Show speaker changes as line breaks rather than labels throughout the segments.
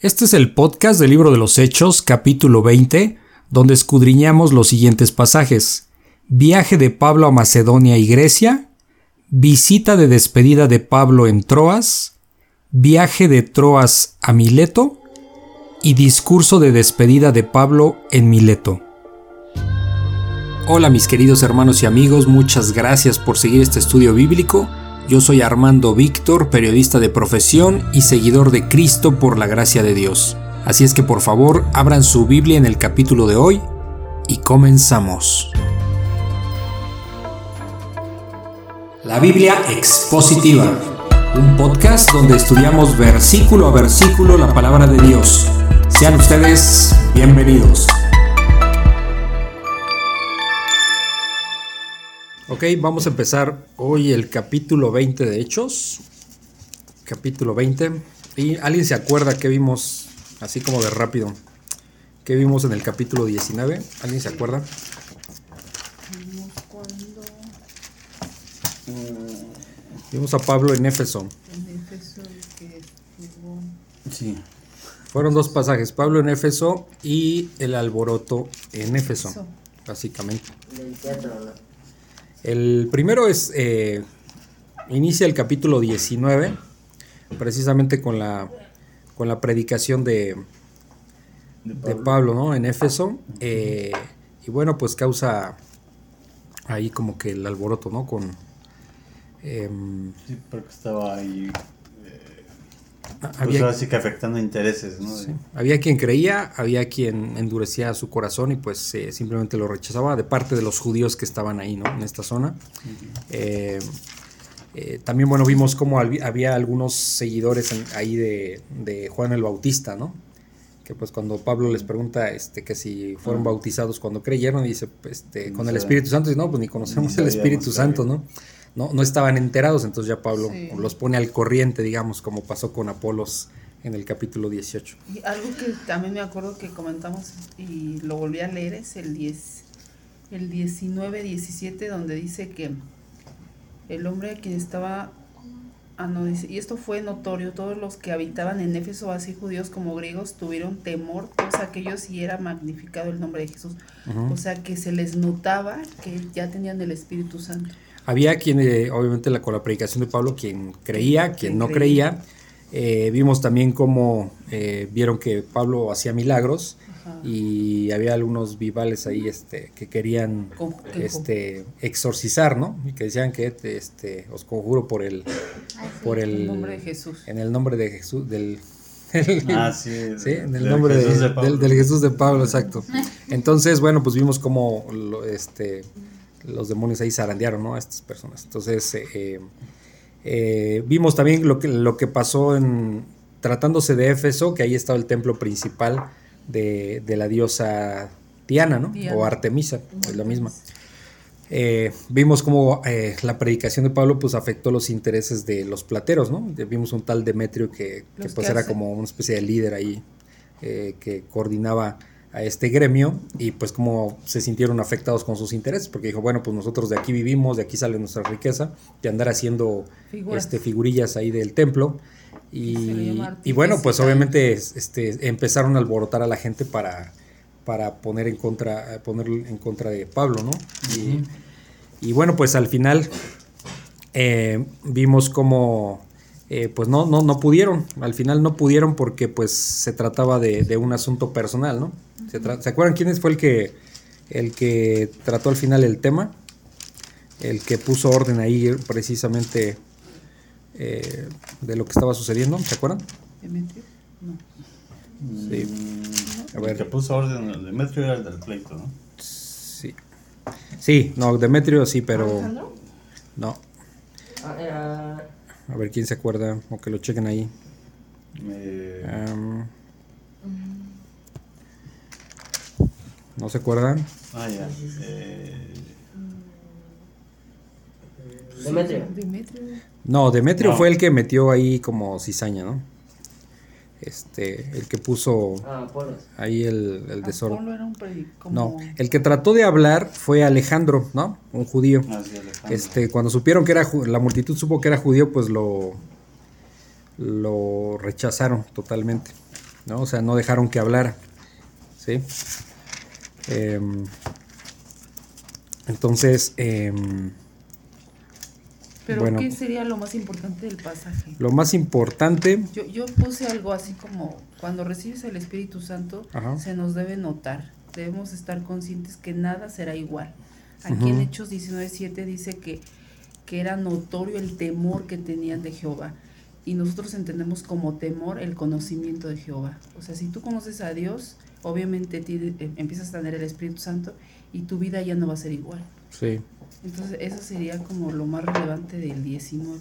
Este es el podcast del libro de los Hechos, capítulo 20, donde escudriñamos los siguientes pasajes. Viaje de Pablo a Macedonia y Grecia, visita de despedida de Pablo en Troas, viaje de Troas a Mileto y discurso de despedida de Pablo en Mileto. Hola mis queridos hermanos y amigos, muchas gracias por seguir este estudio bíblico. Yo soy Armando Víctor, periodista de profesión y seguidor de Cristo por la gracia de Dios. Así es que por favor abran su Biblia en el capítulo de hoy y comenzamos. La Biblia expositiva, un podcast donde estudiamos versículo a versículo la palabra de Dios. Sean ustedes bienvenidos. Ok, vamos a empezar hoy el capítulo 20 de Hechos. Capítulo 20. ¿Y alguien se acuerda que vimos, así como de rápido, que vimos en el capítulo 19? ¿Alguien se acuerda?
Vimos cuando
Vimos a Pablo en Éfeso.
en Éfeso que estuvo
Sí.
Fueron dos pasajes, Pablo en Éfeso y el alboroto en Éfeso,
Eso.
básicamente.
del teatro, ¿no?
El primero es, eh, inicia el capítulo 19, precisamente con la, con la predicación de,
De
de
Pablo.
¿no? En Éfeso. eh, y bueno, pues causa ahí como que el alboroto, ¿no? Con... em,
Sí, porque estaba ahí. Pues
había,
ahora sí que afectando intereses, ¿no?
sí, había quien creía, había quien endurecía su corazón y pues eh, simplemente lo rechazaba de parte de los judíos que estaban ahí, ¿no? En esta zona. Eh, eh, también, bueno, vimos cómo había algunos seguidores en- ahí de, de Juan el Bautista, ¿no? Que pues cuando Pablo les pregunta este, que si fueron
Ah.
bautizados cuando creyeron, dice, pues, este,
No
con el Espíritu Santo, y no, pues ni conocemos
Ni
el Espíritu Santo. ¿no? ¿No? No estaban enterados, entonces ya Pablo
Sí.
los pone al corriente, digamos, como pasó con Apolos en el capítulo 18.
y algo que también me acuerdo que comentamos y lo volví a leer es el 10 el 19 17 donde dice que el hombre a quien estaba ah, no, dice, y esto fue notorio todos los que habitaban en Éfeso así judíos como griegos tuvieron temor todos aquellos y era magnificado el nombre de Jesús o sea que se les notaba que ya tenían el Espíritu Santo
Había quien, eh, obviamente, la, con la predicación de Pablo, quien creía, quien no
creía.
Eh, vimos también cómo eh, vieron que Pablo hacía milagros
Ajá.
y había algunos vivales ahí este, que querían este, exorcizar, ¿no? Y que decían que este, os conjuro por el, por
en
el,
el nombre de Jesús
en el nombre de Jesús, del,
Ah, sí.
Sí, en el
del
nombre de-
Jesús de Pablo.
del, del Jesús de Pablo, exacto. Entonces, bueno, pues vimos cómo lo- este, los demonios ahí zarandearon ¿no? a estas personas. Entonces, eh, eh, vimos también lo que, lo que pasó en tratándose de Éfeso, que ahí estaba el templo principal de, de la diosa Diana, ¿no?
Diana.
O Artemisa, es la misma. Eh, vimos cómo eh, la predicación de Pablo pues afectó los intereses de los plateros, ¿no? Vimos un tal Demetrio que, pues
que
era como una especie de líder ahí eh, que coordinaba a este gremio y pues como se sintieron afectados con sus intereses porque dijo bueno pues nosotros de aquí vivimos de aquí sale nuestra riqueza de andar haciendo
Figuras.
este figurillas ahí del templo y, bueno pues obviamente este empezaron a alborotar a la gente para para poner en contra poner en contra de Pablo no y, y bueno pues al final eh, vimos como eh, pues no, no, no pudieron, al final no pudieron porque pues se trataba de, de un asunto personal, ¿no? Se, tra- ¿Se acuerdan quién fue el que, el que trató al final el tema? El que puso orden ahí precisamente eh, de lo que estaba sucediendo, ¿se acuerdan?
¿Demetrio? No.
Sí. A ver.
El que puso orden el Demetrio era el del pleito, ¿no?
Sí. Sí, no, Demetrio sí, pero
¿Alejandro?
no.
Ah,
A ver quién se acuerda o que lo chequen ahí.
Eh,
¿No se acuerdan?
ah, ya. Eh,
Demetrio.
Demetrio.
No, Demetrio
No.
fue el que metió ahí como cizaña, ¿no? Este, el que puso
Ah,
ahí el, el desorden.
Apolo era un predi- como-
No, el que trató de hablar fue Alejandro, ¿no? Un judío.
ah, sí, Alejandro.
Este, cuando supieron que era la multitud supo que era judío, pues lo lo rechazaron totalmente. ¿no? O sea, no dejaron que hablara, ¿sí? Em, entonces, em,
Pero
Bueno.
¿qué sería lo más importante del pasaje?
lo más importante,
Yo, yo puse algo así como cuando recibes el Espíritu Santo
Ajá.
se nos debe notar, debemos estar conscientes que nada será igual. Aquí en. Hechos 19.7 dice que, que era notorio el temor que tenían de Jehová. Y nosotros entendemos como temor el conocimiento de Jehová. O sea, si tú conoces a Dios, obviamente ti- eh, empiezas a tener el Espíritu Santo y tu vida ya no va a ser igual.
sí,
Entonces, eso sería como lo más relevante del 19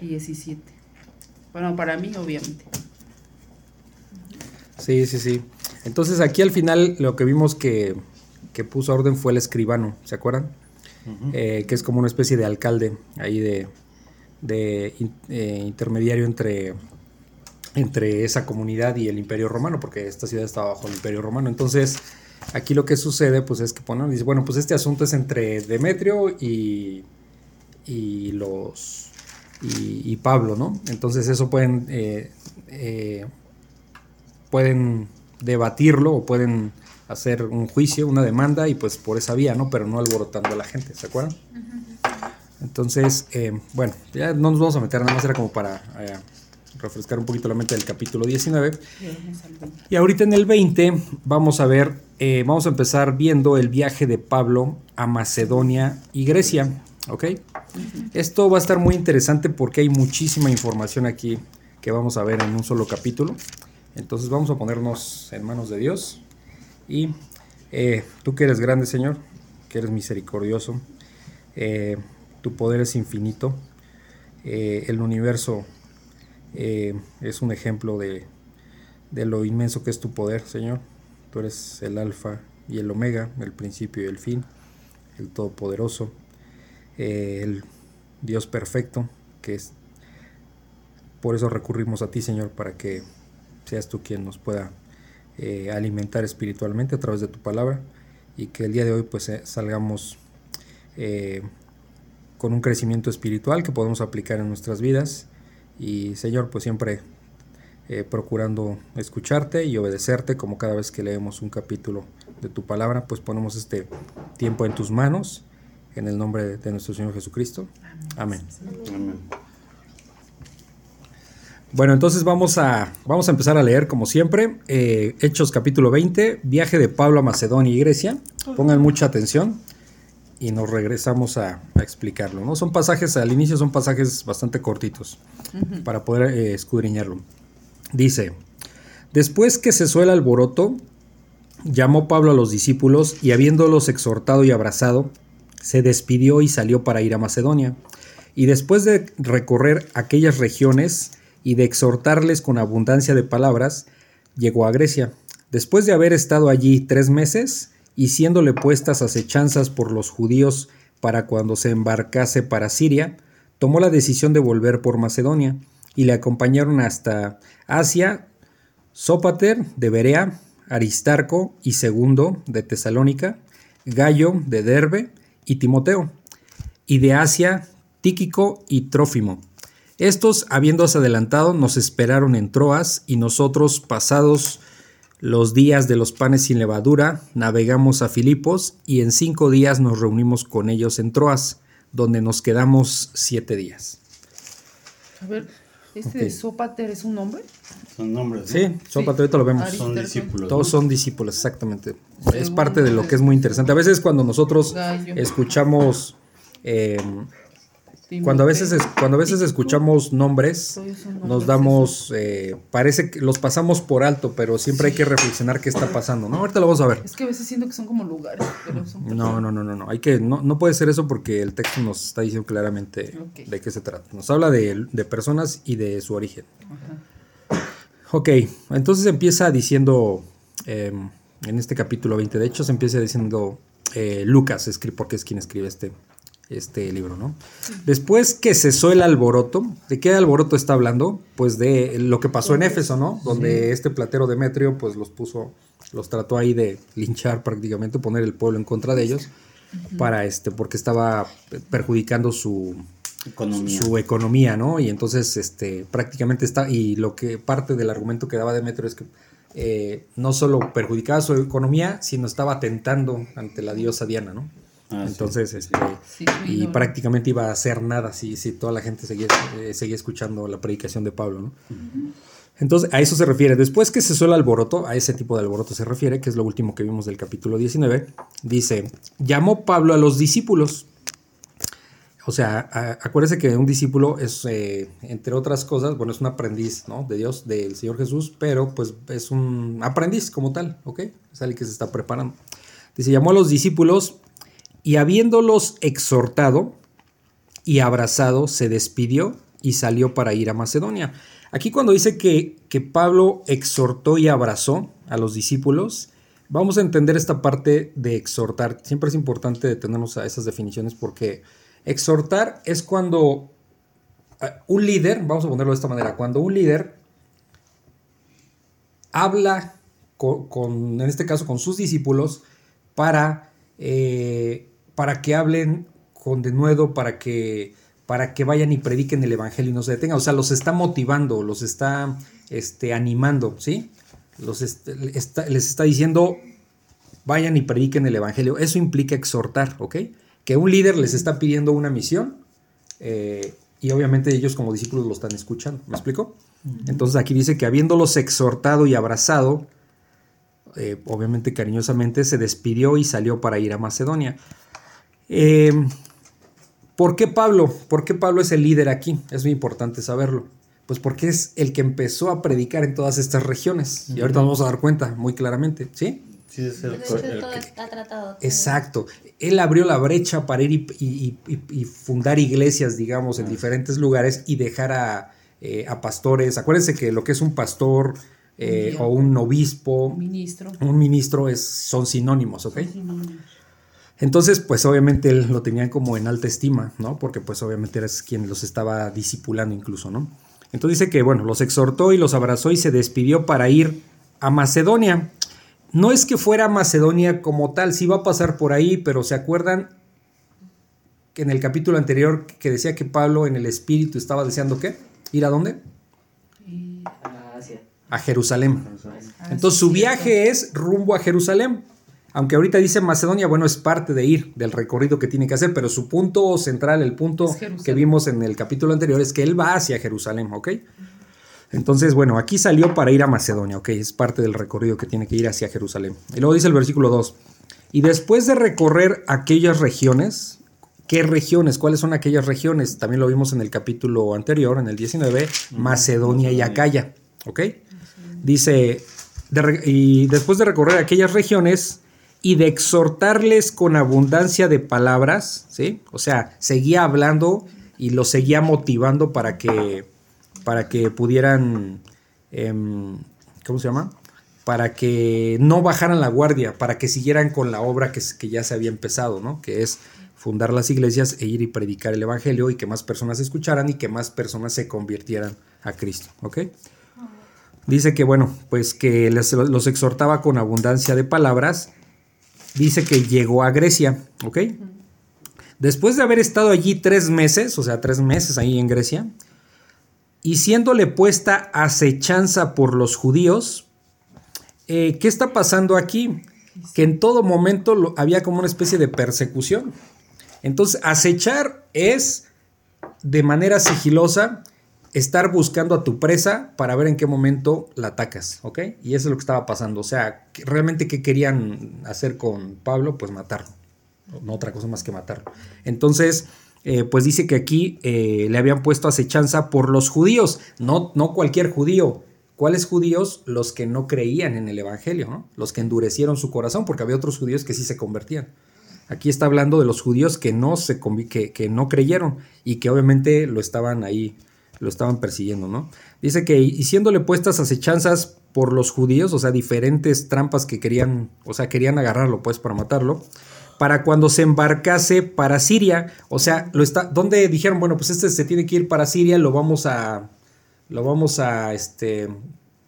y 17. Bueno, para mí, obviamente.
sí, sí, sí. Entonces aquí al final lo que vimos que, que puso orden fue el escribano, ¿se acuerdan? Eh, que es como una especie de alcalde ahí de, de in- eh, intermediario entre, entre esa comunidad y el imperio romano, porque esta ciudad estaba bajo el imperio romano. Entonces, aquí lo que sucede, pues es que ponen, dice, bueno, pues este asunto es entre Demetrio y, y los y, y Pablo, ¿no? Entonces eso pueden eh, eh, pueden debatirlo o pueden hacer un juicio, una demanda y pues por esa vía, ¿no? Pero no alborotando a la gente, ¿se acuerdan? Entonces, eh, bueno, ya no nos vamos a meter, nada más era como para eh, refrescar un poquito la mente del capítulo 19.
Llegamos al 20.
Y ahorita en el 20 vamos a ver, eh, vamos a empezar viendo el viaje de Pablo a Macedonia y Grecia, ¿ok? Esto va a estar muy interesante porque hay muchísima información aquí que vamos a ver en un solo capítulo. Entonces vamos a ponernos en manos de Dios. Y eh, tú que eres grande, Señor, que eres misericordioso, eh, tu poder es infinito, el universo eh, es un ejemplo de, de lo inmenso que es tu poder, Señor. Tú eres el alfa y el omega, el principio y el fin, el todopoderoso, eh, el Dios perfecto, que es... Por eso recurrimos a ti, Señor, para que seas tú quien nos pueda eh, alimentar espiritualmente a través de tu palabra y que el día de hoy pues salgamos con un crecimiento espiritual que podemos aplicar en nuestras vidas y Señor pues siempre eh, procurando escucharte y obedecerte como cada vez que leemos un capítulo de tu palabra pues ponemos este tiempo en tus manos en el nombre de nuestro Señor Jesucristo amén
Amén.
Bueno, entonces vamos a, vamos a empezar a leer como siempre. eh, Hechos capítulo 20, viaje de Pablo a Macedonia y Grecia. Pongan mucha atención y nos regresamos a, a explicarlo. ¿no? Son pasajes, al inicio son pasajes bastante cortitos para poder eh, escudriñarlo. Dice, después que cesó el alboroto, llamó Pablo a los discípulos y habiéndolos exhortado y abrazado, se despidió y salió para ir a Macedonia. Y después de recorrer aquellas regiones y de exhortarles con abundancia de palabras, llegó a Grecia. Después de haber estado allí tres meses y siéndole puestas acechanzas por los judíos para cuando se embarcase para Siria, tomó la decisión de volver por Macedonia y le acompañaron hasta Asia Sópater de Berea, Aristarco y Segundo de Tesalónica, Gallo de Derbe y Timoteo, y de Asia Tíquico y Trófimo. Estos, habiéndose adelantado, nos esperaron en Troas y nosotros, pasados los días de los panes sin levadura, navegamos a Filipos y en cinco días nos reunimos con ellos en Troas, donde nos quedamos siete días.
A ver, ¿este
Ok.
de Sópater es un nombre?
Son nombres. ¿no?
Sí, Sópater, ahorita lo vemos.
Son discípulos.
Todos
¿no?
son discípulos, exactamente. Es parte de lo que es muy interesante. A veces cuando nosotros
Gallo.
escuchamos, eh, cuando a veces es- cuando a veces escuchamos nombres, nos damos, eh, parece que los pasamos por alto, pero siempre hay que reflexionar qué está pasando. No, ahorita lo vamos a ver.
Es que a veces siento que son como lugares, pero son
No, no, no, no, no. Hay que, no, no puede ser eso porque el texto nos está diciendo claramente de qué se trata. Nos habla de, de personas y de su origen.
Ajá.
Ok, entonces empieza diciendo, eh, en este capítulo 20 de hecho, se empieza diciendo eh, Lucas, porque es quien escribe este, este libro, ¿no? Después que cesó el alboroto, ¿de qué alboroto está hablando? Pues de lo que pasó en Éfeso, ¿no? Donde este platero Demetrio, pues los puso, los trató ahí de linchar prácticamente, poner el pueblo en contra de ellos, para este, porque estaba perjudicando su,
Economía.
su economía, ¿no? Y entonces, este, prácticamente está, y lo que parte del argumento que daba Demetrio es que eh, no solo perjudicaba su economía, sino estaba atentando ante la diosa Diana, ¿no?
Ah, sí.
entonces, este,
Sí,
y prácticamente iba a hacer nada si, si toda la gente seguía, eh, seguía escuchando la predicación de Pablo, ¿no? Entonces, a eso se refiere. Después que cesó el alboroto, a ese tipo de alboroto se refiere, que es lo último que vimos del capítulo 19, dice, llamó Pablo a los discípulos. O sea, a- acuérdese que un discípulo es, eh, entre otras cosas, bueno, es un aprendiz, ¿no? De Dios, del Señor Jesús, pero pues es un aprendiz como tal, ¿ok? Es alguien que se está preparando. Dice, llamó a los discípulos y habiéndolos exhortado y abrazado, se despidió y salió para ir a Macedonia. Aquí cuando dice que, que Pablo exhortó y abrazó a los discípulos, vamos a entender esta parte de exhortar. Siempre es importante detenernos a esas definiciones porque exhortar es cuando eh, un líder, vamos a ponerlo de esta manera, cuando un líder habla con, en este caso con sus discípulos para, eh, para que hablen con denuedo, para que, para que vayan y prediquen el evangelio y no se detengan. O sea, los está motivando, los está este, animando, ¿sí? Los est- está- les está diciendo, vayan y prediquen el evangelio. Eso implica exhortar, ¿ok? Que un líder les está pidiendo una misión eh, y obviamente ellos como discípulos lo están escuchando. ¿Me explico? Entonces aquí dice que habiéndolos exhortado y abrazado, eh, obviamente cariñosamente, se despidió y salió para ir a Macedonia. Eh, ¿Por qué Pablo? ¿Por qué Pablo es el líder aquí? Es muy importante saberlo. Pues porque es el que empezó a predicar en todas estas regiones. Y ahorita nos vamos a dar cuenta muy claramente, ¿sí?
Sí, es el,
hecho,
el
todo
que-
está tratado.
Exacto. Él abrió la brecha para ir y, y- y- y fundar iglesias, digamos, en diferentes lugares y dejar a, eh, a pastores. Acuérdense que lo que es un pastor eh,
Un
o un obispo,
Ministro.
un ministro es, son sinónimos, ¿ok?
Sí, no, no.
Entonces, pues obviamente él lo tenían como en alta estima, ¿no? Porque pues obviamente eres quien los estaba discipulando incluso, ¿no? Entonces dice que, bueno, los exhortó y los abrazó y se despidió para ir a Macedonia. No es que fuera a Macedonia como tal, sí va a pasar por ahí, pero ¿se acuerdan que en el capítulo anterior que decía que Pablo en el espíritu estaba deseando qué? ¿Ir a dónde?
Y-
Ah, Asia.
A Jerusalén.
ah,
Entonces su viaje es rumbo a Jerusalén. Aunque ahorita dice Macedonia, bueno, es parte de ir, del recorrido que tiene que hacer, pero su punto central, el punto que vimos en el capítulo anterior, es que él va hacia Jerusalén, ¿ok? Entonces, bueno, aquí salió para ir a Macedonia, ¿ok? Es parte del recorrido que tiene que ir hacia Jerusalén. Y luego dice el versículo 2, y después de recorrer aquellas regiones, ¿qué regiones? ¿Cuáles son aquellas regiones? También lo vimos en el capítulo anterior, en el 19, Macedonia y Acaya, ¿ok? Dice, de y después de recorrer aquellas regiones y de exhortarles con abundancia de palabras, ¿sí? O sea, seguía hablando y los seguía motivando para que, para que pudieran, em, ¿cómo se llama? Para que no bajaran la guardia, para que siguieran con la obra que, que ya se había empezado, ¿no? Que es fundar las iglesias e ir y predicar el evangelio y que más personas escucharan y que más personas se convirtieran a Cristo, ¿ok? Dice que, bueno, pues que les- los exhortaba con abundancia de palabras. Dice que llegó a Grecia, ¿ok? Después de haber estado allí tres meses, o sea, tres meses ahí en Grecia, y siéndole puesta acechanza por los judíos, eh, ¿qué está pasando aquí? Que en todo momento lo- había como una especie de persecución. Entonces, acechar es de manera sigilosa estar buscando a tu presa para ver en qué momento la atacas, ¿ok? Y eso es lo que estaba pasando. O sea, realmente qué querían hacer con Pablo, pues matarlo. No otra cosa más que matarlo. Entonces, eh, pues dice que aquí eh, le habían puesto acechanza por los judíos, no, no cualquier judío. ¿Cuáles judíos? Los que no creían en el Evangelio, ¿no? Los que endurecieron su corazón, porque había otros judíos que sí se convertían. Aquí está hablando de los judíos que no, se que, que no creyeron y que obviamente lo estaban ahí, lo estaban persiguiendo, ¿no? Dice que y siéndole puestas acechanzas por los judíos, o sea, diferentes trampas que querían, o sea, querían agarrarlo pues para matarlo, para cuando se embarcase para Siria, o sea, lo está, donde dijeron, bueno, pues este se tiene que ir para Siria, lo vamos a, lo vamos a, este,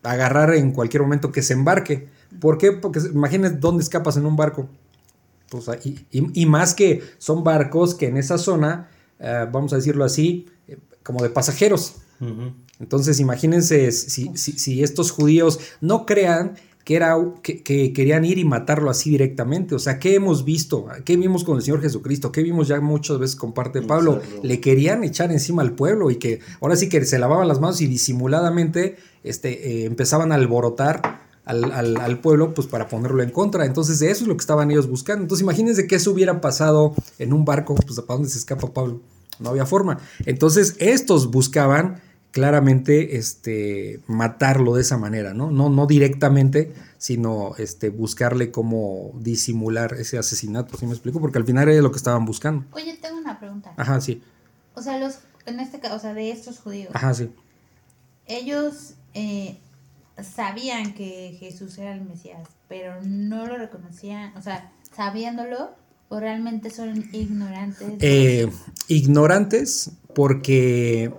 agarrar en cualquier momento que se embarque. ¿Por qué? Porque imagínense dónde escapas en un barco. Pues, y, y- más que son barcos que en esa zona eh, vamos a decirlo así, como de pasajeros. Entonces, imagínense si, si, si estos judíos no crean que, era, que, que, querían ir y matarlo así directamente. O sea, ¿qué hemos visto? ¿Qué vimos con el Señor Jesucristo? ¿Qué vimos ya muchas veces con parte de Pablo? Le querían echar encima al pueblo y que ahora sí que se lavaban las manos y disimuladamente este, eh, empezaban a alborotar al, al, al, pueblo pues para ponerlo en contra. Entonces eso es lo que estaban ellos buscando. Entonces imagínense que eso hubiera pasado en un barco, pues ¿para dónde se escapa Pablo? No había forma. Entonces estos buscaban claramente este, matarlo de esa manera, ¿no? No, no directamente, sino este, buscarle cómo disimular ese asesinato, ¿sí me explico? Porque al final era lo que estaban buscando.
Oye, tengo una pregunta.
Ajá, sí.
O sea, los, en este caso, o sea, de estos judíos.
Ajá, sí.
Ellos eh, sabían que Jesús era el Mesías, pero no lo reconocían, o sea, sabiéndolo, o realmente son ignorantes.
Eh, ignorantes porque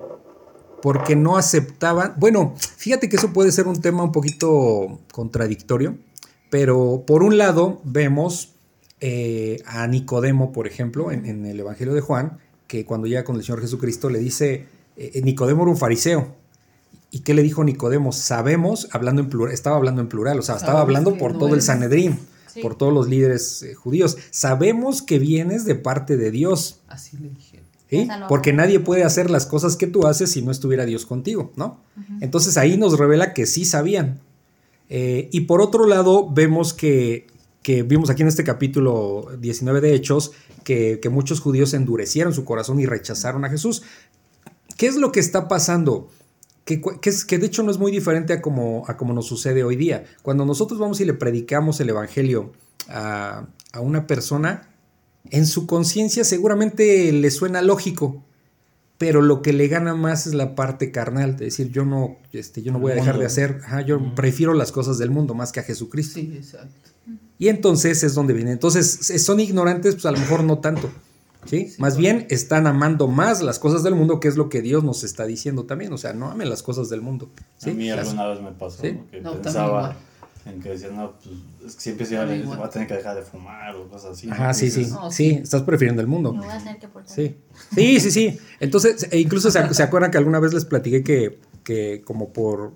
porque no aceptaban. Bueno, fíjate que eso puede ser un tema un poquito contradictorio, pero por un lado vemos eh, a Nicodemo, por ejemplo, en, en, el Evangelio de Juan, que cuando llega con el Señor Jesucristo le dice, eh, Nicodemo era un fariseo. ¿Y qué le dijo Nicodemo? Sabemos, hablando en plural, estaba hablando en plural, o sea, estaba hablando por no todo el Sanedrín, sí. por todos los líderes eh, judíos. Sabemos que vienes de parte de Dios.
Así le dije.
¿Sí? Porque nadie puede hacer las cosas que tú haces si no estuviera Dios contigo, ¿no? Uh -huh. Entonces ahí nos revela que sí sabían. Eh, y por otro lado, vemos que, que, vimos aquí en este capítulo 19 de Hechos, que, que muchos judíos endurecieron su corazón y rechazaron a Jesús. ¿Qué es lo que está pasando? Que, que, es, que de hecho no es muy diferente a como, a como nos sucede hoy día. Cuando nosotros vamos y le predicamos el Evangelio a, a una persona, en su conciencia seguramente le suena lógico, pero lo que le gana más es la parte carnal, de decir, yo no, este, yo no voy a dejar de hacer, ajá, yo prefiero las cosas del mundo más que a Jesucristo.
Sí, exacto.
Y entonces es donde viene. Entonces, son ignorantes, pues a lo mejor no tanto. ¿Sí? sí más bien están amando más las cosas del mundo, que es lo que Dios nos está diciendo también. O sea, no amen las cosas del mundo. ¿sí?
A mí alguna vez me pasó ¿Sí? que no, pensaba en que decían, no, pues es que siempre se va a tener que dejar de fumar o cosas así.
Ajá, sí, sí. No, sí, estás prefiriendo el mundo.
Me voy a tener que portar.
Sí, sí, sí. sí. Entonces, e incluso se, se, acuerdan que alguna vez les platiqué que, que como por,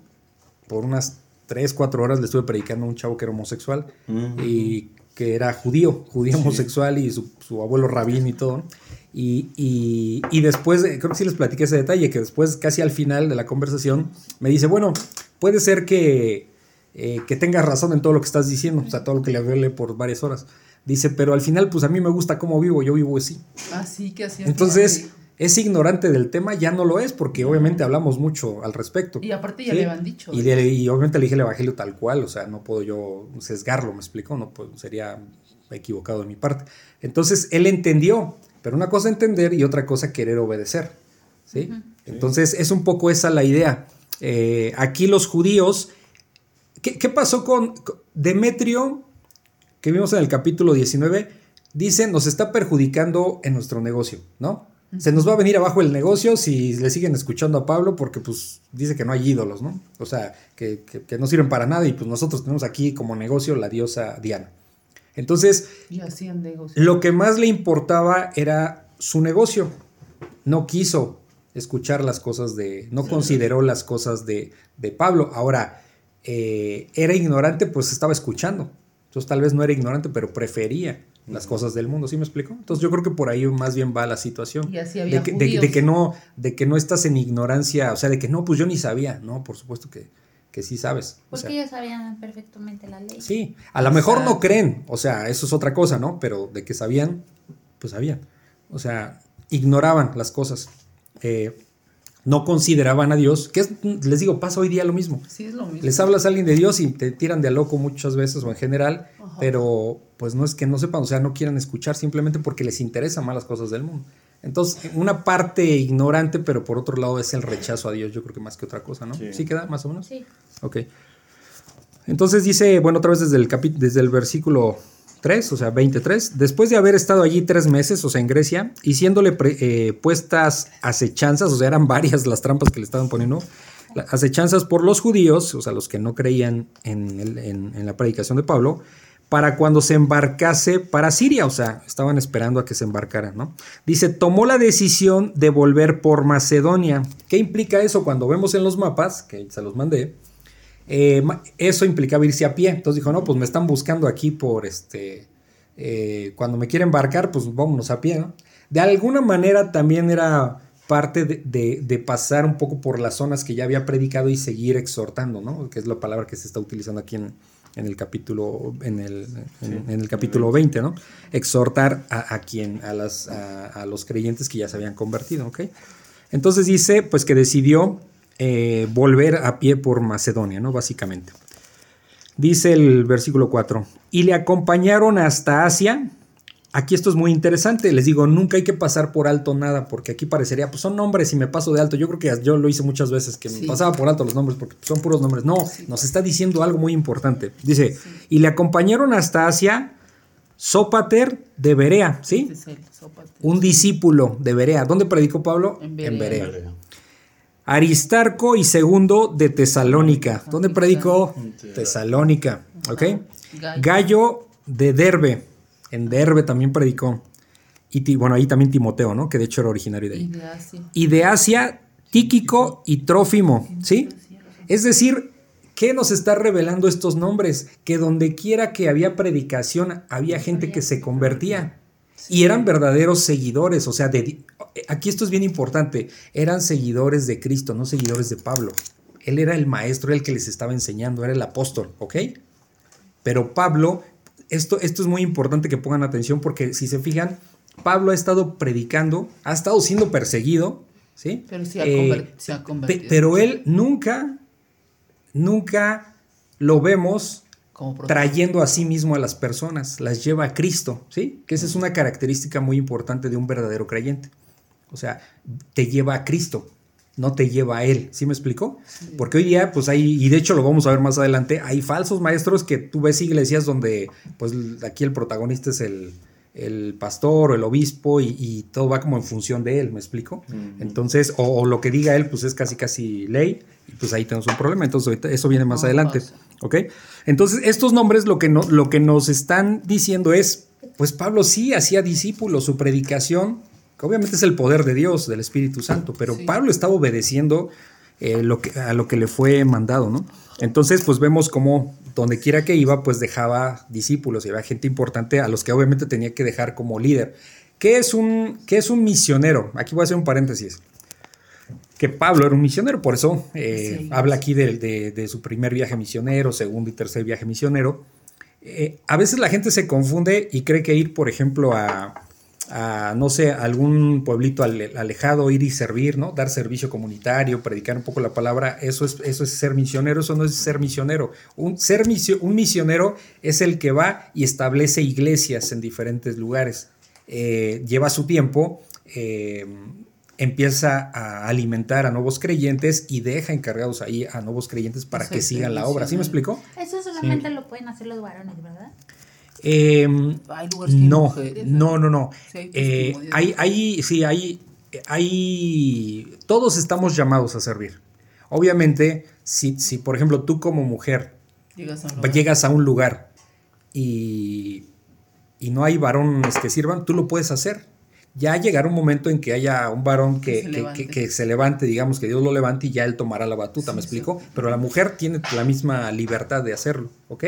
por unas 3, 4 horas le estuve predicando a un chavo que era homosexual uh -huh. y que era judío, judío sí. homosexual y su, su, abuelo rabín y todo. Y, y, y, después, creo que sí les platiqué ese detalle, que después, casi al final de la conversación, me dice, bueno, puede ser que eh, que tengas razón en todo lo que estás diciendo, o sea, todo lo que le hablé por varias horas. Dice, pero al final, pues a mí me gusta cómo vivo, yo vivo así.
Así que así.
Entonces, es ignorante del tema, ya no lo es, porque obviamente hablamos mucho al respecto.
Y aparte ya ¿sí? le han dicho.
Y, le, y, obviamente le dije el evangelio tal cual, o sea, no puedo yo sesgarlo, me explico, no pues, sería equivocado de mi parte. Entonces, él entendió, pero una cosa entender y otra cosa querer obedecer. ¿sí? Uh -huh. Entonces, es un poco esa la idea. Eh, aquí los judíos ¿Qué, ¿Qué, pasó con Demetrio, que vimos en el capítulo 19? Dice, nos está perjudicando en nuestro negocio, ¿no? Se nos va a venir abajo el negocio si le siguen escuchando a Pablo porque pues dice que no hay ídolos, ¿no? O sea, que, que, que no sirven para nada y pues nosotros tenemos aquí como negocio la diosa Diana. Entonces, lo que más le importaba era su negocio. No quiso escuchar las cosas de, no sí, consideró las cosas de, de Pablo. Ahora, eh, era ignorante, pues estaba escuchando. Entonces tal vez no era ignorante, pero prefería las cosas del mundo, ¿sí me explico? Entonces yo creo que por ahí más bien va la situación.
Y así había
de, que, de, de, que no, de que no estás en ignorancia, o sea, de que no, pues yo ni sabía, no, por supuesto que, que sí sabes.
Porque
o sea,
ellos sabían perfectamente la ley.
Sí, a lo mejor no creen, o sea, eso es otra cosa, ¿no? Pero de que sabían, pues sabían. O sea, ignoraban las cosas. Eh, no consideraban a Dios, que es, les digo, pasa hoy día lo mismo.
Sí, es lo mismo.
Les hablas a alguien de Dios y te tiran de a loco muchas veces o en general. Pero pues no es que no sepan, o sea, no quieran escuchar simplemente porque les interesan más las cosas del mundo. Entonces, una parte ignorante, pero por otro lado es el rechazo a Dios, yo creo que más que otra cosa, ¿no? ¿Sí, ¿Sí queda más o menos?
Sí.
Ok. Entonces dice, bueno, otra vez desde el, desde el versículo 3, o sea, 23, después de haber estado allí tres meses, o sea, en Grecia, y siéndole eh, puestas acechanzas, o sea, eran varias las trampas que le estaban poniendo, acechanzas por los judíos, o sea, los que no creían en, el, en, en la predicación de Pablo, para cuando se embarcase para Siria, o sea, estaban esperando a que se embarcara, ¿no? Dice, tomó la decisión de volver por Macedonia. ¿Qué implica eso? Cuando vemos en los mapas, que se los mandé, eh, eso implicaba irse a pie. Entonces dijo, no, pues me están buscando aquí por este, eh, cuando me quieren embarcar, pues vámonos a pie, ¿no? De alguna manera también era parte de, pasar un poco por las zonas que ya había predicado y seguir exhortando, ¿no? Que es la palabra que se está utilizando aquí en, el capítulo en el, en, el capítulo 20, ¿no? Exhortar a, quien a, las, a, los creyentes que ya se habían convertido, ¿ok? Entonces dice, pues que decidió eh, volver a pie por Macedonia, ¿no? Básicamente. Dice el versículo 4, y le acompañaron hasta Asia, Aquí esto es muy interesante, les digo, nunca hay que pasar por alto nada, porque aquí parecería, pues son nombres y me paso de alto. Yo creo que yo lo hice muchas veces, que me pasaba por alto los nombres, porque son puros nombres. No, nos está diciendo algo muy importante. Dice, y le acompañaron hasta Asia Sópater de Berea, ¿sí? Un discípulo de Berea. ¿Dónde predicó Pablo? En Berea. Aristarco y segundo de Tesalónica. ¿Dónde predicó? Tesalónica, ¿ok? Gallo de Derbe en Derbe también predicó. Y bueno, ahí también Timoteo, ¿no? Que de hecho era originario de ahí. Y de Asia. Tíquico y Trófimo, ¿sí? Es decir, ¿qué nos está revelando estos nombres? Que donde quiera que había predicación, había gente que se convertía. Y eran verdaderos seguidores, o sea, de, aquí esto es bien importante, eran seguidores de Cristo, no seguidores de Pablo. Él era el maestro, el que les estaba enseñando, era el apóstol, ¿ok? Pero Pablo esto, esto es muy importante que pongan atención porque si se fijan, Pablo ha estado predicando, ha estado siendo perseguido, ¿sí?
Pero se ha, eh, convertido.
pero él nunca, nunca lo vemos trayendo a sí mismo a las personas, las lleva a Cristo, ¿sí? Que esa es una característica muy importante de un verdadero creyente. O sea, te lleva a Cristo no te lleva a él. ¿Sí me explicó? Porque hoy día, pues hay, y de hecho lo vamos a ver más adelante, hay falsos maestros que tú ves iglesias donde, pues aquí el protagonista es el, pastor o el obispo y, todo va como en función de él, ¿me explico? Entonces, o, lo que diga él, pues es casi casi ley, y pues ahí tenemos un problema. Entonces, eso viene más adelante. ¿Ok? Entonces, estos nombres lo que, no, lo que nos están diciendo es, pues Pablo sí hacía discípulos, su predicación obviamente es el poder de Dios, del Espíritu Santo, pero Pablo estaba obedeciendo eh, lo que, a lo que le fue mandado, ¿no? Entonces, pues vemos cómo donde quiera que iba, pues dejaba discípulos y había gente importante a los que obviamente tenía que dejar como líder. ¿Qué es un, qué es un misionero? Aquí voy a hacer un paréntesis. Que Pablo era un misionero, por eso eh, habla aquí de, su primer viaje misionero, segundo y tercer viaje misionero. Eh, a veces la gente se confunde y cree que ir, por ejemplo, a, a, no sé, algún pueblito alejado, ir y servir, ¿no? Dar servicio comunitario, predicar un poco la palabra, eso es, eso es ser misionero, eso no es ser misionero. Un, ser un misionero es el que va y establece iglesias en diferentes lugares. Eh, lleva su tiempo, eh, empieza a alimentar a nuevos creyentes y deja encargados ahí a nuevos creyentes para que sigan la obra. ¿Sí me explicó?
Eso solamente lo pueden hacer los varones, ¿verdad?
Em, no, no, no, no, eh, hay, hay, sí, hay, hay, todos estamos llamados a servir. Obviamente, si, si por ejemplo tú como mujer llegas a un lugar, y, y, no hay varones que sirvan, tú lo puedes hacer. Ya llegará un momento en que haya un varón que, se, levante. digamos que Dios lo levante y ya él tomará la batuta, ¿me explico? Pero la mujer tiene la misma libertad de hacerlo, ¿ok?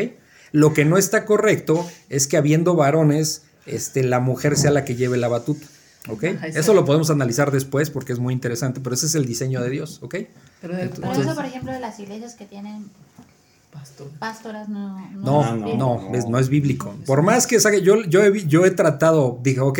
Lo que no está correcto es que habiendo varones, este, la mujer sea la que lleve la batuta. ¿Ok? Eso lo podemos analizar después porque es muy interesante, pero ese es el diseño de Dios, ¿ok?
Pero, eso, por ejemplo, de las iglesias que tienen pastoras no no,
no, no, es, no, es, bíblico. Por más que yo, yo, he, yo he tratado, dije, ok,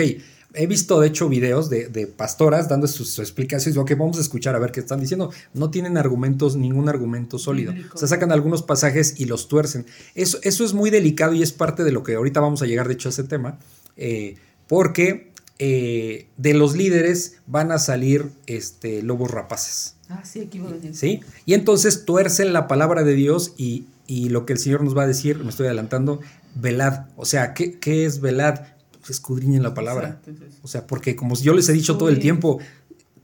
he visto de hecho videos de, pastoras dando sus, explicaciones, ok, vamos a escuchar a ver qué están diciendo. No tienen argumentos, ningún argumento sólido. O sea, sacan algunos pasajes y los tuercen. Eso, eso es muy delicado y es parte de lo que ahorita vamos a llegar, de hecho, a ese tema, eh, porque eh, de los líderes van a salir este, lobos rapaces.
Ah, sí, aquí
¿Sí? Y entonces tuercen la palabra de Dios y, lo que el Señor nos va a decir, me estoy adelantando, velad. O sea, ¿qué, qué es velad? Escudriñen la palabra. O sea, porque como yo les he dicho todo el tiempo,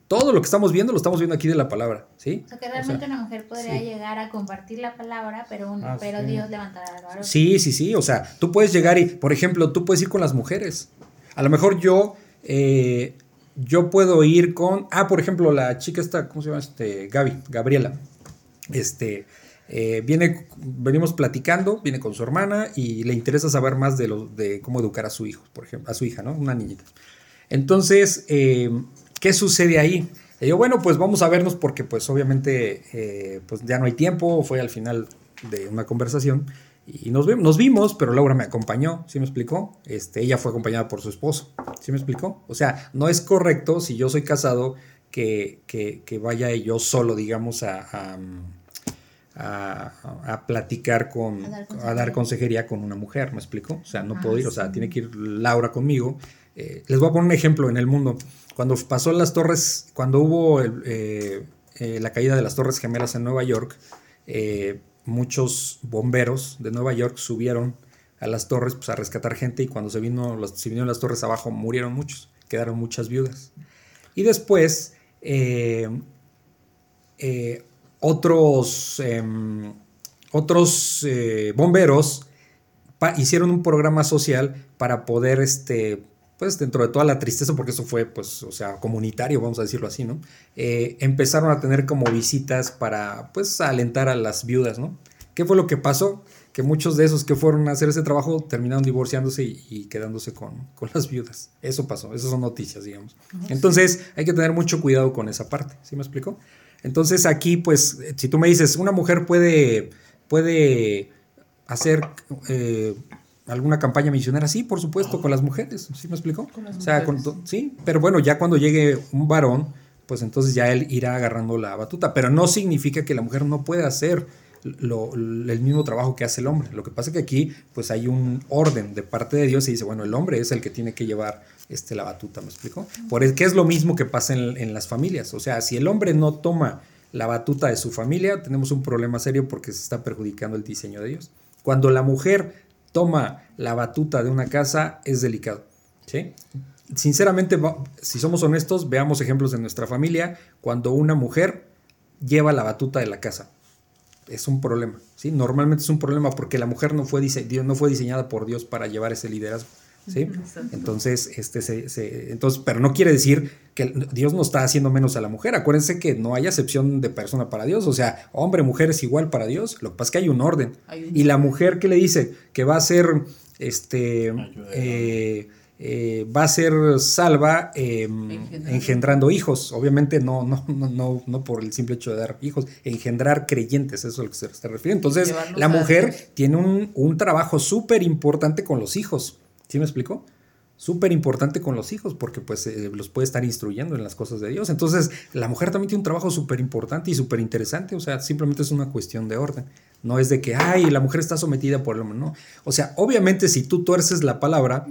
todo lo que estamos viendo lo estamos viendo aquí de la palabra, ¿sí?
O sea, que realmente una mujer podría llegar a compartir la palabra, pero, un,
Ah,
pero Dios levantará al varón.
Sí, sí, sí. O sea, tú puedes llegar y, por ejemplo, tú puedes ir con las mujeres. A lo mejor yo, eh, yo puedo ir con, ah, por ejemplo, la chica esta, ¿cómo se llama? Este, Gaby, Gabriela. Este, eh, viene, venimos platicando, viene con su hermana y le interesa saber más de, lo, de cómo educar a su hijo, por ejemplo, a su hija, ¿no? Una niñita. Entonces, eh, ¿qué sucede ahí? Le digo, bueno, pues vamos a vernos porque pues obviamente eh, pues ya no hay tiempo, fue al final de una conversación y nos, nos vimos, pero Laura me acompañó, ¿sí me explicó? Este, ella fue acompañada por su esposo, ¿sí me explicó? O sea, no es correcto si yo soy casado que, que, que vaya yo solo, digamos, a, a, a platicar con,
A dar
a
consejería.
dar consejería con una mujer, ¿me explico? O sea, no
Ah,
puedo ir, o sea, tiene que ir Laura conmigo. Eh, les voy a poner un ejemplo en el mundo. Cuando pasó las torres, cuando hubo el, eh, eh, la caída de las torres gemelas en Nueva York, muchos bomberos de Nueva York subieron a las torres pues, a rescatar gente y cuando se, vino, las- se vinieron las torres abajo murieron muchos, quedaron muchas viudas. Y después eh, otros, em, otros eh, bomberos hicieron un programa social para poder, este, pues dentro de toda la tristeza, porque eso fue, pues, o sea, comunitario, vamos a decirlo así, ¿no? Eh, empezaron a tener como visitas para, pues, alentar a las viudas, ¿no? ¿Qué fue lo que pasó? Que muchos de esos que fueron a hacer ese trabajo terminaron divorciándose y, y quedándose con, con las viudas. Eso pasó, esas son noticias, digamos. Entonces, hay que tener mucho cuidado con esa parte, ¿sí me explico? Entonces, aquí, pues, si tú me dices, una mujer puede, puede hacer eh, alguna campaña misionera, sí, por supuesto, con las mujeres, ¿sí me explico?
Con las
o sea, con sí, pero bueno, ya cuando llegue un varón, pues entonces ya él irá agarrando la batuta, pero no significa que la mujer no pueda hacer lo- el mismo trabajo que hace el hombre. Lo que pasa es que aquí pues hay un orden de parte de Dios y dice, bueno, el hombre es el que tiene que llevar este, la batuta, ¿me explico? Por el que es lo mismo que pasa en, en las familias. O sea, si el hombre no toma la batuta de su familia, tenemos un problema serio porque se está perjudicando el diseño de Dios. Cuando la mujer toma la batuta de una casa, es delicado. ¿sí? Sinceramente, si somos honestos, veamos ejemplos de nuestra familia. Cuando una mujer lleva la batuta de la casa, es un problema. ¿sí? Normalmente es un problema porque la mujer no fue, dise- no fue diseñada por Dios para llevar ese liderazgo. ¿sí?
Exacto.
Entonces, este se, se- entonces, pero no quiere decir que Dios no está haciendo menos a la mujer. Acuérdense que no hay acepción de persona para Dios. O sea, hombre, mujer es igual para Dios. Lo que pasa es que hay un orden.
Hay un
Y la mujer, ¿qué le dice? Que va a ser, este,
Ayuda.
eh, eh, va a ser salva eh,
Engendrando.
engendrando hijos. Obviamente no, no, no, no, no por el simple hecho de dar hijos, engendrar creyentes, eso es a lo que se está refiriendo. Entonces, la mujer tiene un, un trabajo súper importante con los hijos. ¿Sí me explico? Súper importante con los hijos porque pues eh, los puede estar instruyendo en las cosas de Dios. Entonces, la mujer también tiene un trabajo súper importante y súper interesante. O sea, simplemente es una cuestión de orden. No es de que, ay, la mujer está sometida por el hombre. No. O sea, obviamente si tú tuerces la palabra,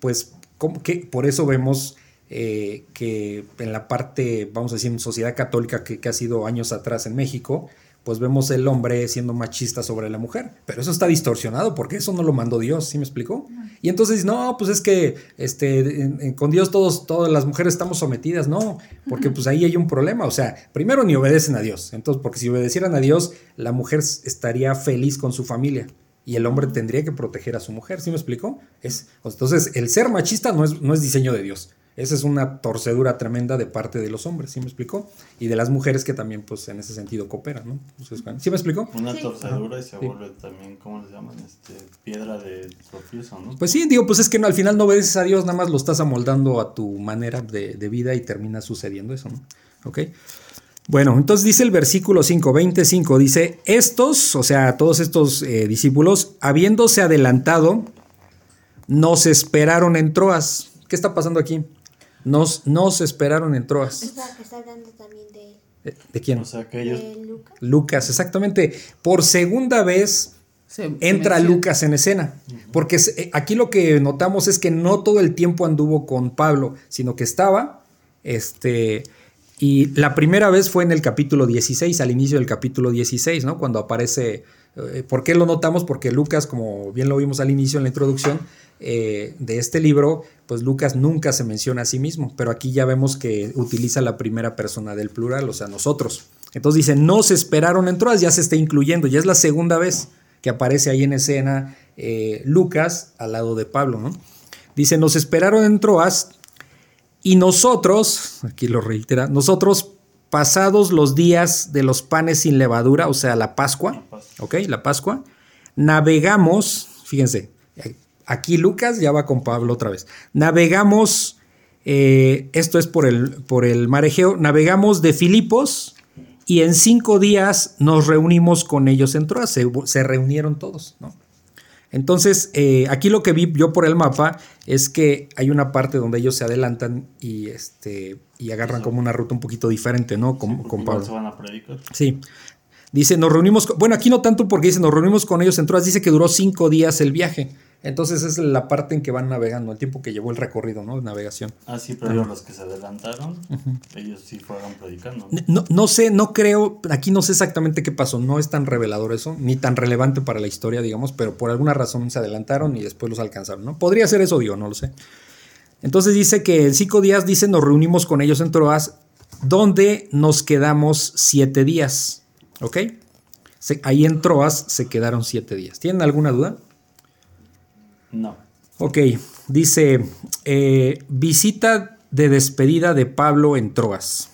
pues ¿cómo que por eso vemos eh, que en la parte, vamos a decir, en sociedad católica que, que ha sido años atrás en México, pues vemos el hombre siendo machista sobre la mujer. Pero eso está distorsionado porque eso no lo mandó Dios, ¿sí me explicó? Y entonces, no, pues es que este, en- en- con Dios todos, todas las mujeres estamos sometidas. No, porque pues ahí hay un problema. O sea, primero ni obedecen a Dios. Entonces, porque si obedecieran a Dios, la mujer estaría feliz con su familia. Y el hombre tendría que proteger a su mujer, ¿sí me explicó? Es, entonces, el ser machista no es, no es diseño de Dios. Esa es una torcedura tremenda de parte de los hombres, ¿sí me explicó? Y de las mujeres que también, pues, en ese sentido cooperan, ¿no? Entonces, ¿Sí me explicó?
Una
Sí.
torcedura y se
Sí.
vuelve también, ¿cómo les llaman? Este, piedra de tropiezo, ¿no?
Pues sí, digo, pues es que no, al final no obedeces a Dios, nada más lo estás amoldando a tu manera de, de vida y termina sucediendo eso, ¿no? ¿Ok? Bueno, entonces dice el versículo 5, 25, dice, estos, o sea, todos estos eh, discípulos, habiéndose adelantado, nos esperaron en Troas. ¿Qué está pasando aquí? Nos, nos esperaron en Troas.
Está, está hablando también de,
¿De, de quién?
O sea que ellos,
de Lucas.
Lucas, exactamente. Por segunda vez
Se-
entra. Lucas en escena. Porque eh, aquí lo que notamos es que no todo el tiempo anduvo con Pablo, sino que estaba, este, y la primera vez fue en el capítulo 16, al inicio del capítulo 16, ¿no? Cuando aparece Eh, ¿Por qué lo notamos? Porque Lucas, como bien lo vimos al inicio en la introducción eh, de este libro, pues Lucas nunca se menciona a sí mismo, pero aquí ya vemos que utiliza la primera persona del plural, o sea, nosotros. Entonces dice, no se esperaron en Troas, ya se está incluyendo, ya es la segunda vez que aparece ahí en escena eh, Lucas al lado de Pablo, ¿no? Dice, nos esperaron en Troas y nosotros, aquí lo reitera, nosotros pasados los días de los panes sin levadura, o sea, la Pascua, ¿ok? La Pascua, navegamos, fíjense, aquí Lucas ya va con Pablo otra vez, navegamos, eh, esto es por el, por el mar Egeo, navegamos de Filipos y en cinco días nos reunimos con ellos en Troas, se, se reunieron todos, ¿no? Entonces, eh, aquí lo que vi yo por el mapa es que hay una parte donde ellos se adelantan y este y agarran como una ruta un poquito diferente, ¿no? Con, con Pablo.
Se van a predicar.
Sí. Dice, nos reunimos, bueno, aquí no tanto porque dice, nos reunimos con ellos en Troas, dice que duró cinco días el viaje. Entonces es la parte en que van navegando, el tiempo que llevó el recorrido, ¿no? De navegación.
Ah, sí, pero los que se adelantaron, ellos sí fueron predicando.
No, no sé, no creo, aquí no sé exactamente qué pasó, no es tan revelador eso, ni tan relevante para la historia, digamos, pero por alguna razón se adelantaron y después los alcanzaron, ¿no? Podría ser eso, digo, no lo sé. Entonces dice que en cinco días, dice, nos reunimos con ellos en Troas, donde nos quedamos siete días, ¿ok? ahí en Troas se quedaron siete días. ¿Tienen alguna duda?
No.
Ok, dice, eh, visita de despedida de Pablo en Troas.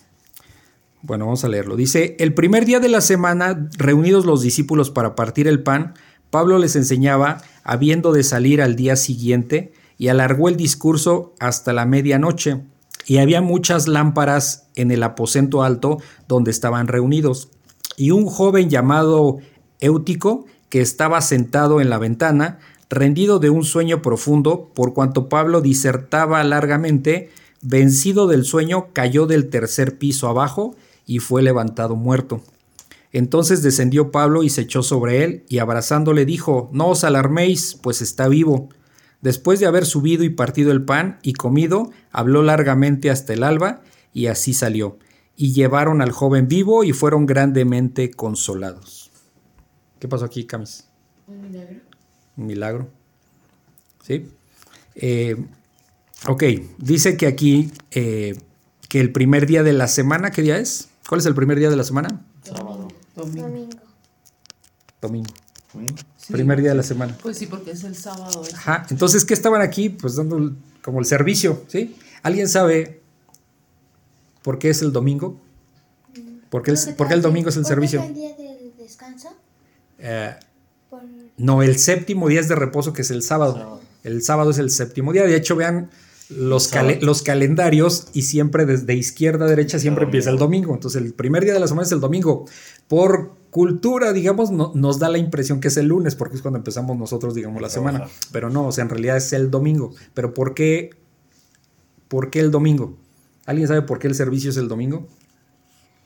Bueno, vamos a leerlo. Dice, el primer día de la semana, reunidos los discípulos para partir el pan, Pablo les enseñaba, habiendo de salir al día siguiente, y alargó el discurso hasta la medianoche. Y había muchas lámparas en el aposento alto donde estaban reunidos. Y un joven llamado Éutico, que estaba sentado en la ventana, rendido de un sueño profundo, por cuanto Pablo disertaba largamente, vencido del sueño, cayó del tercer piso abajo y fue levantado muerto. Entonces descendió Pablo y se echó sobre él, y abrazándole dijo, No os alarméis, pues está vivo. Después de haber subido y partido el pan y comido, habló largamente hasta el alba, y así salió. Y llevaron al joven vivo y fueron grandemente consolados. ¿Qué pasó aquí, Camis?
Un milagro
un milagro. ¿Sí? Eh, ok, dice que aquí, eh, que el primer día de la semana, ¿qué día es? ¿Cuál es el primer día de la semana?
Sábado.
Domingo.
Domingo. primer día de la semana.
Pues sí, porque es el sábado.
Ajá, entonces, ¿qué estaban aquí? Pues dando como el servicio, ¿sí? ¿Alguien sabe por qué es el domingo? ¿Por qué, el, domingo es el servicio?
¿Es el día del descanso?
Eh, no, el séptimo día es de reposo, que es el sábado. El sábado es el séptimo día. De hecho, vean los, los calendarios y siempre desde izquierda a derecha siempre empieza el domingo. Entonces, el primer día de la semana es el domingo. Por cultura, digamos, nos da la impresión que es el lunes, porque es cuando empezamos nosotros, digamos, la semana. Pero no, o sea, en realidad es el domingo. Pero ¿por qué, por qué el domingo? ¿Alguien sabe por qué el servicio es el domingo?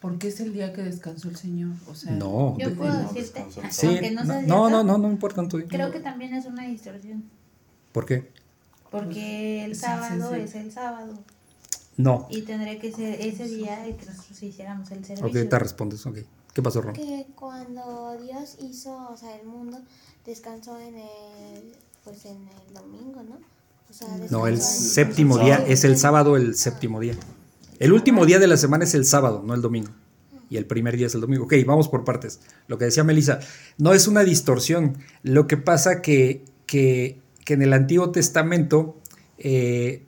Porque es el día que descansó el Señor. O sea,
no,
yo puedo decirte,
sí, no, no, no, no, no, importa tanto.
Creo que también es una distorsión.
¿Por qué?
Porque el sábado es el sábado.
No.
Y tendría que ser ese día que nosotros hiciéramos el servicio.
Ok, te respondes, ok. ¿Qué pasó, Ron?
Que cuando Dios hizo, o sea, el mundo, descansó en el, pues en el domingo, ¿no? O sea,
no, el séptimo día, es el sábado el séptimo día. El último día de la semana es el sábado, no el domingo. Y el primer día es el domingo. Ok, vamos por partes. Lo que decía Melissa, no es una distorsión. Lo que pasa que, que, que en el Antiguo Testamento eh,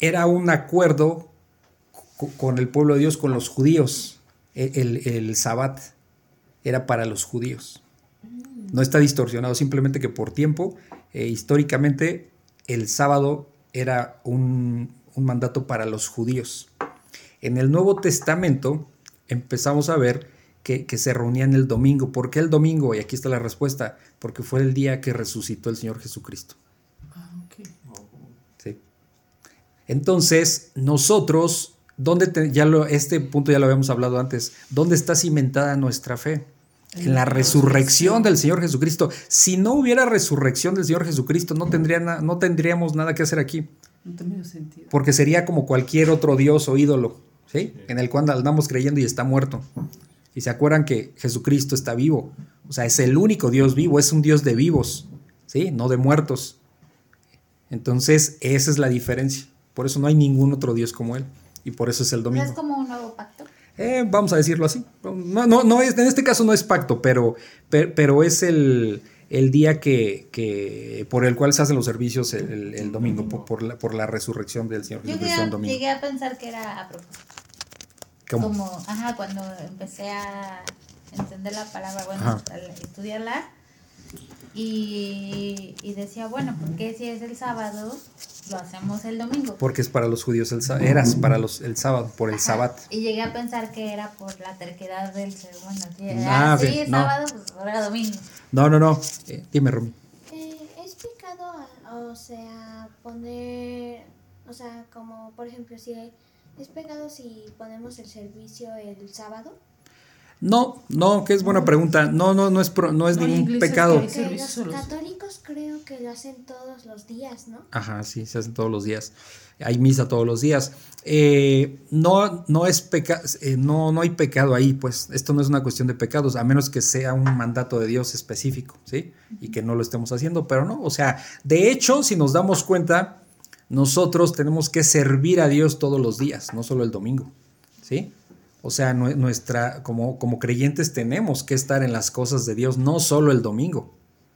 era un acuerdo con el pueblo de Dios, con los judíos. E, el, el, Sabbat era para los judíos. No está distorsionado, simplemente que por tiempo, eh, históricamente, el sábado era un, un mandato para los judíos. En el Nuevo Testamento empezamos a ver que, se reunían el domingo. ¿Por qué el domingo? Y aquí está la respuesta. Porque fue el día que resucitó el Señor Jesucristo.
Ah,
sí. Entonces, nosotros, ¿dónde ya lo, este punto ya lo habíamos hablado antes, ¿dónde está cimentada nuestra fe? En la resurrección del Señor Jesucristo. Si no hubiera resurrección del Señor Jesucristo, no, tendría no tendríamos nada que hacer aquí.
No sentido.
Porque sería como cualquier otro dios o ídolo, ¿sí? En el cual andamos creyendo y está muerto. Y se acuerdan que Jesucristo está vivo. O sea, es el único Dios vivo, es un Dios de vivos, ¿sí? No de muertos. Entonces, esa es la diferencia. Por eso no hay ningún otro Dios como Él. Y por eso es el domingo.
¿Es como un nuevo pacto?
Eh, vamos a decirlo así. No, no, no es, en este caso no es pacto, pero, pero, es el, día que, por el cual se hacen los servicios el, domingo, por, la, por la resurrección del Señor
Yo llegué, a pensar que era a propósito. Como, ajá, cuando empecé a entender la palabra, bueno, estudiarla, y, y decía, bueno, porque si es el sábado, lo hacemos el domingo.
Porque es para los judíos el sábado, eras para los el sábado, por el sábado.
Y llegué a pensar que era por la terquedad del ser humano. Ah, sí, no. sábado, pues ahora domingo.
No, no, no. Eh, dime, Rumi.
Eh, ¿Es pecado, o sea, poner, o sea, como por ejemplo, si es pecado si ponemos el servicio el sábado?
No, no, que es buena pregunta. No, no, no es, no es ningún pecado.
los católicos creo que lo hacen todos los días, ¿no?
Ajá, sí, se hacen todos los días. Hay misa todos los días. Eh, no, no es pecado, eh, no, no hay pecado ahí, pues esto no es una cuestión de pecados, a menos que sea un mandato de Dios específico, ¿sí? Y que no lo estemos haciendo, pero no, o sea, de hecho, si nos damos cuenta, nosotros tenemos que servir a Dios todos los días, no solo el domingo, ¿sí? O sea, nuestra, como, como creyentes tenemos que estar en las cosas de Dios, no solo el domingo.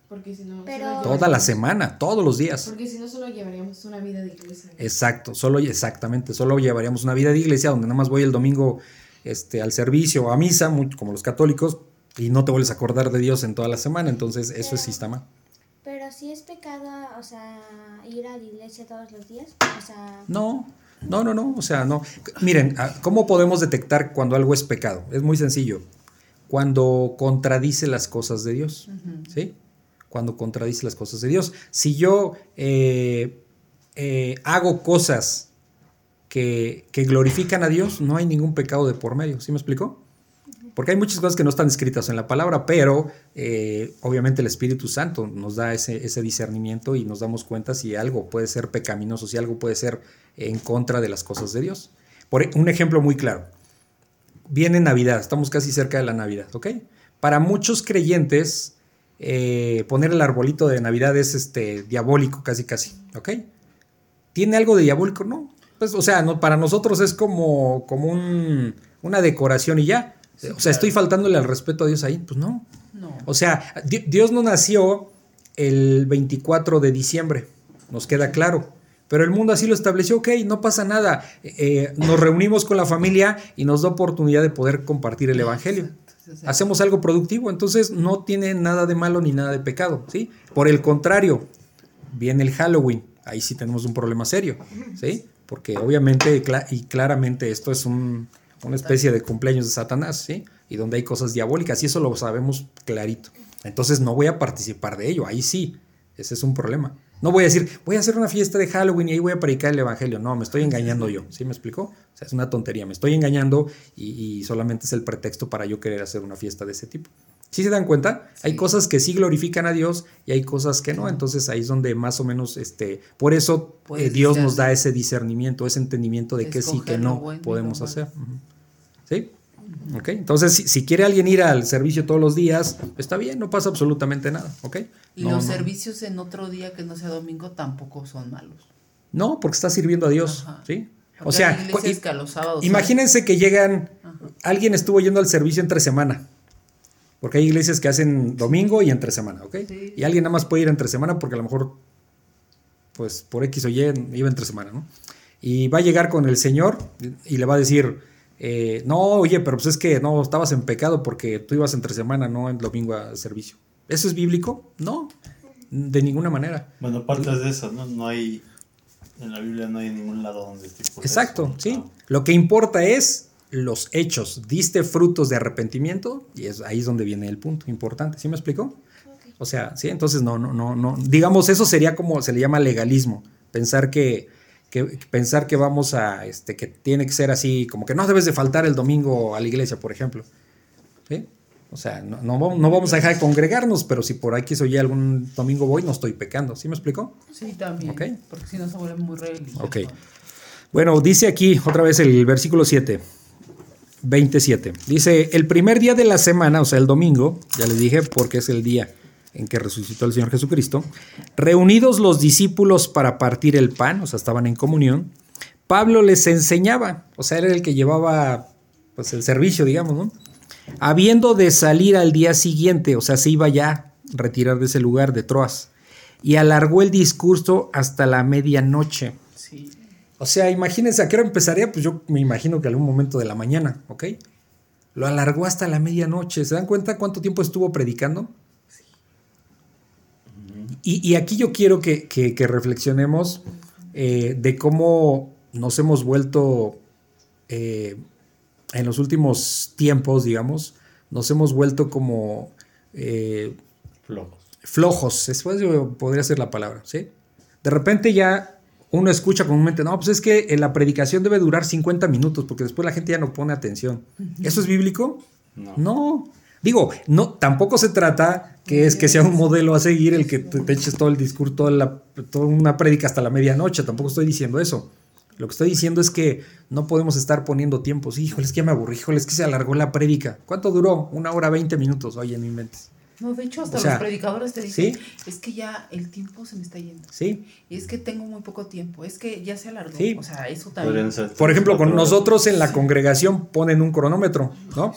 Porque si no,
toda la semana, todos los días.
Porque si no, solo llevaríamos una vida de iglesia.
Exacto, solo, exactamente, solo llevaríamos una vida de iglesia donde nada más voy el domingo este, al servicio o a misa, como los católicos, y no te vuelves a acordar de Dios en toda la semana, entonces eso es sistema.
Pero si es pecado, o sea, ir a la iglesia todos los días, o sea...
No, no, no, no, o sea, no. Miren, ah, ¿cómo podemos detectar cuando algo es pecado? Es muy sencillo. Cuando contradice las cosas de Dios, ¿sí? Cuando contradice las cosas de Dios. Si yo eh, eh, hago cosas que, que, glorifican a Dios, no hay ningún pecado de por medio, ¿sí me explicó? Porque hay muchas cosas que no están escritas en la palabra, pero eh, obviamente el Espíritu Santo nos da ese, discernimiento y nos damos cuenta si algo puede ser pecaminoso, si algo puede ser en contra de las cosas de Dios. Por un ejemplo muy claro. Viene Navidad, estamos casi cerca de la Navidad, ¿ok? Para muchos creyentes, eh, poner el arbolito de Navidad es este, diabólico, casi casi, ¿ok? ¿Tiene algo de diabólico? No. Pues, o sea, para nosotros es como, como un, una decoración y ya o sea, ¿estoy faltándole al respeto a Dios ahí? Pues no. O sea, Dios no nació el 24 de diciembre, nos queda claro. Pero el mundo así lo estableció, ok, no pasa nada. Eh, nos reunimos con la familia y nos da oportunidad de poder compartir el Evangelio. Hacemos algo productivo, entonces no tiene nada de malo ni nada de pecado, ¿sí? Por el contrario, viene el Halloween, ahí sí tenemos un problema serio, ¿sí? Porque obviamente y claramente esto es un, una especie de cumpleaños de Satanás, ¿sí? Y donde hay cosas diabólicas, y eso lo sabemos clarito. Entonces no voy a participar de ello, ahí sí, ese es un problema. No voy a decir, voy a hacer una fiesta de Halloween y ahí voy a predicar el Evangelio. No, me estoy engañando yo, ¿sí me explico? O sea, es una tontería, me estoy engañando y, solamente es el pretexto para yo querer hacer una fiesta de ese tipo. ¿Sí se dan cuenta? Hay cosas que sí glorifican a Dios y hay cosas que no. Entonces ahí es donde más o menos, este, por eso eh, Dios nos da ese discernimiento, ese entendimiento de qué sí, que no podemos hacer. ¿Sí? ¿Ok? Entonces, si, quiere alguien ir al servicio todos los días, está bien, no pasa absolutamente nada, ¿ok?
Y los servicios en otro día que no sea domingo tampoco son malos.
No, porque está sirviendo a Dios, ¿sí? O sea, imagínense que llegan, alguien estuvo yendo al servicio entre semana, porque hay iglesias que hacen domingo y entre semana, ¿ok? Y alguien nada más puede ir entre semana porque a lo mejor, pues por X o Y iba entre semana, ¿no? Y va a llegar con el Señor y le va a decir, eh, no, oye, pero pues es que no, estabas en pecado porque tú ibas entre semana, no en domingo a servicio. ¿Eso es bíblico? No, de ninguna manera.
Bueno, aparte de eso, ¿no? No hay, en la Biblia no hay ningún lado donde esté
Exacto, sí. Lo que importa es los hechos. Diste frutos de arrepentimiento y es, ahí es donde viene el punto importante. ¿Sí me explicó? O sea, sí, entonces no, no, no, no. Digamos, eso sería como se le llama legalismo. Pensar que que pensar que vamos a, este, que tiene que ser así, como que no debes de faltar el domingo a la iglesia, por ejemplo. ¿Sí? O sea, no, no, vamos a dejar de congregarnos, pero si por aquí soy algún domingo voy, no estoy pecando. ¿Sí me explicó?
Sí, también. Porque si no se vuelve muy religioso.
Ok. Bueno, dice aquí otra vez el versículo 7. 27. Dice, el primer día de la semana, o sea, el domingo, ya les dije porque es el día en que resucitó el Señor Jesucristo, reunidos los discípulos para partir el pan, o sea, estaban en comunión, Pablo les enseñaba, o sea, era el que llevaba pues el servicio, digamos, ¿no? Habiendo de salir al día siguiente, o sea, se iba ya a retirar de ese lugar de Troas, y alargó el discurso hasta la medianoche. Sí. O sea, imagínense, ¿a qué hora empezaría? Pues yo me imagino que algún momento de la mañana, ¿ok? Lo alargó hasta la medianoche. ¿Se dan cuenta cuánto tiempo estuvo predicando? Y, aquí yo quiero que, reflexionemos eh, de cómo nos hemos vuelto eh, en los últimos tiempos, digamos, nos hemos vuelto como eh, flojos. Flojos, después podría ser la palabra, ¿sí? De repente ya uno escucha comúnmente, no, pues es que la predicación debe durar 50 minutos porque después la gente ya no pone atención. ¿Eso es bíblico? No. no. Digo, no, tampoco se trata que es que sea un modelo a seguir el que te, eches todo el discurso, toda, toda una prédica hasta la medianoche, tampoco estoy diciendo eso. Lo que estoy diciendo es que no podemos estar poniendo tiempos. Híjole, es que ya me aburrí, híjole, es que se alargó la prédica. ¿Cuánto duró? Una hora veinte minutos. Oye, no inventes.
No, de hecho, hasta los predicadores te dicen, es que ya el tiempo se me está yendo. Sí. Y es que tengo muy poco tiempo, es que ya se alargó. Sí. O sea, eso también.
Por ejemplo, con nosotros en la congregación ponen un cronómetro, ¿no?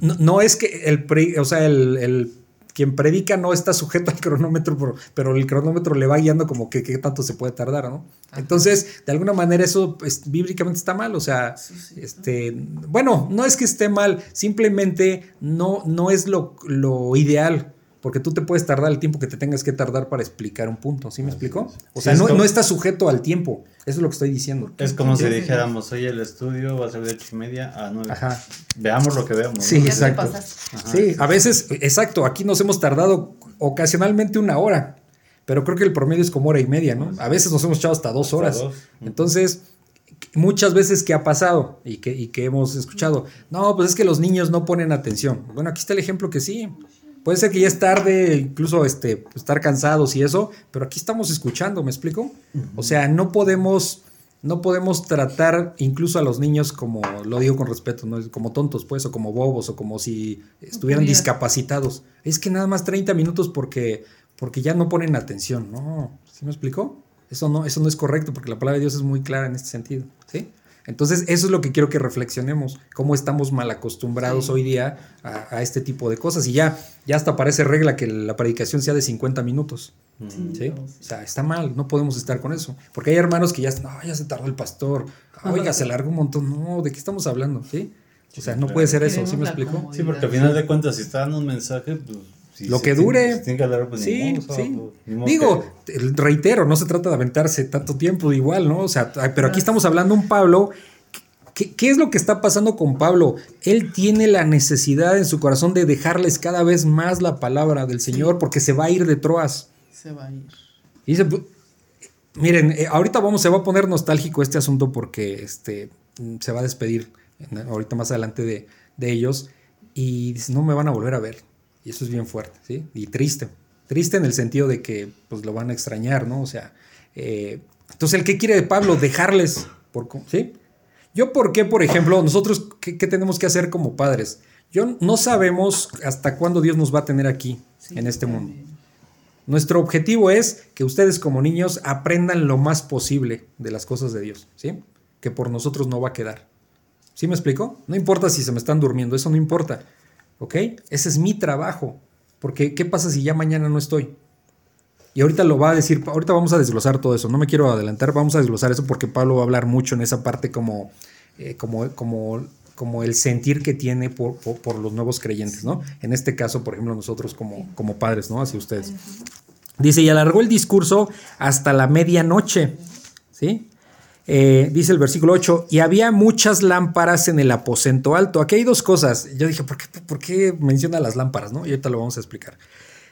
No, no, es que el, o sea, el quien predica no está sujeto al cronómetro, pero, el cronómetro le va guiando como que qué tanto se puede tardar, ¿no? Entonces, de alguna manera eso pues, bíblicamente está mal, o sea, este, bueno, no es que esté mal, simplemente no, no es lo, lo ideal porque tú te puedes tardar el tiempo que te tengas que tardar para explicar un punto, ¿sí me explico? O sea, no, no, está sujeto al tiempo, eso es lo que estoy diciendo.
Es como si dijéramos, oye, el estudio va a ser de ocho y media a nueve. Ajá. Veamos lo que veamos.
Sí, exacto. Sí, a veces, exacto, aquí nos hemos tardado ocasionalmente una hora, pero creo que el promedio es como hora y media, ¿no? A veces nos hemos echado hasta dos horas. Entonces, muchas veces que ha pasado y que, y que hemos escuchado, no, pues es que los niños no ponen atención. Bueno, aquí está el ejemplo que sí. Puede ser que ya es tarde, incluso este, estar cansados y eso, pero aquí estamos escuchando, ¿me explico? O sea, no podemos, no podemos tratar incluso a los niños como, lo digo con respeto, ¿no? como tontos, pues, o como bobos, o como si estuvieran discapacitados. Es que nada más 30 minutos porque, porque ya no ponen atención, ¿no? ¿Sí me explico? Eso no, eso no es correcto porque la palabra de Dios es muy clara en este sentido, ¿sí? Entonces, eso es lo que quiero que reflexionemos, cómo estamos mal acostumbrados hoy día a, este tipo de cosas. Y ya, ya hasta parece regla que la predicación sea de 50 minutos. Sí. O sea, está mal, no podemos estar con eso. Porque hay hermanos que ya, no, ya se tardó el pastor, oiga, se largó un montón. No, ¿de qué estamos hablando? ¿Sí? O sea, no puede ser eso, ¿sí me explico?
Sí, porque al final de cuentas, si está dando un mensaje, pues
lo que dure. Pues, sí, sí. Digo, reitero, no se trata de aventarse tanto tiempo igual, ¿no? O sea, pero aquí estamos hablando de un Pablo. ¿Qué, ¿Qué, es lo que está pasando con Pablo? Él tiene la necesidad en su corazón de dejarles cada vez más la palabra del Señor porque se va a ir de Troas.
Se va a ir.
Y dice, miren, eh, ahorita vamos, se va a poner nostálgico este asunto porque este, se va a despedir ahorita más adelante de, de ellos y dice, no me van a volver a ver y eso es bien fuerte, ¿sí? Y triste. Triste en el sentido de que pues lo van a extrañar, ¿no? O sea, eh, entonces el que quiere de Pablo, dejarles, por, ¿sí? Yo, ¿por qué, por ejemplo, nosotros, ¿qué, tenemos que hacer como padres? Yo no sabemos hasta cuándo Dios nos va a tener aquí, en este mundo. Nuestro objetivo es que ustedes como niños aprendan lo más posible de las cosas de Dios, ¿sí? Que por nosotros no va a quedar. ¿Sí me explico? No importa si se me están durmiendo, eso no importa. ¿Ok? Ese es mi trabajo. Porque, ¿qué pasa si ya mañana no estoy? Y ahorita lo va a decir, ahorita vamos a desglosar todo eso. No me quiero adelantar, vamos a desglosar eso porque Pablo va a hablar mucho en esa parte como, eh, como, como, como el sentir que tiene por, los nuevos creyentes, ¿no? En este caso, por ejemplo, nosotros como, como padres, ¿no? Hacia ustedes. Dice, y alargó el discurso hasta la medianoche, ¿sí? Eh, dice el versículo 8, y había muchas lámparas en el aposento alto. Aquí hay dos cosas. Yo dije, ¿por qué, por qué menciona las lámparas? ¿no? Y ahorita lo vamos a explicar.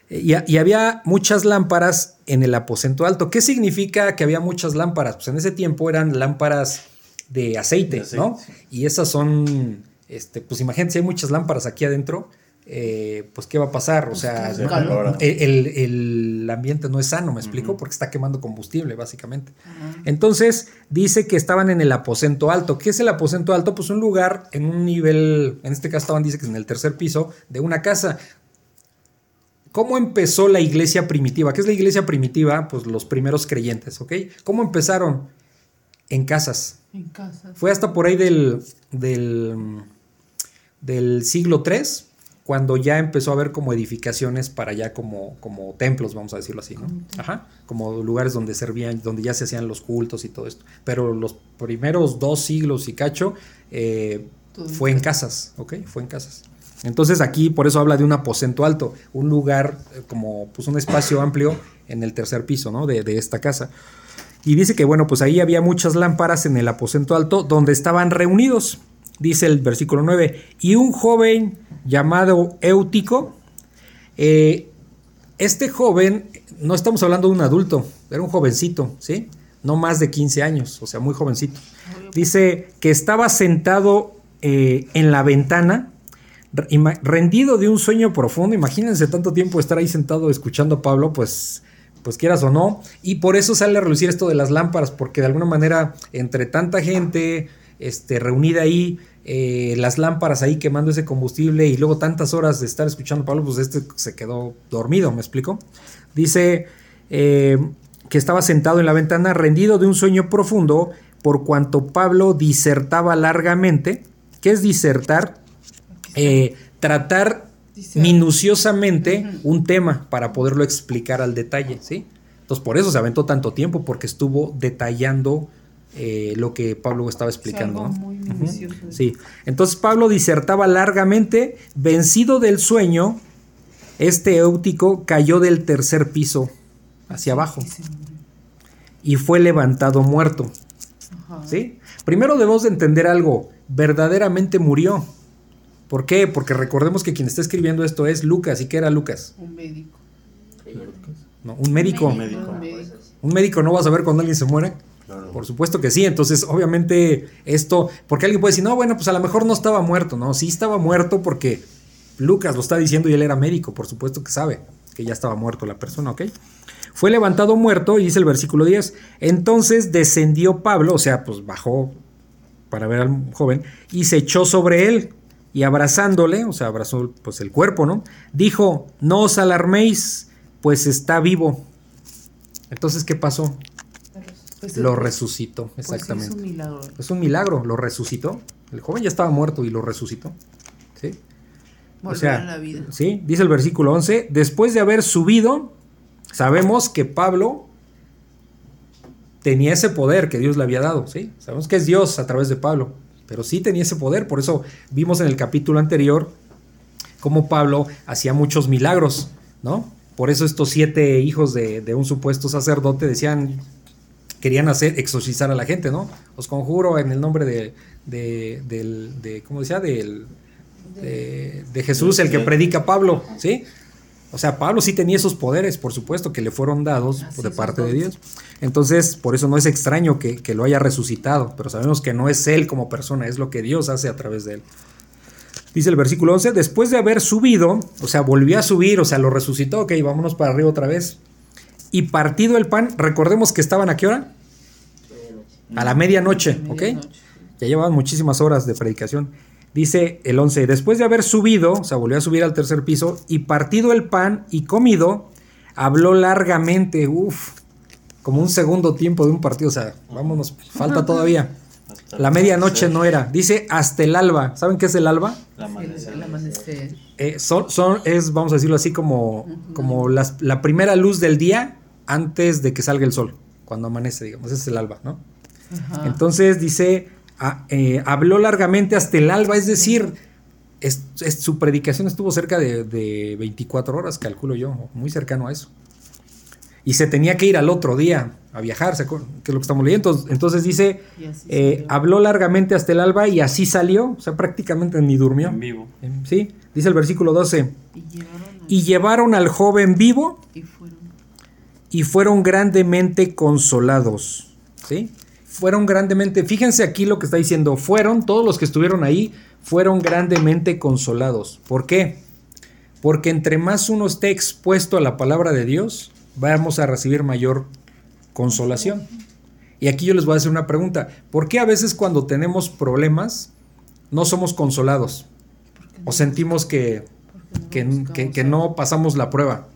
Eh, y, había muchas lámparas en el aposento alto. ¿Qué significa que había muchas lámparas? Pues en ese tiempo eran lámparas de aceite, ¿no? Y esas son, este, pues imagínense, hay muchas lámparas aquí adentro. Eh, pues qué va a pasar, o
Pues,
sea, el, el ambiente no es sano, me explico, porque está quemando combustible, básicamente. Entonces, dice que estaban en el aposento alto. ¿Qué es el aposento alto? Pues un lugar en un nivel, en este caso estaban, dice que es en el tercer piso de una casa. ¿Cómo empezó la iglesia primitiva? ¿Qué es la iglesia primitiva? Pues los primeros creyentes, ¿ok? ¿Cómo empezaron? En casas.
En casa.
Fue hasta por ahí del, del, del siglo III cuando ya empezó a haber como edificaciones para allá como, como templos, vamos a decirlo así, ¿no? Ajá, como lugares donde servían, donde ya se hacían los cultos y todo esto. Pero los primeros dos siglos y cacho eh, fue en casas, ¿ok? Fue en casas. Entonces aquí por eso habla de un aposento alto, un lugar eh, como pues un espacio amplio en el tercer piso, ¿no? De, de esta casa. Y dice que, bueno, pues ahí había muchas lámparas en el aposento alto donde estaban reunidos. Dice el versículo 9. Y un joven llamado Éutico. eh, este joven, no estamos hablando de un adulto, era un jovencito, ¿sí? No más de 15 años, o sea, muy jovencito. Dice que estaba sentado eh, en la ventana, rendido de un sueño profundo. Imagínense tanto tiempo estar ahí sentado escuchando a Pablo, pues, pues quieras o no. Y por eso sale a relucir esto de las lámparas, porque de alguna manera, entre tanta gente este, reunida ahí, eh, las lámparas ahí quemando ese combustible y luego tantas horas de estar escuchando a Pablo, pues este se quedó dormido, ¿me explico? Dice eh, que estaba sentado en la ventana rendido de un sueño profundo por cuanto Pablo disertaba largamente. ¿Qué es disertar? Eh, tratar minuciosamente un tema para poderlo explicar al detalle, ¿sí? Entonces por eso se aventó tanto tiempo, porque estuvo detallando eh, lo que Pablo estaba explicando.
algo
¿no?
muy
Ujú.
minucioso.
Sí, entonces Pablo disertaba largamente, vencido del sueño, este éutico cayó del tercer piso hacia abajo
Y se murió.
y fue levantado muerto.
Ajá.
¿Sí? Primero debemos de entender algo, verdaderamente murió. ¿Por qué? Porque recordemos que quien está escribiendo esto es Lucas. ¿Y qué era Lucas?
Un médico.
No, un médico.
Un médico.
Un médico.
Un médico no va a saber cuando alguien se muere. Por supuesto que sí. Entonces, obviamente, esto, porque alguien puede decir, no, bueno, pues a lo mejor no estaba muerto. No, sí estaba muerto porque Lucas lo está diciendo y él era médico. Por supuesto que sabe que ya estaba muerto la persona, ¿ok? Fue levantado muerto, y dice el versículo 10. Entonces descendió Pablo, o sea, pues bajó para ver al joven, y se echó sobre él, y abrazándole, o sea, abrazó pues el cuerpo, ¿no? Dijo, no os alarméis, pues está vivo. Entonces, ¿qué pasó?
Pues,
Lo resucitó,
pues,
exactamente.
es un milagro.
Es un milagro, lo resucitó. El joven ya estaba muerto y lo resucitó. ¿Sí?
Volver
o sea,
a la vida.
sí, dice el versículo 11, después de haber subido, sabemos que Pablo tenía ese poder que Dios le había dado, ¿sí? Sabemos que es Dios a través de Pablo, pero sí tenía ese poder, por eso vimos en el capítulo anterior cómo Pablo hacía muchos milagros, ¿no? Por eso estos siete hijos de, de un supuesto sacerdote decían, querían hacer, exorcizar a la gente, ¿no? Os conjuro en el nombre de, de, del, de ¿cómo decía? Del, de, de Jesús, el que predica Pablo, ¿sí? O sea, Pablo sí tenía esos poderes, por supuesto, que le fueron dados
Así
de parte de. Dios. Entonces, por eso no es extraño que, que lo haya resucitado, pero sabemos que no es él como persona, es lo que Dios hace a través de él. Dice el versículo 11, después de haber subido, o sea, volvió a subir, o sea, lo resucitó, ok, vámonos para arriba otra vez. Y partido el pan, recordemos que estaban a qué hora? A la medianoche, ¿ok? Ya llevaban muchísimas horas de predicación. Dice el 11, después de haber subido, o sea, volvió a subir al tercer piso, y partido el pan y comido, habló largamente, uff, como un segundo tiempo de un partido, o sea, vámonos, falta todavía. La medianoche no era, dice hasta el alba. ¿Saben qué es el alba?
El amanecer.
El amanecer.
Eh, son, son, es, vamos a decirlo así, como, como las- la primera luz del día antes de que salga el sol, cuando amanece, digamos, ese es el alba, ¿no?
Ajá.
Entonces dice, a- eh, habló largamente hasta el alba, es decir, es- es- su predicación estuvo cerca de, de 24 horas, calculo yo, muy cercano a eso. Y se tenía que ir al otro día a viajar, ¿se acuerdan? que es lo que estamos leyendo. Entonces, entonces dice, eh, habló largamente hasta el alba y así salió, o sea, prácticamente ni durmió.
En vivo.
Sí, dice el versículo 12,
Y llevaron a-
y llevaron al joven vivo
y.
y fueron grandemente consolados. ¿Sí? Fueron grandemente, fíjense aquí lo que está diciendo, fueron, todos los que estuvieron ahí, fueron grandemente consolados. ¿Por qué? Porque entre más uno esté expuesto a la palabra de Dios, vamos a recibir mayor consolación. Y aquí yo les voy a hacer una pregunta. ¿Por qué a veces cuando tenemos problemas no somos consolados? O sentimos que, que, no pasamos la prueba.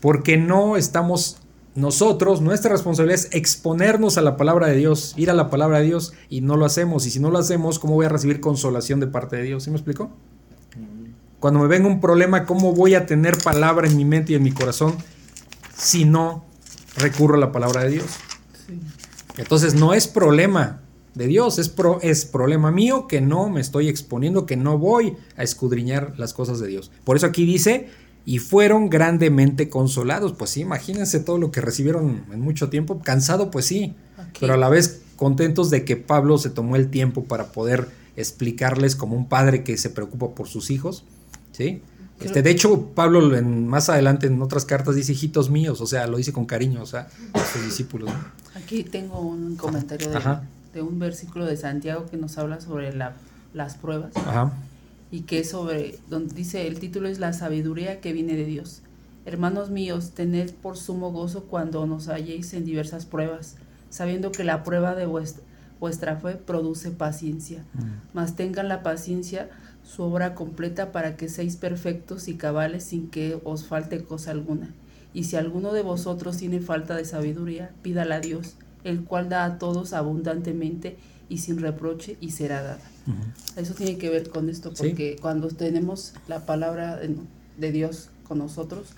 Porque no estamos nosotros, nuestra responsabilidad es exponernos a la palabra de Dios, ir a la palabra de Dios y no lo hacemos. Y si no lo hacemos, ¿cómo voy a recibir consolación de parte de Dios? ¿Sí me explico? Cuando me venga un problema, ¿cómo voy a tener palabra en mi mente y en mi corazón si no recurro a la palabra de Dios? Entonces no es problema de Dios, es, es problema mío que no me estoy exponiendo, que no voy a escudriñar las cosas de Dios. Por eso aquí dice, y fueron grandemente consolados. Pues sí, imagínense todo lo que recibieron en mucho tiempo. Cansado, pues sí, pero a la vez contentos de que Pablo se tomó el tiempo para poder explicarles como un padre que se preocupa por sus hijos ¿sí? Este, de hecho, Pablo en, más adelante en otras cartas dice hijitos míos, o sea, lo dice con cariño, o sea, a sus discípulos.
Aquí tengo un comentario de, un versículo de Santiago que nos habla sobre la, las pruebas. Y que es sobre, donde dice, el título es La sabiduría que viene de Dios. Hermanos míos, tened por sumo gozo cuando nos halléis en diversas pruebas, sabiendo que la prueba de vuestra, vuestra fe produce paciencia. Mm. Mas tengan la paciencia su obra completa para que seáis perfectos y cabales sin que os falte cosa alguna. Y si alguno de vosotros tiene falta de sabiduría, pídala a Dios, el cual da a todos abundantemente y sin reproche y será dada. Eso tiene que ver con esto, porque cuando tenemos la palabra de Dios con nosotros,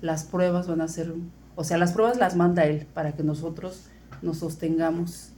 las pruebas van a ser, o sea, las pruebas las manda Él para que nosotros nos sostengamos.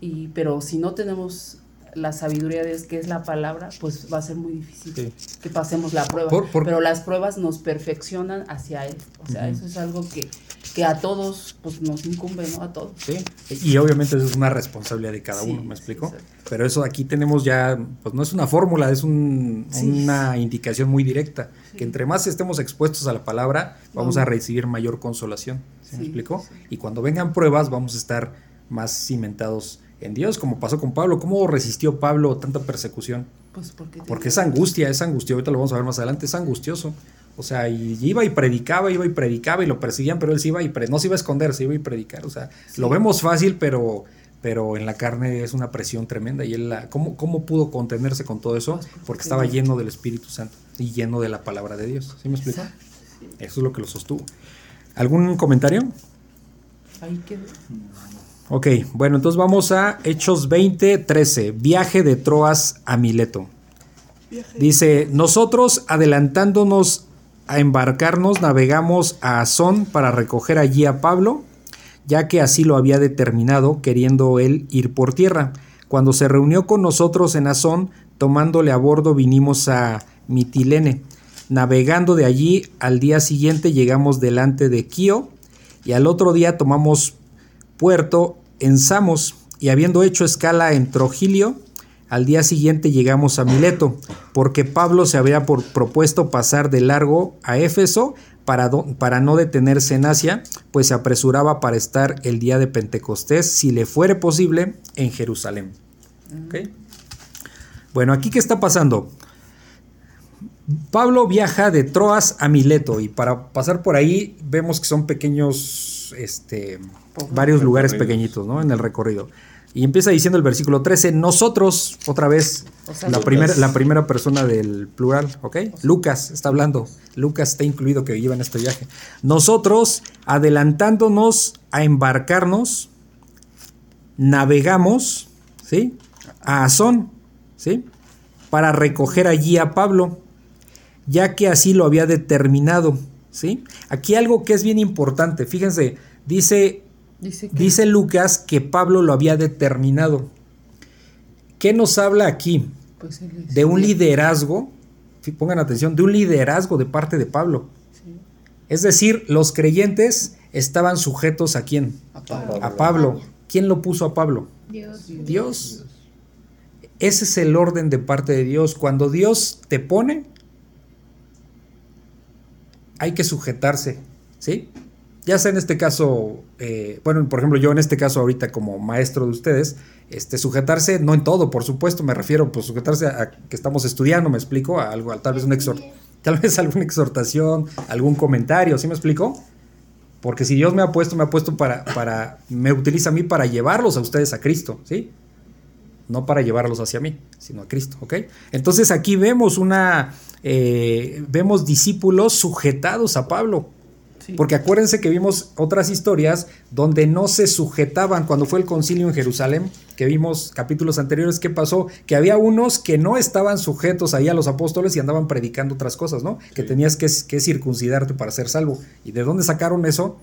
Y, pero si no tenemos la sabiduría de que es la palabra, pues va a ser muy difícil que pasemos la prueba. Pero las pruebas nos perfeccionan hacia Él. O sea, eso es algo que, que a todos pues, nos incumbe, ¿no? A todos.
Sí, y obviamente eso es una responsabilidad de cada uno, ¿me explico? Pero eso aquí tenemos ya, pues no es una fórmula, es una indicación muy directa, que entre más estemos expuestos a la palabra, vamos a recibir mayor consolación, ¿me explico? Y cuando vengan pruebas, vamos a estar más cimentados en Dios, como pasó con Pablo. ¿Cómo resistió Pablo tanta persecución?
Pues porque,
porque es angustia, es angustia, ahorita lo vamos a ver más adelante, es angustioso. O sea, y iba y predicaba, iba y predicaba y lo perseguían, pero él se iba y no se iba a esconder, se iba a predicar. O sea, lo vemos fácil, pero, pero en la carne es una presión tremenda. Y él, la, ¿cómo, ¿cómo pudo contenerse con todo eso? Porque estaba lleno del Espíritu Santo y lleno de la palabra de Dios. ¿Sí me explico? Eso es lo que lo sostuvo. ¿Algún comentario?
Ahí quedó.
Ok, bueno, entonces vamos a Hechos 20, 13. Viaje de Troas a Mileto. Dice, nosotros adelantándonos a embarcarnos, navegamos a Azón para recoger allí a Pablo, ya que así lo había determinado, queriendo él ir por tierra. Cuando se reunió con nosotros en Azón, tomándole a bordo, vinimos a Mitilene. Navegando de allí, al día siguiente llegamos delante de Quío, y al otro día tomamos puerto en Samos y habiendo hecho escala en Trogilio, al día siguiente llegamos a Mileto, porque Pablo se había propuesto pasar de largo a Éfeso para, para, no detenerse en Asia, pues se apresuraba para estar el día de Pentecostés, si le fuere posible, en Jerusalén. Bueno, aquí qué está pasando. Pablo viaja de Troas a Mileto y para pasar por ahí vemos que son pequeños este, varios lugares pequeñitos, ¿no? En el recorrido. Y empieza diciendo el versículo 13, nosotros, otra vez, la, primera, la primera persona del plural, ¿ok? Lucas está hablando, Lucas está incluido que lleva en este viaje. Nosotros, adelantándonos a embarcarnos, navegamos, ¿sí? A Azón, ¿sí? Para recoger allí a Pablo, ya que así lo había determinado, ¿sí? Aquí algo que es bien importante, fíjense, dice Dice, Lucas que Pablo lo había determinado. ¿Qué nos habla aquí? Pues de un liderazgo, pongan atención, de un liderazgo de parte de Pablo. Es decir, los creyentes estaban sujetos a quién? A Pablo. a Pablo. ¿Quién lo puso a Pablo?
Dios.
Dios. Ese es el orden de parte de Dios. Cuando Dios te pone, hay que sujetarse, ¿sí? Ya sea en este caso, eh, bueno, por ejemplo, yo en este caso ahorita como maestro de ustedes, este, sujetarse, no en todo, por supuesto, me refiero, pues sujetarse a, que estamos estudiando, me explico, a algo, tal vez una tal vez alguna exhortación, algún comentario, ¿sí me explico? Porque si Dios me ha puesto, me ha puesto para, para, me utiliza a mí para llevarlos a ustedes a Cristo, ¿sí? No para llevarlos hacia mí, sino a Cristo, ¿ok? Entonces aquí vemos una, eh, vemos discípulos sujetados a Pablo, porque acuérdense que vimos otras historias donde no se sujetaban cuando fue el concilio en Jerusalén, que vimos capítulos anteriores, ¿qué pasó? Que había unos que no estaban sujetos ahí a los apóstoles y andaban predicando otras cosas, ¿no? Que tenías que, que, circuncidarte para ser salvo. ¿Y de dónde sacaron eso?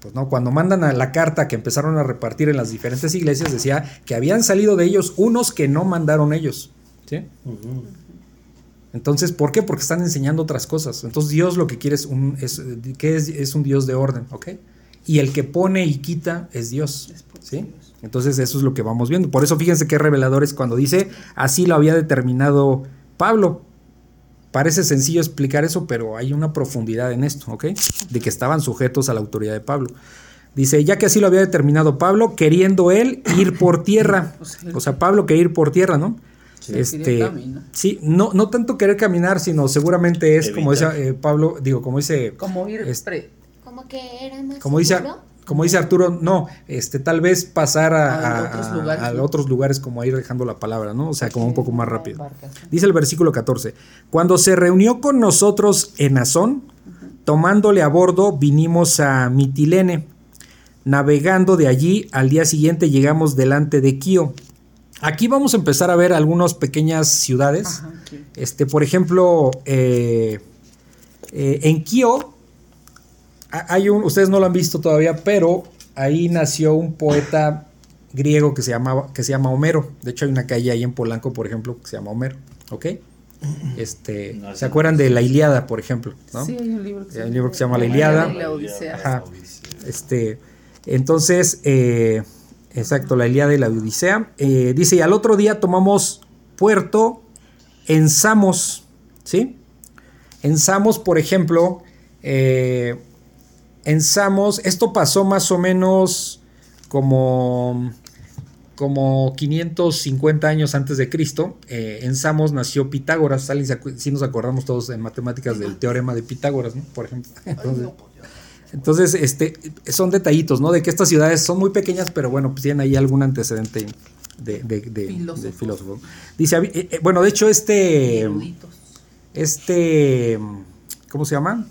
Pues no, cuando mandan a la carta que empezaron a repartir en las diferentes iglesias, decía que habían salido de ellos unos que no mandaron ellos. ¿Sí? Entonces, ¿por qué? Porque están enseñando otras cosas. Entonces Dios lo que quiere es un, es, es, un Dios de orden, ¿ok? Y el que pone y quita es Dios, ¿sí? Entonces eso es lo que vamos viendo. Por eso fíjense qué revelador es cuando dice, así lo había determinado Pablo. Parece sencillo explicar eso, pero hay una profundidad en esto, ¿ok? De que estaban sujetos a la autoridad de Pablo. Dice, ya que así lo había determinado Pablo, queriendo él ir por tierra. O sea, Pablo quería ir por tierra, ¿no? Este, sí, no, no tanto querer caminar, sino seguramente es como dice eh, Pablo, digo, como dice...
Como ir...
como que era más
como dice, como dice Arturo, no, este, tal vez pasar a, otros, lugares, otros lugares como a ir dejando la palabra, ¿no? O sea, como un poco más rápido. Dice el versículo 14, cuando se reunió con nosotros en Azón, tomándole a bordo, vinimos a Mitilene. Navegando de allí, al día siguiente llegamos delante de Quío Aquí vamos a empezar a ver algunas pequeñas ciudades. Este, por ejemplo, eh, eh, en Kio hay un, ustedes no lo han visto todavía, pero ahí nació un poeta griego que se llamaba, que se llama Homero. De hecho, hay una calle ahí en Polanco, por ejemplo, que se llama Homero. ¿Ok? Este, ¿Se acuerdan de la Iliada, por ejemplo?
Sí, hay un libro que,
se, llama, se llama La Iliada.
Ajá.
Este, entonces, eh, Exacto, la Ilíada y la Odisea. Eh, dice, y al otro día tomamos puerto en Samos, ¿sí? En Samos, por ejemplo, eh, en Samos, esto pasó más o menos como, como 550 años antes de Cristo. Eh, en Samos nació Pitágoras, si nos acordamos todos en matemáticas del teorema de Pitágoras, ¿no? Por ejemplo. Entonces, entonces, este, son detallitos, ¿no? De que estas ciudades son muy pequeñas, pero bueno, pues tienen ahí algún antecedente de, filósofo. Dice, eh, eh, bueno, de hecho, este, este, ¿cómo se llama?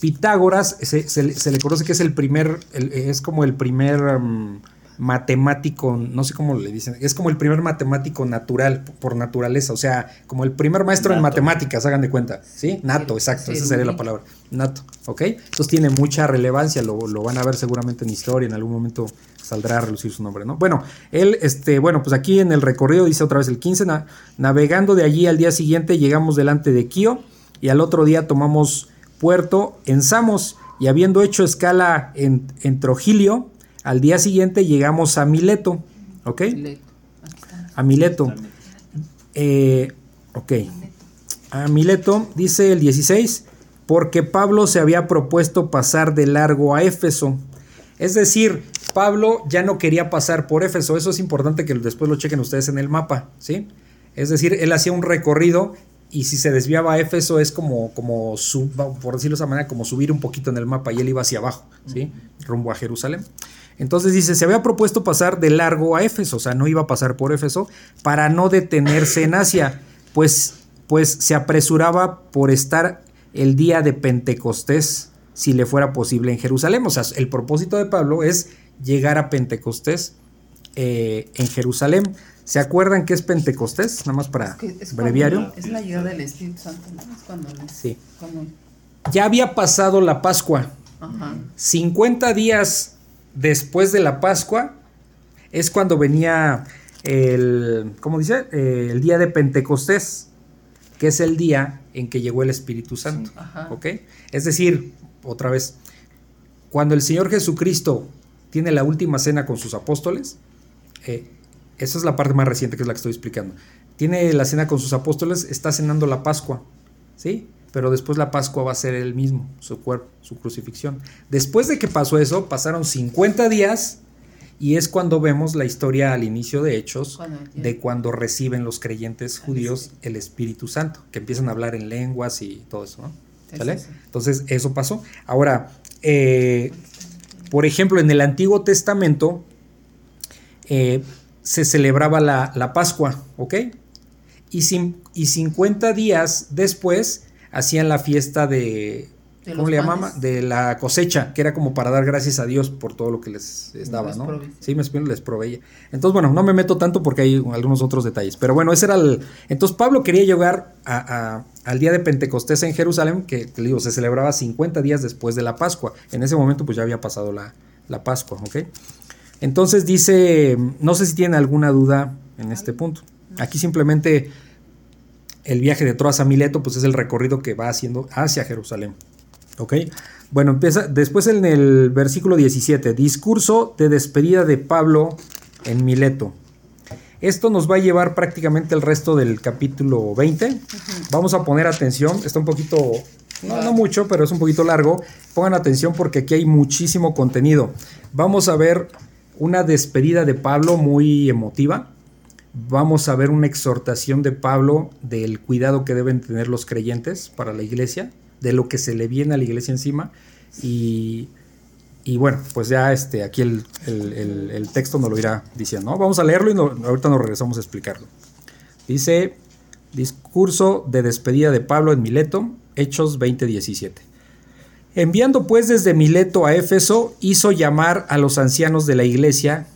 Pitágoras se, le conoce que es el primer, es como el primer... Mm, matemático, no sé cómo le dicen, es como el primer matemático natural, por naturaleza, o sea, como el primer maestro en matemáticas, hagan de cuenta, ¿sí? Nato, exacto, esa sería la palabra, nato, ¿ok? Entonces tiene mucha relevancia, lo, van a ver seguramente en historia, en algún momento saldrá a relucir su nombre, ¿no? Bueno, él, este, bueno, pues aquí en el recorrido dice otra vez el 15, navegando de allí al día siguiente llegamos delante de Kio y al otro día tomamos puerto en Samos y habiendo hecho escala en, en Trogilio, al día siguiente llegamos a Mileto, ¿ok? A Mileto. Eh, ok. A Mileto dice el 16, porque Pablo se había propuesto pasar de largo a Éfeso. Es decir, Pablo ya no quería pasar por Éfeso. Eso es importante que después lo chequen ustedes en el mapa, ¿sí? Es decir, él hacía un recorrido y si se desviaba a Éfeso es como, como por decirlo de esa manera, como subir un poquito en el mapa y él iba hacia abajo, ¿sí? Rumbo a Jerusalén. Entonces dice, se había propuesto pasar de largo a Éfeso, o sea, no iba a pasar por Éfeso, para no detenerse en Asia, pues, pues se apresuraba por estar el día de Pentecostés, si le fuera posible en Jerusalén. O sea, el propósito de Pablo es llegar a Pentecostés eh, en Jerusalén. ¿Se acuerdan qué es Pentecostés? Nada más para breviario.
Es la llegada del Espíritu Santo, ¿no? Es cuando
sí. Ya había pasado la Pascua. Ajá. 50 días después de la Pascua es cuando venía el, ¿cómo dice? Eh, el día de Pentecostés, que es el día en que llegó el Espíritu Santo. ¿Ok? Es decir, otra vez, cuando el Señor Jesucristo tiene la última cena con sus apóstoles, eh, esa es la parte más reciente que es la que estoy explicando. Tiene la cena con sus apóstoles, está cenando la Pascua, ¿sí? Pero después la Pascua va a ser el mismo, su cuerpo, su crucifixión. Después de que pasó eso, pasaron 50 días y es cuando vemos la historia al inicio de Hechos de cuando reciben los creyentes judíos el Espíritu Santo, que empiezan a hablar en lenguas y todo eso, ¿no? Entonces, eso pasó. Ahora, eh, por ejemplo, en el Antiguo Testamento eh, se celebraba la, Pascua, ¿ok? Y, y 50 días después hacían la fiesta de, ¿cómo le llamaban? De la cosecha, que era como para dar gracias a Dios por todo lo que les, daba, ¿no? Sí, me les proveía. Entonces, bueno, no me meto tanto porque hay algunos otros detalles. Pero bueno, ese era el. Entonces, Pablo quería llegar al día de Pentecostés en Jerusalén, que te digo, se celebraba 50 días después de la Pascua. En ese momento, pues ya había pasado la, la Pascua, ¿ok? Entonces dice, no sé si tienen alguna duda en este punto. Aquí simplemente el viaje de Troas a Mileto, pues es el recorrido que va haciendo hacia Jerusalén. ¿Ok? Bueno, empieza después en el versículo 17, discurso de despedida de Pablo en Mileto. Esto nos va a llevar prácticamente el resto del capítulo 20. Vamos a poner atención, está un poquito, no, no mucho, pero es un poquito largo. Pongan atención porque aquí hay muchísimo contenido. Vamos a ver una despedida de Pablo muy emotiva. Vamos a ver una exhortación de Pablo del cuidado que deben tener los creyentes para la iglesia de lo que se le viene a la iglesia encima. Y, bueno, pues ya este, aquí el, texto nos lo irá diciendo. Vamos a leerlo y ahorita nos regresamos a explicarlo. Dice, discurso de despedida de Pablo en Mileto, Hechos 20:17. Enviando pues desde Mileto a Éfeso, hizo llamar a los ancianos de la iglesia.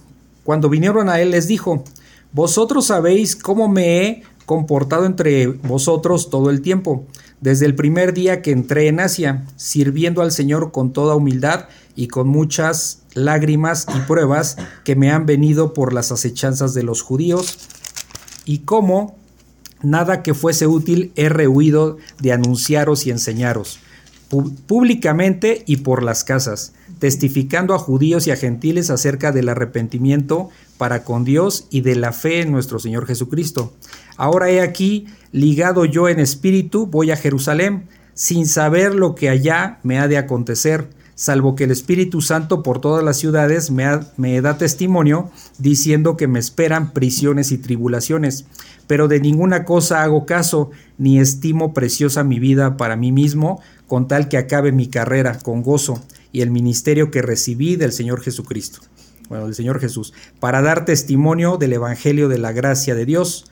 Cuando vinieron a él les dijo, Vosotros sabéis cómo me he comportado entre vosotros todo el tiempo desde el primer día que entré en Asia, sirviendo al Señor con toda humildad y con muchas lágrimas y pruebas que me han venido por las acechanzas de los judíos, y como nada que fuese útil he rehuido de anunciaros y enseñaros, públicamente y por las casas, testificando a judíos y a gentiles acerca del arrepentimiento para con Dios y de la fe en nuestro Señor Jesucristo. Ahora he aquí, ligado yo en espíritu, voy a Jerusalén, sin saber lo que allá me ha de acontecer, salvo que el Espíritu Santo por todas las ciudades me, me da testimonio, diciendo que me esperan prisiones y tribulaciones. Pero de ninguna cosa hago caso, ni estimo preciosa mi vida para mí mismo, con tal que acabe mi carrera con gozo y el ministerio que recibí del Señor Jesucristo. Bueno, del Señor Jesús, para dar testimonio del Evangelio de la gracia de Dios.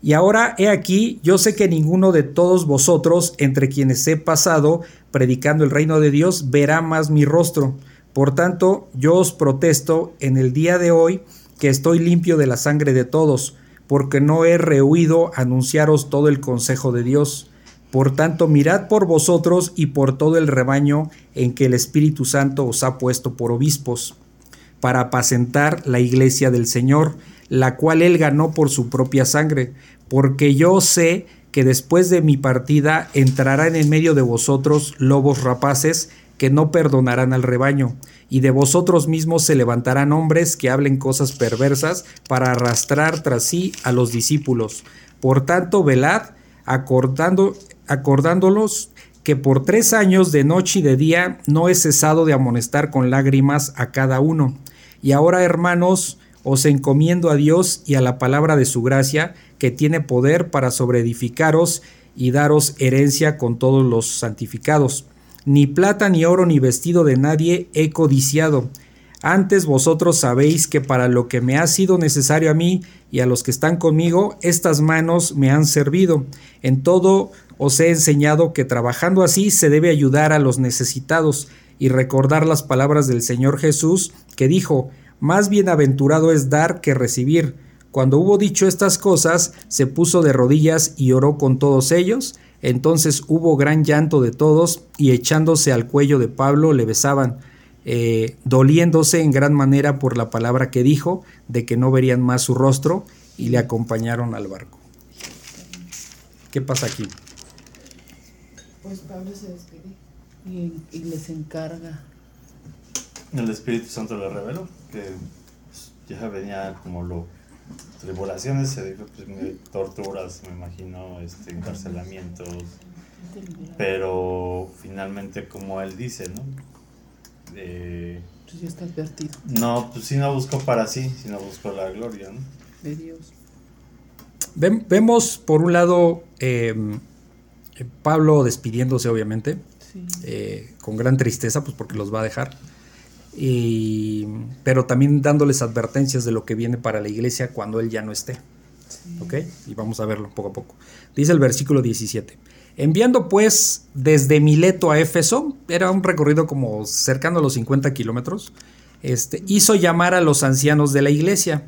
Y ahora he aquí, yo sé que ninguno de todos vosotros, entre quienes he pasado predicando el reino de Dios, verá más mi rostro. Por tanto, yo os protesto en el día de hoy que estoy limpio de la sangre de todos, porque no he rehuido anunciaros todo el consejo de Dios. Por tanto, mirad por vosotros y por todo el rebaño en que el Espíritu Santo os ha puesto por obispos, para apacentar la iglesia del Señor, la cual él ganó por su propia sangre, porque yo sé que después de mi partida entrarán en medio de vosotros lobos rapaces que no perdonarán al rebaño, y de vosotros mismos se levantarán hombres que hablen cosas perversas para arrastrar tras sí a los discípulos. Por tanto, velad, acordando, acordándolos que por tres años de noche y de día no he cesado de amonestar con lágrimas a cada uno. Y ahora, hermanos, os encomiendo a Dios y a la palabra de su gracia, que tiene poder para sobreedificaros y daros herencia con todos los santificados. Ni plata, ni oro, ni vestido de nadie he codiciado. Antes vosotros sabéis que para lo que me ha sido necesario a mí y a los que están conmigo, estas manos me han servido. En todo os he enseñado que trabajando así se debe ayudar a los necesitados y recordar las palabras del Señor Jesús, que dijo, Más bienaventurado es dar que recibir. Cuando hubo dicho estas cosas, se puso de rodillas y oró con todos ellos. Entonces hubo gran llanto de todos, y echándose al cuello de Pablo le besaban, eh, doliéndose en gran manera por la palabra que dijo, de que no verían más su rostro, y le acompañaron al barco. ¿Qué pasa aquí?
Pues Pablo se despide y, les encarga.
El Espíritu Santo le reveló que ya venía como lo tribulaciones, se dijo, pues, torturas, me imagino, este, encarcelamientos, Pero finalmente, como él dice, ¿no? Eh,
pues ya está advertido.
No, pues sí no buscó para sí, sino buscó la gloria, ¿no?
De Dios.
vemos, por un lado, em, Pablo despidiéndose, obviamente, eh, con gran tristeza, pues porque los va a dejar. Y, pero también dándoles advertencias de lo que viene para la iglesia cuando él ya no esté. ¿Ok? Y vamos a verlo poco a poco. Dice el versículo 17. Enviando pues desde Mileto a Éfeso, era un recorrido como cercano a los 50 kilómetros, este, hizo llamar a los ancianos de la iglesia.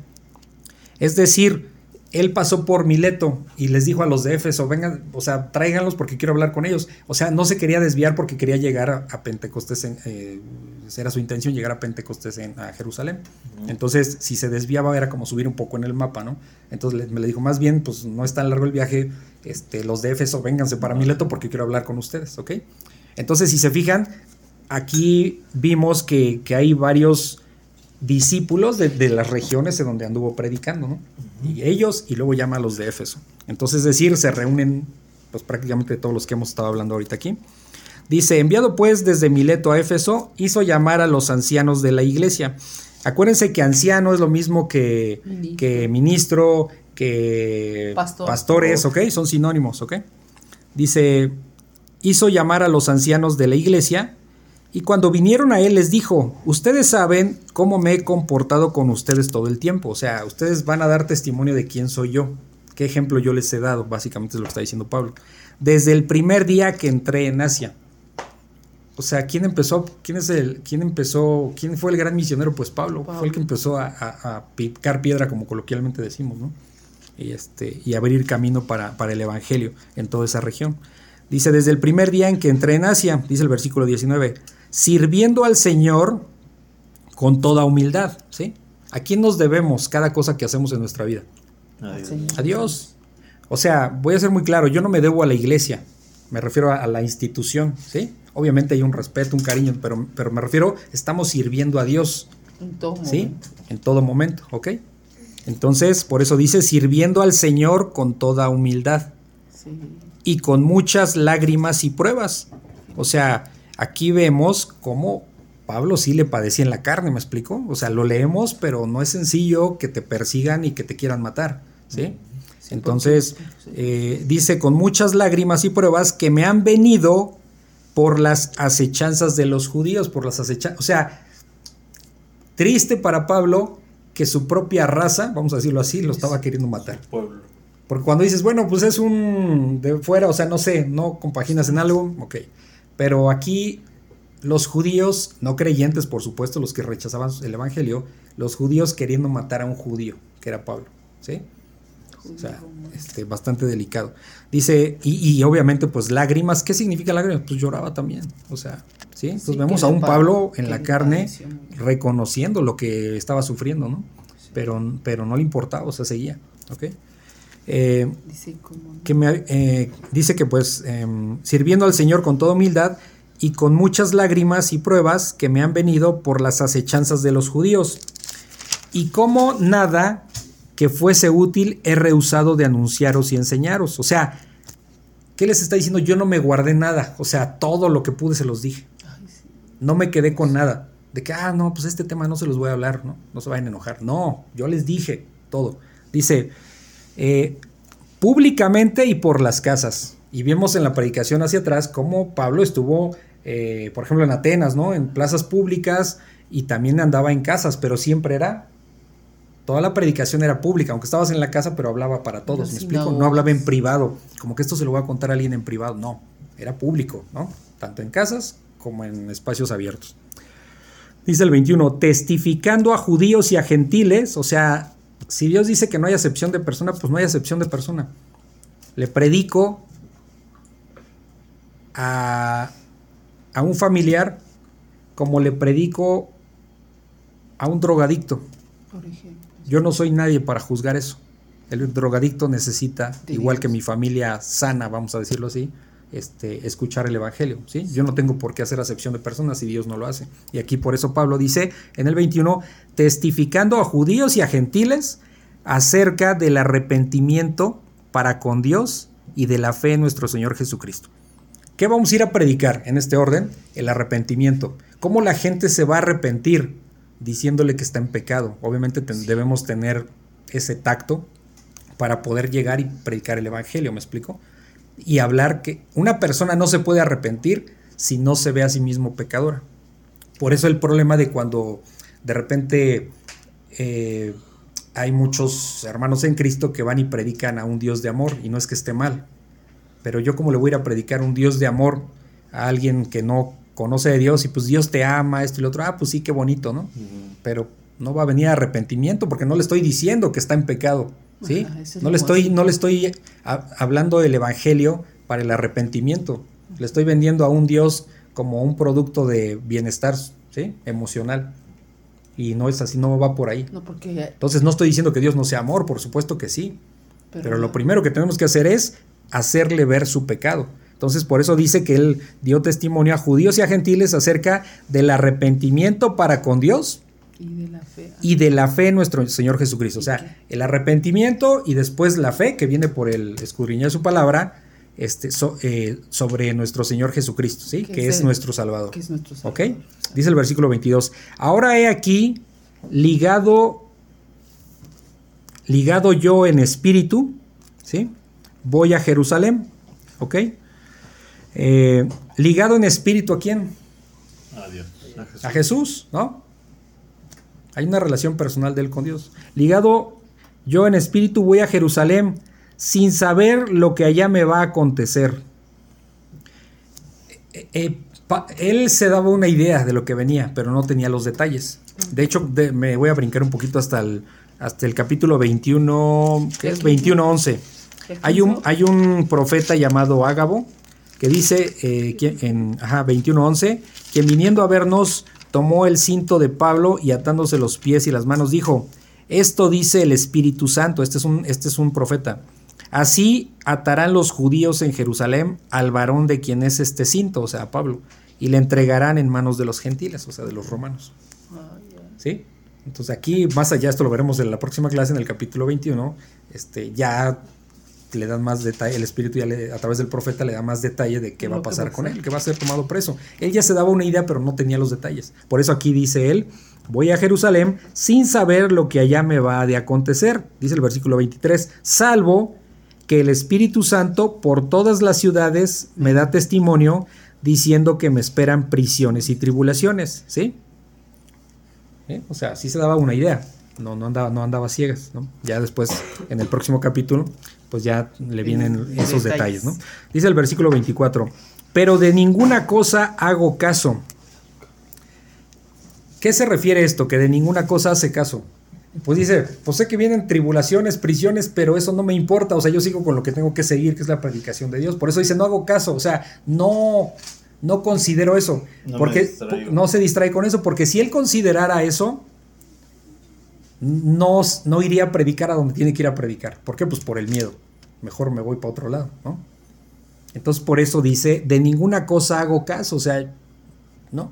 Es decir, él pasó por Mileto y les dijo a los de Éfeso, vengan, o sea, tráiganlos porque quiero hablar con ellos. O sea, no se quería desviar porque quería llegar a, Pentecostés, en, eh, era su intención llegar a Pentecostés en, a Jerusalén. Entonces, si se desviaba era como subir un poco en el mapa, ¿no? Entonces me le dijo, más bien, pues no es tan largo el viaje, este, los de Éfeso, vénganse para Mileto porque quiero hablar con ustedes, ¿ok? Entonces, si se fijan, aquí vimos que, que hay varios discípulos de, las regiones en donde anduvo predicando, ¿no? Y ellos, y luego llama a los de Éfeso. Entonces, es decir, se reúnen pues prácticamente todos los que hemos estado hablando ahorita aquí. Dice, enviado pues desde Mileto a Éfeso, hizo llamar a los ancianos de la iglesia. Acuérdense que anciano es lo mismo que ministro, que, ministro, que pastores, ¿ok? Son sinónimos, ¿ok? Dice, hizo llamar a los ancianos de la iglesia y cuando vinieron a él les dijo, ustedes saben cómo me he comportado con ustedes todo el tiempo, o sea, ustedes van a dar testimonio de quién soy yo, qué ejemplo yo les he dado, básicamente es lo que está diciendo Pablo, desde el primer día que entré en Asia. O sea, ¿quién empezó? ¿Quién es el, quién empezó? ¿Quién fue el gran misionero? Pues Pablo, fue el que empezó a, picar piedra, como coloquialmente decimos, ¿no? Y, este, y abrir camino para, para el evangelio en toda esa región. Dice, desde el primer día en que entré en Asia, dice el versículo 19, sirviendo al Señor con toda humildad, ¿sí? ¿A quién nos debemos cada cosa que hacemos en nuestra vida? A Dios. O sea, voy a ser muy claro, yo no me debo a la iglesia, me refiero a, la institución, ¿sí? Obviamente hay un respeto, un cariño, pero, pero me refiero, estamos sirviendo a Dios.
En todo
¿sí? momento. En todo momento, ¿ok? Entonces, por eso dice, sirviendo al Señor con toda humildad. Y con muchas lágrimas y pruebas. O sea, Aquí vemos cómo Pablo sí le padecía en la carne, ¿me explico? O sea, lo leemos, pero no es sencillo que te persigan y que te quieran matar, ¿sí? Entonces, eh, dice, con muchas lágrimas y pruebas que me han venido por las acechanzas de los judíos, por las acechanzas, o sea, triste para Pablo que su propia raza, vamos a decirlo así, lo estaba queriendo matar. Porque cuando dices, bueno, pues es un de fuera, o sea, no sé, no compaginas en algo, ok. Pero aquí los judíos, no creyentes por supuesto, los que rechazaban el Evangelio, los judíos queriendo matar a un judío, que era Pablo. ¿Sí? O sea, este, bastante delicado. Dice, y, obviamente, pues lágrimas, ¿qué significa lágrimas? Pues lloraba también. O sea, ¿sí? Entonces vemos a un Pablo en la carne reconociendo lo que estaba sufriendo, ¿no? Pero, pero no le importaba, o sea, seguía. ¿Ok? Eh, dice, que me, eh, dice que pues em, sirviendo al Señor con toda humildad y con muchas lágrimas y pruebas que me han venido por las acechanzas de los judíos. Y como nada que fuese útil he rehusado de anunciaros y enseñaros. O sea, ¿qué les está diciendo? Yo no me guardé nada. O sea, todo lo que pude se los dije. No me quedé con nada. De que, ah, no, pues este tema no se los voy a hablar, ¿no? No se vayan a enojar. No, yo les dije todo. Dice, eh, públicamente y por las casas. Y vemos en la predicación hacia atrás cómo Pablo estuvo, eh, por ejemplo, en Atenas, ¿no? En plazas públicas y también andaba en casas, pero siempre era toda la predicación era pública, aunque estabas en la casa, pero hablaba para todos, ¿me explico? No hablaba en privado, como que esto se lo va a contar a alguien en privado, no, era público, ¿no? Tanto en casas como en espacios abiertos. Dice el 21, testificando a judíos y a gentiles, o sea, si Dios dice que no hay acepción de persona, pues no hay acepción de persona. Le predico a, a un familiar como le predico a un drogadicto. Yo no soy nadie para juzgar eso. El drogadicto necesita, igual que mi familia sana, vamos a decirlo así, este, escuchar el Evangelio. ¿sí? Yo no tengo por qué hacer acepción de personas si Dios no lo hace. Y aquí por eso Pablo dice en el 21, testificando a judíos y a gentiles acerca del arrepentimiento para con Dios y de la fe en nuestro Señor Jesucristo. ¿Qué vamos a ir a predicar en este orden? El arrepentimiento. ¿Cómo la gente se va a arrepentir diciéndole que está en pecado? Obviamente debemos tener ese tacto para poder llegar y predicar el Evangelio, ¿me explico? Y hablar que una persona no se puede arrepentir si no se ve a sí mismo pecadora. Por eso el problema de cuando de repente eh, hay muchos hermanos en Cristo que van y predican a un Dios de amor, y no es que esté mal, pero yo como le voy a ir a predicar un Dios de amor a alguien que no conoce de Dios y pues Dios te ama, esto y lo otro, ah, pues sí, qué bonito, ¿no? Pero no va a venir arrepentimiento porque no le estoy diciendo que está en pecado, ¿sí? no, le estoy, no le estoy hablando del Evangelio para el arrepentimiento, le estoy vendiendo a un Dios como un producto de bienestar ¿sí? emocional. Y no es así, no va por ahí. Entonces no estoy diciendo que Dios no sea amor, por supuesto que sí. Pero, lo primero que tenemos que hacer es hacerle ver su pecado. Entonces por eso dice que él dio testimonio a judíos y a gentiles acerca del arrepentimiento para con Dios y de la fe, y de la fe en nuestro Señor Jesucristo. O sea, el arrepentimiento y después la fe que viene por el escudriñar su palabra este, eh, sobre nuestro Señor Jesucristo, ¿sí? Que, es, nuestro Salvador. ¿Ok? Dice el versículo 22. Ahora he aquí ligado, ligado yo en espíritu, ¿sí? Voy a Jerusalén, ¿ok? Eh, ligado en espíritu a quién? A Dios. A Jesús. a Jesús, ¿no? Hay una relación personal de él con Dios. Ligado yo en espíritu voy a Jerusalén sin saber lo que allá me va a acontecer. Eh, eh, él se daba una idea de lo que venía, pero no tenía los detalles. De hecho, me voy a brincar un poquito hasta el, hasta el capítulo 21, ¿qué es? 21.11. Hay un, hay un profeta llamado Ágabo que dice eh, en ajá, 21.11, quien viniendo a vernos tomó el cinto de Pablo y atándose los pies y las manos dijo, esto dice el Espíritu Santo, este es un, este es un profeta. Así atarán los judíos en Jerusalén al varón de quien es este cinto, o sea, Pablo, y le entregarán en manos de los gentiles, o sea, de los romanos. ¿Sí? Entonces aquí, más allá, esto lo veremos en la próxima clase, en el capítulo 21, este, ya le dan más detalle, el Espíritu ya a través del profeta le da más detalle de qué va a pasar con él, que va a ser tomado preso. Él ya se daba una idea, pero no tenía los detalles. Por eso aquí dice él, voy a Jerusalén sin saber lo que allá me va de acontecer, dice el versículo 23, salvo que el Espíritu Santo por todas las ciudades me da testimonio diciendo que me esperan prisiones y tribulaciones, ¿sí? ¿Eh? O sea, sí se daba una idea, no, no, andaba, no andaba ciegas, ¿no? Ya después, en el próximo capítulo, pues ya le vienen esos detalles, ¿no? Dice el versículo 24, pero de ninguna cosa hago caso. ¿Qué se refiere esto? Que de ninguna cosa hace caso. Pues dice, pues sé que vienen tribulaciones, prisiones, pero eso no me importa, o sea, yo sigo con lo que tengo que seguir, que es la predicación de Dios. Por eso dice, no hago caso, o sea, no, no considero eso, porque no se distrae con eso, porque si él considerara eso, no, no iría a predicar a donde tiene que ir a predicar. ¿Por qué? Pues por el miedo. Mejor me voy para otro lado, ¿no? Entonces por eso dice, de ninguna cosa hago caso, o sea, ¿no?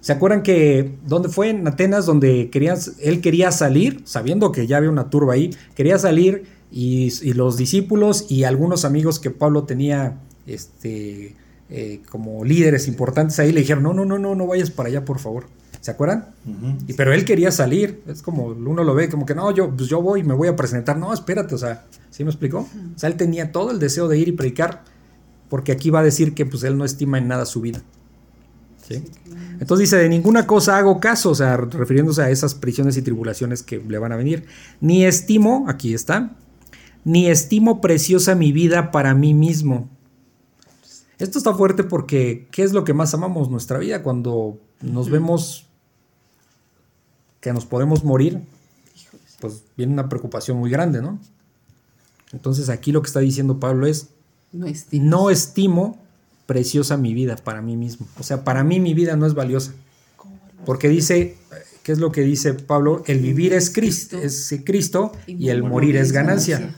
¿Se acuerdan que dónde fue en Atenas donde querían, él quería salir, sabiendo que ya había una turba ahí, quería salir y, los discípulos y algunos amigos que Pablo tenía este, eh, como líderes importantes ahí le dijeron, no, no, no, no, no vayas para allá, por favor. ¿Se acuerdan? y, pero él quería salir, es como uno lo ve, como que no, yo, pues yo voy, me voy a presentar, no, espérate, o sea, ¿sí me explicó? O sea, él tenía todo el deseo de ir y predicar, porque aquí va a decir que pues él no estima en nada su vida. ¿sí? Entonces dice, de ninguna cosa hago caso, o sea, refiriéndose a esas prisiones y tribulaciones que le van a venir. Ni estimo, aquí está, ni estimo preciosa mi vida para mí mismo. Esto está fuerte porque, ¿qué es lo que más amamos nuestra vida? Cuando nos vemos que nos podemos morir, pues viene una preocupación muy grande, ¿no? Entonces aquí lo que está diciendo Pablo es, no no estimo preciosa mi vida para mí mismo. O sea, para mí mi vida no es valiosa. Porque dice, ¿qué es lo que dice Pablo? El vivir es Cristo, es Cristo y el morir es ganancia.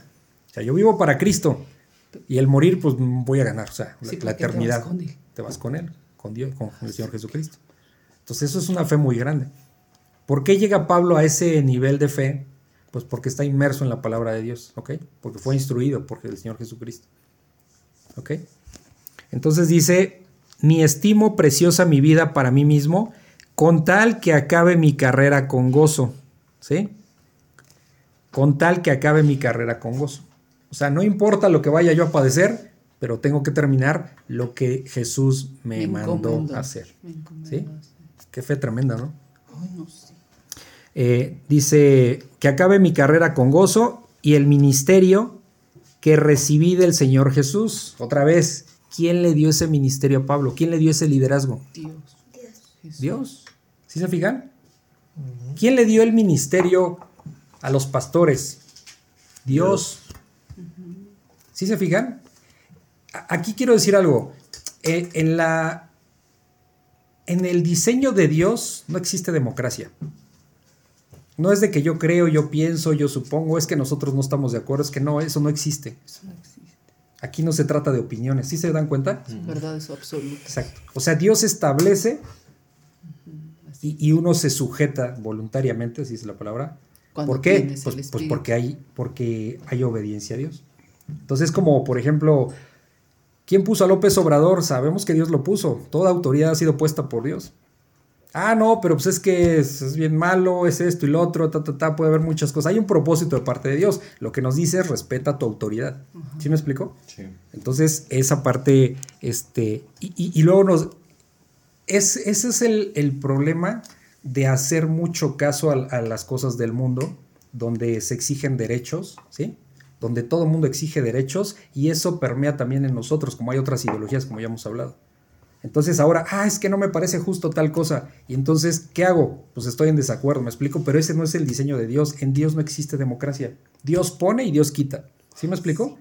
O sea, yo vivo para Cristo y el morir pues voy a ganar, o sea, la, eternidad. Te vas, con él, con Dios, con el Señor Jesucristo. Entonces eso es una fe muy grande. ¿Por qué llega Pablo a ese nivel de fe? Pues porque está inmerso en la palabra de Dios, ¿ok? Porque fue instruido por el Señor Jesucristo, ¿ok? Entonces dice, ni estimo preciosa mi vida para mí mismo, con tal que acabe mi carrera con gozo. ¿Sí? Con tal que acabe mi carrera con gozo. O sea, no importa lo que vaya yo a padecer, pero tengo que terminar lo que Jesús me, mandó a hacer. ¿Sí? Qué fe tremenda, ¿no? Eh, dice que acabe mi carrera con gozo y el ministerio que recibí del Señor Jesús. Otra vez, ¿quién le dio ese ministerio a Pablo? ¿Quién le dio ese liderazgo? Dios. Dios. ¿Sí se fijan? ¿Quién le dio el ministerio a los pastores? Dios. ¿Sí se fijan? Aquí quiero decir algo. Eh, en, la, en el diseño de Dios no existe democracia. No es de que yo creo, yo pienso, yo supongo, es que nosotros no estamos de acuerdo, es que no, eso no existe. Eso no existe. Aquí no se trata de opiniones, ¿sí se dan cuenta?
Es verdad, eso absoluto.
Exacto. O sea, Dios establece y, uno se sujeta voluntariamente, así es la palabra. ¿Por qué? Pues, pues, porque, hay, porque hay obediencia a Dios. Entonces, como por ejemplo, ¿quién puso a López Obrador? Sabemos que Dios lo puso. Toda autoridad ha sido puesta por Dios. Ah, no, pero pues es que es, bien malo, es esto y lo otro, ta, ta, ta, puede haber muchas cosas. Hay un propósito de parte de Dios. Lo que nos dice es respeta tu autoridad. ¿Sí me explico? Sí. Entonces, esa parte, este, y, luego nos, es, ese es el, problema de hacer mucho caso a, a, las cosas del mundo, donde se exigen derechos, ¿sí? Donde todo el mundo exige derechos y eso permea también en nosotros, como hay otras ideologías, como ya hemos hablado. Entonces ahora, ah, es que no me parece justo tal cosa. Y entonces, ¿qué hago? Pues estoy en desacuerdo, me explico, pero ese no es el diseño de Dios. En Dios no existe democracia. Dios pone y Dios quita. ¿Sí me explico?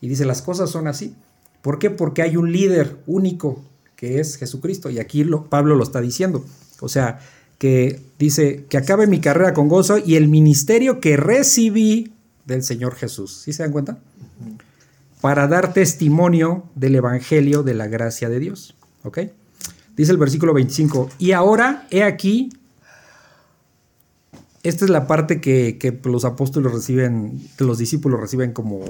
Y dice, las cosas son así. ¿Por qué? Porque hay un líder único que es Jesucristo. Y aquí lo, Pablo lo está diciendo. O sea, que dice, que acabe mi carrera con gozo y el ministerio que recibí del Señor Jesús. ¿Sí se dan cuenta? Para dar testimonio del Evangelio de la gracia de Dios. ¿Ok? Dice el versículo 25, y ahora he aquí, esta es la parte que, los apóstoles reciben, que los discípulos reciben como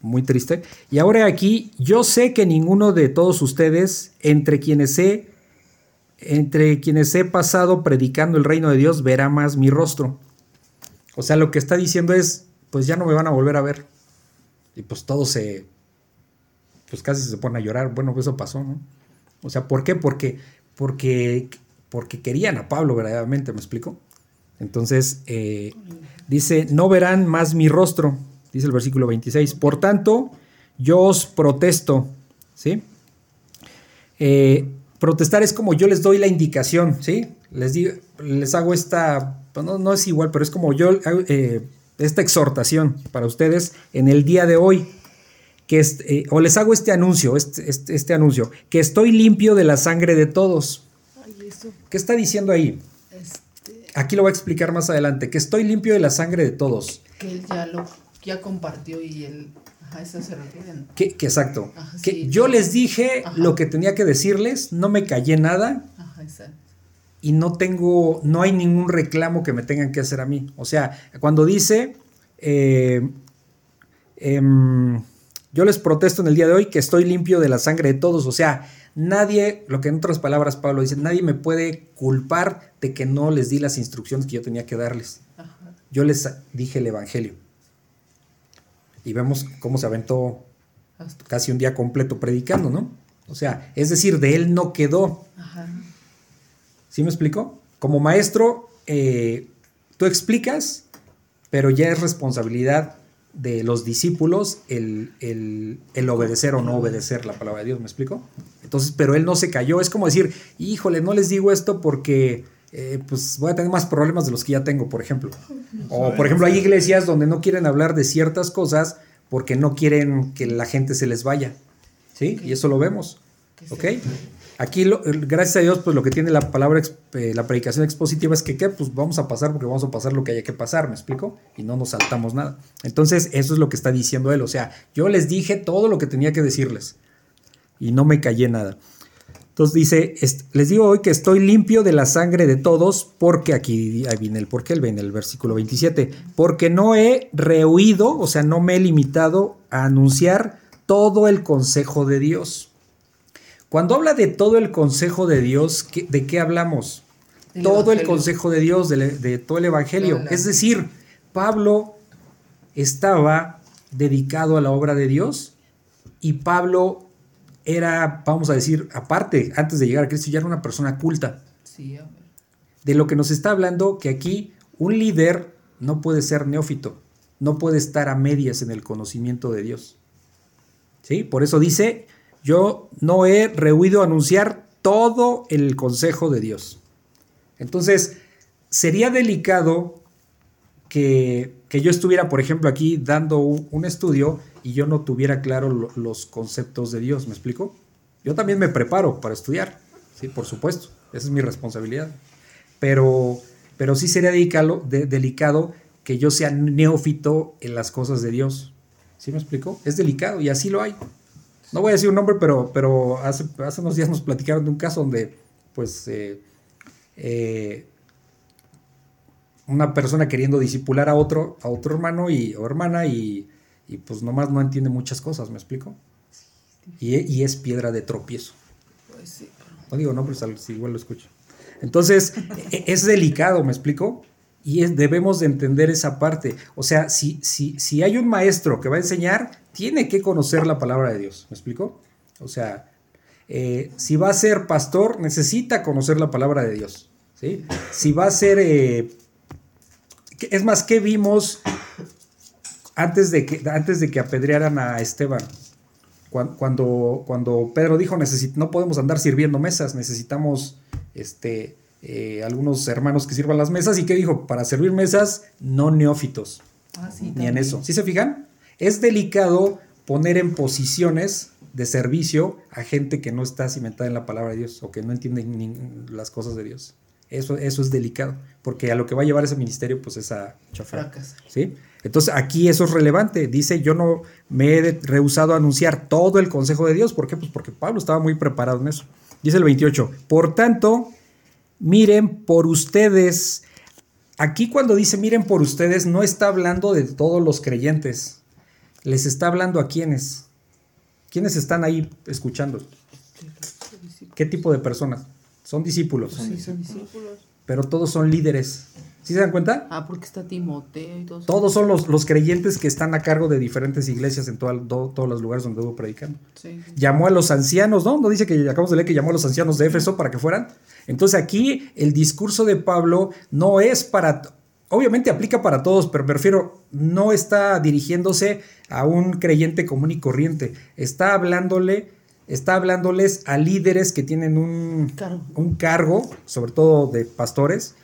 muy triste, y ahora he aquí, yo sé que ninguno de todos ustedes, entre quienes he, entre quienes he pasado predicando el reino de Dios, verá más mi rostro. O sea, lo que está diciendo es, pues ya no me van a volver a ver. Y pues todo se, pues casi se pone a llorar. Bueno, pues eso pasó, ¿no? O sea, ¿por qué? Porque, porque, porque querían a Pablo verdaderamente, ¿me explico? Entonces, eh, dice, no verán más mi rostro, dice el versículo 26. Por tanto, yo os protesto, ¿sí? Eh, protestar es como yo les doy la indicación, ¿sí? Les, digo, les hago esta, pues no, no, es igual, pero es como yo, eh, esta exhortación para ustedes en el día de hoy que eh, o les hago este anuncio, este, este, este, anuncio, que estoy limpio de la sangre de todos. ¿Qué está diciendo ahí? Este Aquí lo voy a explicar más adelante, que estoy limpio de la sangre de todos.
Que él ya lo ya compartió y él... Ajá, eso se refiere.
Que, exacto. que yo les dije lo que tenía que decirles, no me callé nada. Ajá, exacto. Y no tengo, no hay ningún reclamo que me tengan que hacer a mí. O sea, cuando dice... Eh, em, yo les protesto en el día de hoy que estoy limpio de la sangre de todos. O sea, nadie, lo que en otras palabras Pablo dice, nadie me puede culpar de que no les di las instrucciones que yo tenía que darles. Yo les dije el Evangelio. Y vemos cómo se aventó casi un día completo predicando, ¿no? O sea, es decir, de él no quedó. ¿Sí me explico? Como maestro, eh, tú explicas, pero ya es responsabilidad de los discípulos el, obedecer o no obedecer la palabra de Dios, ¿me explico? Entonces, pero él no se cayó, es como decir, híjole, no les digo esto porque eh, pues voy a tener más problemas de los que ya tengo, por ejemplo. O por ejemplo, hay iglesias donde no quieren hablar de ciertas cosas porque no quieren que la gente se les vaya, ¿sí? Y eso lo vemos, ¿ok? Aquí, gracias a Dios, pues lo que tiene la palabra, eh, la predicación expositiva es que, ¿qué? Pues vamos a pasar porque vamos a pasar lo que haya que pasar, ¿me explico? Y no nos saltamos nada. Entonces, eso es lo que está diciendo él. O sea, yo les dije todo lo que tenía que decirles y no me callé nada. Entonces dice, les digo hoy que estoy limpio de la sangre de todos, porque aquí viene el porqué, él viene el versículo 27, porque no he rehuido, o sea, no me he limitado a anunciar todo el consejo de Dios. Cuando habla de todo el consejo de Dios, ¿de qué hablamos? todo el consejo de Dios, de, todo el Evangelio. es decir, Pablo estaba dedicado a la obra de Dios y Pablo era, vamos a decir, aparte, antes de llegar a Cristo, ya era una persona culta. de lo que nos está hablando, que aquí un líder no puede ser neófito, no puede estar a medias en el conocimiento de Dios. ¿Sí? Por eso dice, yo no he rehuido anunciar todo el consejo de Dios. Entonces, sería delicado que, yo estuviera, por ejemplo, aquí dando un, estudio y yo no tuviera claro los conceptos de Dios, ¿me explico? Yo también me preparo para estudiar, sí, por supuesto, esa es mi responsabilidad. Pero, pero sí sería delicado, delicado que yo sea neófito en las cosas de Dios. ¿Sí me explico? Es delicado y así lo hay. No voy a decir un nombre, pero, pero hace, hace unos días nos platicaron de un caso donde, pues, eh, eh, una persona queriendo disipular a otro, a otro hermano y, o hermana y, pues nomás no entiende muchas cosas, ¿me explico? Y, es piedra de tropiezo. Pues no digo nombres, si igual lo escucho. Entonces, e, es delicado, ¿me explico? Y debemos de entender esa parte. O sea, si, si, si hay un maestro que va a enseñar, tiene que conocer la palabra de Dios, ¿me explico? O sea, eh, si va a ser pastor, necesita conocer la palabra de Dios. ¿sí? Si va a ser... Eh, es más, ¿qué vimos antes de que, antes de que apedrearan a Esteban? Cuando, cuando Pedro dijo, no podemos andar sirviendo mesas, necesitamos este, eh, algunos hermanos que sirvan las mesas. ¿Y qué dijo? Para servir mesas, no neófitos. Ah, ni en eso. ¿Sí se fijan? Es delicado poner en posiciones de servicio a gente que no está cimentada en la palabra de Dios o que no entiende las cosas de Dios. Eso, eso es delicado, porque a lo que va a llevar ese ministerio, pues es a chafar. ¿sí? Entonces aquí eso es relevante. Dice, yo no me he rehusado a anunciar todo el consejo de Dios. ¿Por qué? Pues porque Pablo estaba muy preparado en eso. Dice el 28, por tanto, miren por ustedes. Aquí cuando dice miren por ustedes, no está hablando de todos los creyentes. Les está hablando a quienes ¿Quiénes están ahí escuchando? ¿Qué tipo de personas? Son discípulos.
Sí, son discípulos.
Pero todos son líderes. ¿Sí se dan cuenta?
Ah, porque está Timoteo y todos.
Todos son los, los creyentes que están a cargo de diferentes iglesias en todos los lugares donde hubo predicando. Sí. Llamó a los ancianos, ¿no? No dice que acabamos de leer que llamó a los ancianos de Éfeso para que fueran. Entonces aquí el discurso de Pablo no es para obviamente aplica para todos, pero prefiero, no está dirigiéndose a un creyente común y corriente, está hablándole, está hablándoles a líderes que tienen un un cargo sobre todo de pastores,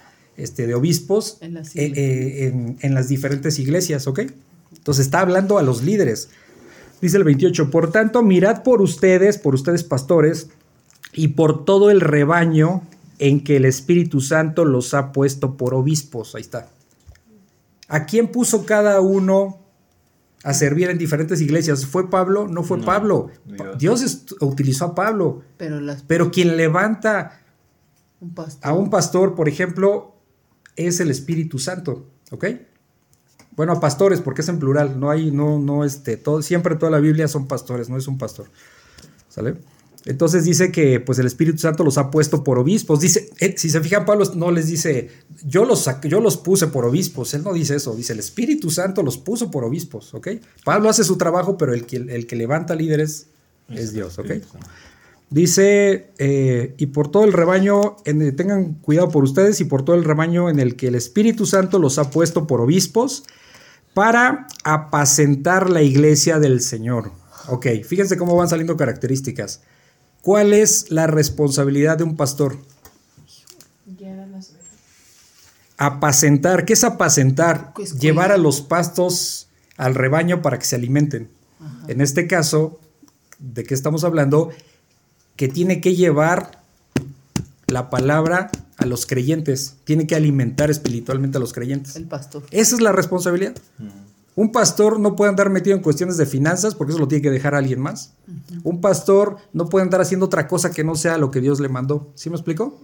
este, de obispos, en las, eh, eh, en las diferentes iglesias, ¿ok? Entonces está hablando a los líderes. Dice el 28, por tanto, mirad por ustedes, por ustedes pastores, y por todo el rebaño en que el Espíritu Santo los ha puesto por obispos. Ahí está. ¿A quién puso cada uno a servir en diferentes iglesias? ¿Fue Pablo? No fue Pablo. Dios, utilizó a Pablo. Pero, pero quien levanta a un pastor, por ejemplo, es el Espíritu Santo. ¿Ok? Bueno, a pastores, porque es en plural. No hay, no, no, este, todo, siempre toda la Biblia son pastores, no es un pastor. ¿Sale? Entonces dice que pues el Espíritu Santo los ha puesto por obispos. Dice, eh, si se fijan, Pablo no les dice, yo los, yo los puse por obispos. Él no dice eso, dice el Espíritu Santo los puso por obispos, ¿ok? Pablo hace su trabajo, pero el que, el que levanta líderes es, Dios, ¿ok? Dice, eh, y por todo el rebaño, en, tengan cuidado por ustedes y por todo el rebaño en el que el Espíritu Santo los ha puesto por obispos para apacentar la iglesia del Señor. Ok, fíjense cómo van saliendo características. ¿Cuál es la responsabilidad de un pastor? Apacentar. ¿Qué es apacentar? Pues, Llevar a los pastos al rebaño para que se alimenten. En este caso, ¿de qué estamos hablando? Que tiene que llevar la palabra a los creyentes. Tiene que alimentar espiritualmente a los creyentes.
El pastor.
Esa es la responsabilidad. Un pastor no puede andar metido en cuestiones de finanzas porque eso lo tiene que dejar a alguien más. Un pastor no puede andar haciendo otra cosa que no sea lo que Dios le mandó. ¿Sí me explico?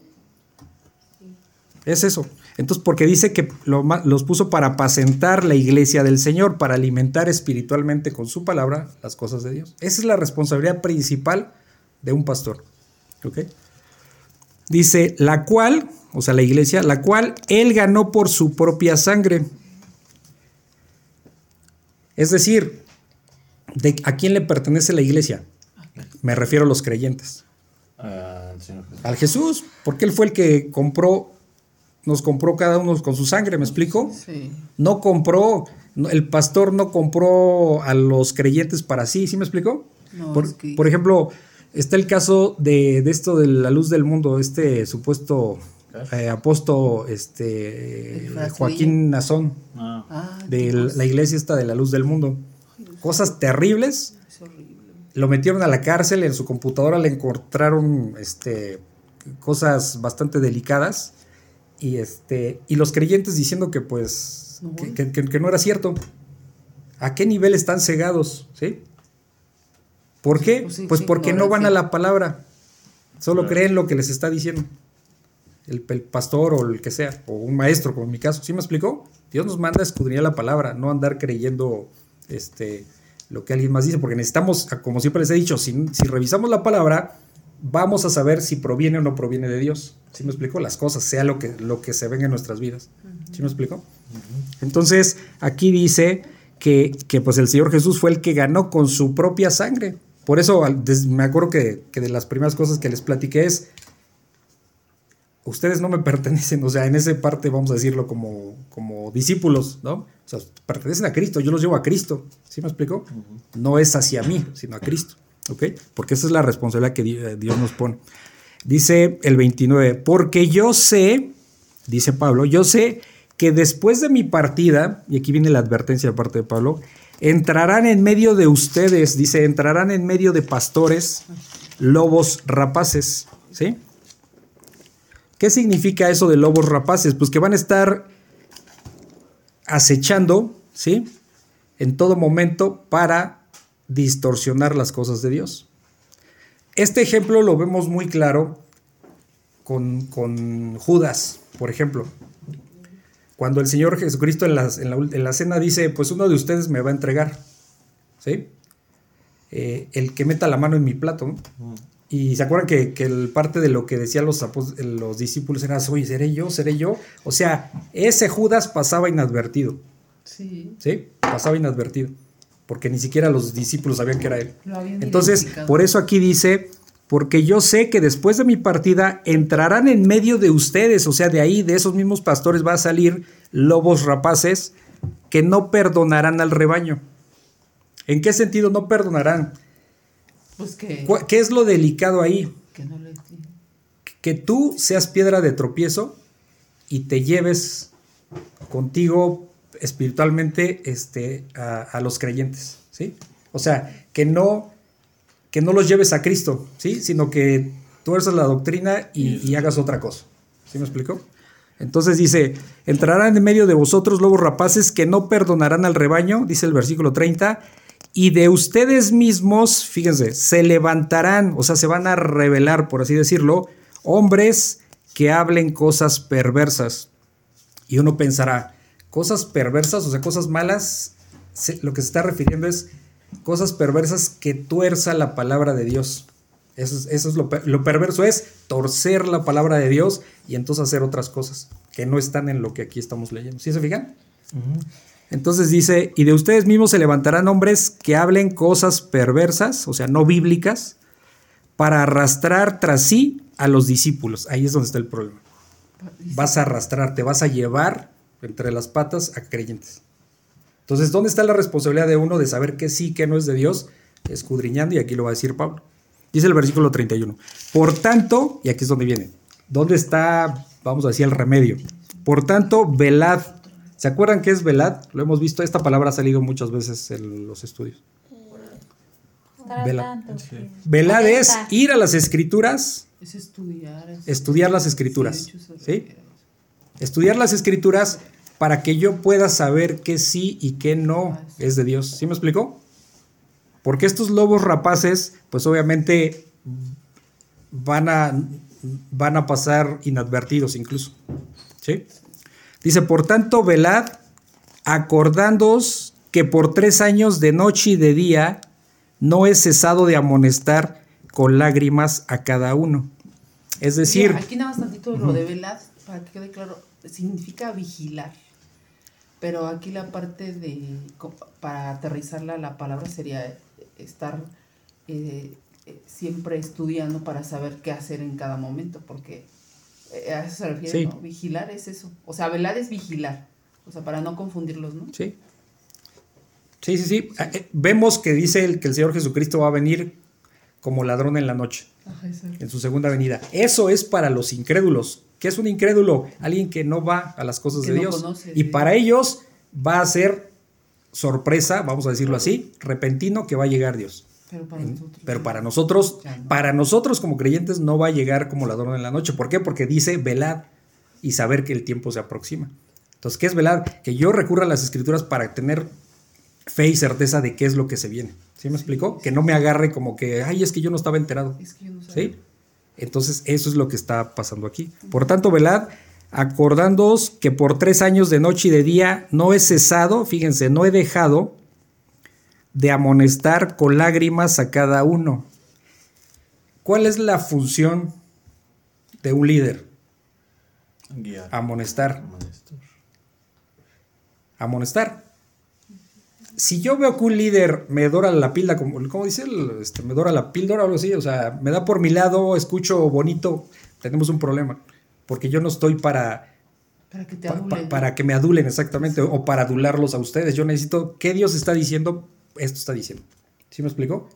Es eso. Entonces, porque dice que los puso para apacentar la iglesia del Señor, para alimentar espiritualmente con su palabra las cosas de Dios. Esa es la responsabilidad principal de un pastor. ¿Ok? Dice, la cual, o sea, la iglesia, la cual él ganó por su propia sangre. Es decir, ¿de ¿a quién le pertenece la iglesia? Me refiero a los creyentes. Al Jesús, porque él fue el que compró, nos compró cada uno con su sangre, ¿me explico?
Sí.
No compró, no- el pastor no compró a los creyentes para sí, ¿sí me explico?
No,
por,
es que-
por ejemplo, está el caso de, de esto de la luz del mundo, este supuesto eh, apóstol este,
frasquillo.
Joaquín Nazón,
Ah,
Ah,
de la iglesia esta de la luz del mundo. Cosas terribles. Lo metieron a la cárcel, en su computadora le encontraron este, cosas bastante delicadas. Y, este, y los creyentes diciendo que pues
No.
que, que- que- que no era cierto. ¿A qué nivel están cegados? ¿Sí? ¿Por qué?
Pues sí,
Pues
sí,
porque no van a la palabra. Solo
Claro.
creen lo que les está diciendo. El, el pastor o el que sea, o un maestro, como en mi caso. ¿Sí me explicó? Dios nos manda a escudriñar la palabra, no andar creyendo este, lo que alguien más dice, porque necesitamos, como siempre les he dicho, si, si revisamos la palabra, vamos a saber si proviene o no proviene de Dios. ¿Sí me explico? Las cosas, sea lo que, lo que se venga en nuestras vidas. ¿Sí me explico? Entonces, aquí dice que, que, pues el Señor Jesús fue el que ganó con su propia sangre. Por eso me acuerdo que, que de las primeras cosas que les platiqué es, ustedes no me pertenecen, o sea, en esa parte vamos a decirlo como, como discípulos, ¿no? O sea, pertenecen a Cristo, yo los llevo a Cristo, ¿sí me explico? No es hacia mí, sino a Cristo, ¿ok? Porque esa es la responsabilidad que eh, Dios nos pone. Dice el 29, porque yo sé, dice Pablo, yo sé que después de mi partida, y aquí viene la advertencia de parte de Pablo, entrarán en medio de ustedes, dice, entrarán en medio de pastores, lobos rapaces, ¿sí? ¿Qué significa eso de lobos rapaces? Pues que van a estar acechando, ¿sí? En todo momento para distorsionar las cosas de Dios. Este ejemplo lo vemos muy claro con, con Judas, por ejemplo. Cuando el Señor Jesucristo en, la, ul- en la cena dice, pues uno de ustedes me va a entregar, ¿sí? Eh, el que meta la mano en mi plato, ¿no? Y se acuerdan que, que el parte de lo que decían los, los discípulos era, oye, ¿seré yo? ¿Seré yo? O sea, ese Judas pasaba inadvertido,
Sí.
¿sí? Pasaba inadvertido, porque ni siquiera los discípulos sabían que era él. Entonces, por eso aquí dice, porque yo sé que después de mi partida entrarán en medio de ustedes, o sea, de ahí, de esos mismos pastores va a salir lobos rapaces que no perdonarán al rebaño. ¿En qué sentido no perdonarán?
Pues que,
¿Cu- ¿Qué es lo delicado ahí?
que no le
Que tú seas piedra de tropiezo y te lleves contigo espiritualmente este, a, a los creyentes, ¿sí? O sea, que no, que no los lleves a Cristo, ¿sí? Sino que tuerzas la doctrina y, y hagas otra cosa. ¿Sí me explico? Entonces dice, entrarán en medio de vosotros lobos rapaces que no perdonarán al rebaño, dice el versículo 30, y de ustedes mismos, fíjense, se levantarán, o sea, se van a revelar, por así decirlo, hombres que hablen cosas perversas. Y uno pensará, cosas perversas, o sea, cosas malas, lo que se está refiriendo es cosas perversas que tuerza la palabra de Dios. Eso es, eso es lo, per- lo perverso es torcer la palabra de Dios y entonces hacer otras cosas que no están en lo que aquí estamos leyendo. ¿Sí se fijan? Entonces dice, y de ustedes mismos se levantarán hombres que hablen cosas perversas, o sea, no bíblicas, para arrastrar tras sí a los discípulos. Ahí es donde está el problema. Vas a arrastrar, te vas a llevar entre las patas a creyentes. Entonces, ¿dónde está la responsabilidad de uno de saber que sí, que no es de Dios? Escudriñando, y aquí lo va a decir Pablo. Dice el versículo 31. Por tanto, y aquí es donde viene, ¿dónde está, vamos a decir, el remedio? Por tanto, velad. ¿Se acuerdan qué es velad? Lo hemos visto, esta palabra ha salido muchas veces en los estudios.
Estar al
Vela.
tanto, sí.
Velad es ir a las escrituras,
Es estudiar. es-
estudiar las escrituras.
¿sí?
Estudiar las escrituras para que yo pueda saber qué sí y qué no es de Dios. ¿Sí me explicó? Porque estos lobos rapaces, pues obviamente van a, van a pasar inadvertidos incluso. ¿Sí? Dice, por tanto, velad, acordándoos que por tres años de noche y de día no he cesado de amonestar con lágrimas a cada uno. Es decir...
aquí nada más tantito lo de velad, para que quede claro, significa vigilar. Pero aquí la parte de, para aterrizarla, la palabra sería estar eh, eh, siempre estudiando para saber qué hacer en cada momento, porque eh, a eso se refiere, ¿no? Vigilar es eso. O sea, velar es vigilar. O sea, para no confundirlos, ¿no?
Sí. Sí, sí, sí. Vemos que dice el, que el Señor Jesucristo va a venir como ladrón en la noche, en su segunda venida. Eso es para los incrédulos. ¿Qué es un incrédulo? Alguien que no va a las cosas de Dios. y para ellos va a ser sorpresa, vamos a decirlo así, repentino que va a llegar Dios. Pero para nosotros, pero para nosotros, para nosotros como creyentes no va a llegar como ladrón en la noche. ¿Por qué? Porque dice velad y saber que el tiempo se aproxima. Entonces, ¿qué es velad? Que yo recurra a las escrituras para tener fe y certeza de qué es lo que se viene. ¿Sí me explicó? Que no me agarre como que, ay, es que yo no estaba enterado. Es que yo no ¿Sí? Entonces, eso es lo que está pasando aquí. Por tanto, velad, acordándoos que por tres años de noche y de día no he cesado, fíjense, no he dejado de amonestar con lágrimas a cada uno. ¿Cuál es la función de un líder? Amonestar. Amonestar. Si yo veo que un líder me dora la píldora, como, ¿cómo dice? Este, me dora la píldora o algo así, o sea, me da por mi lado, escucho bonito, tenemos un problema porque yo no estoy para... Para que, te para que me adulen exactamente, o para adularlos a ustedes. Yo necesito, ¿qué Dios está diciendo? Esto está diciendo. ¿Sí me explico?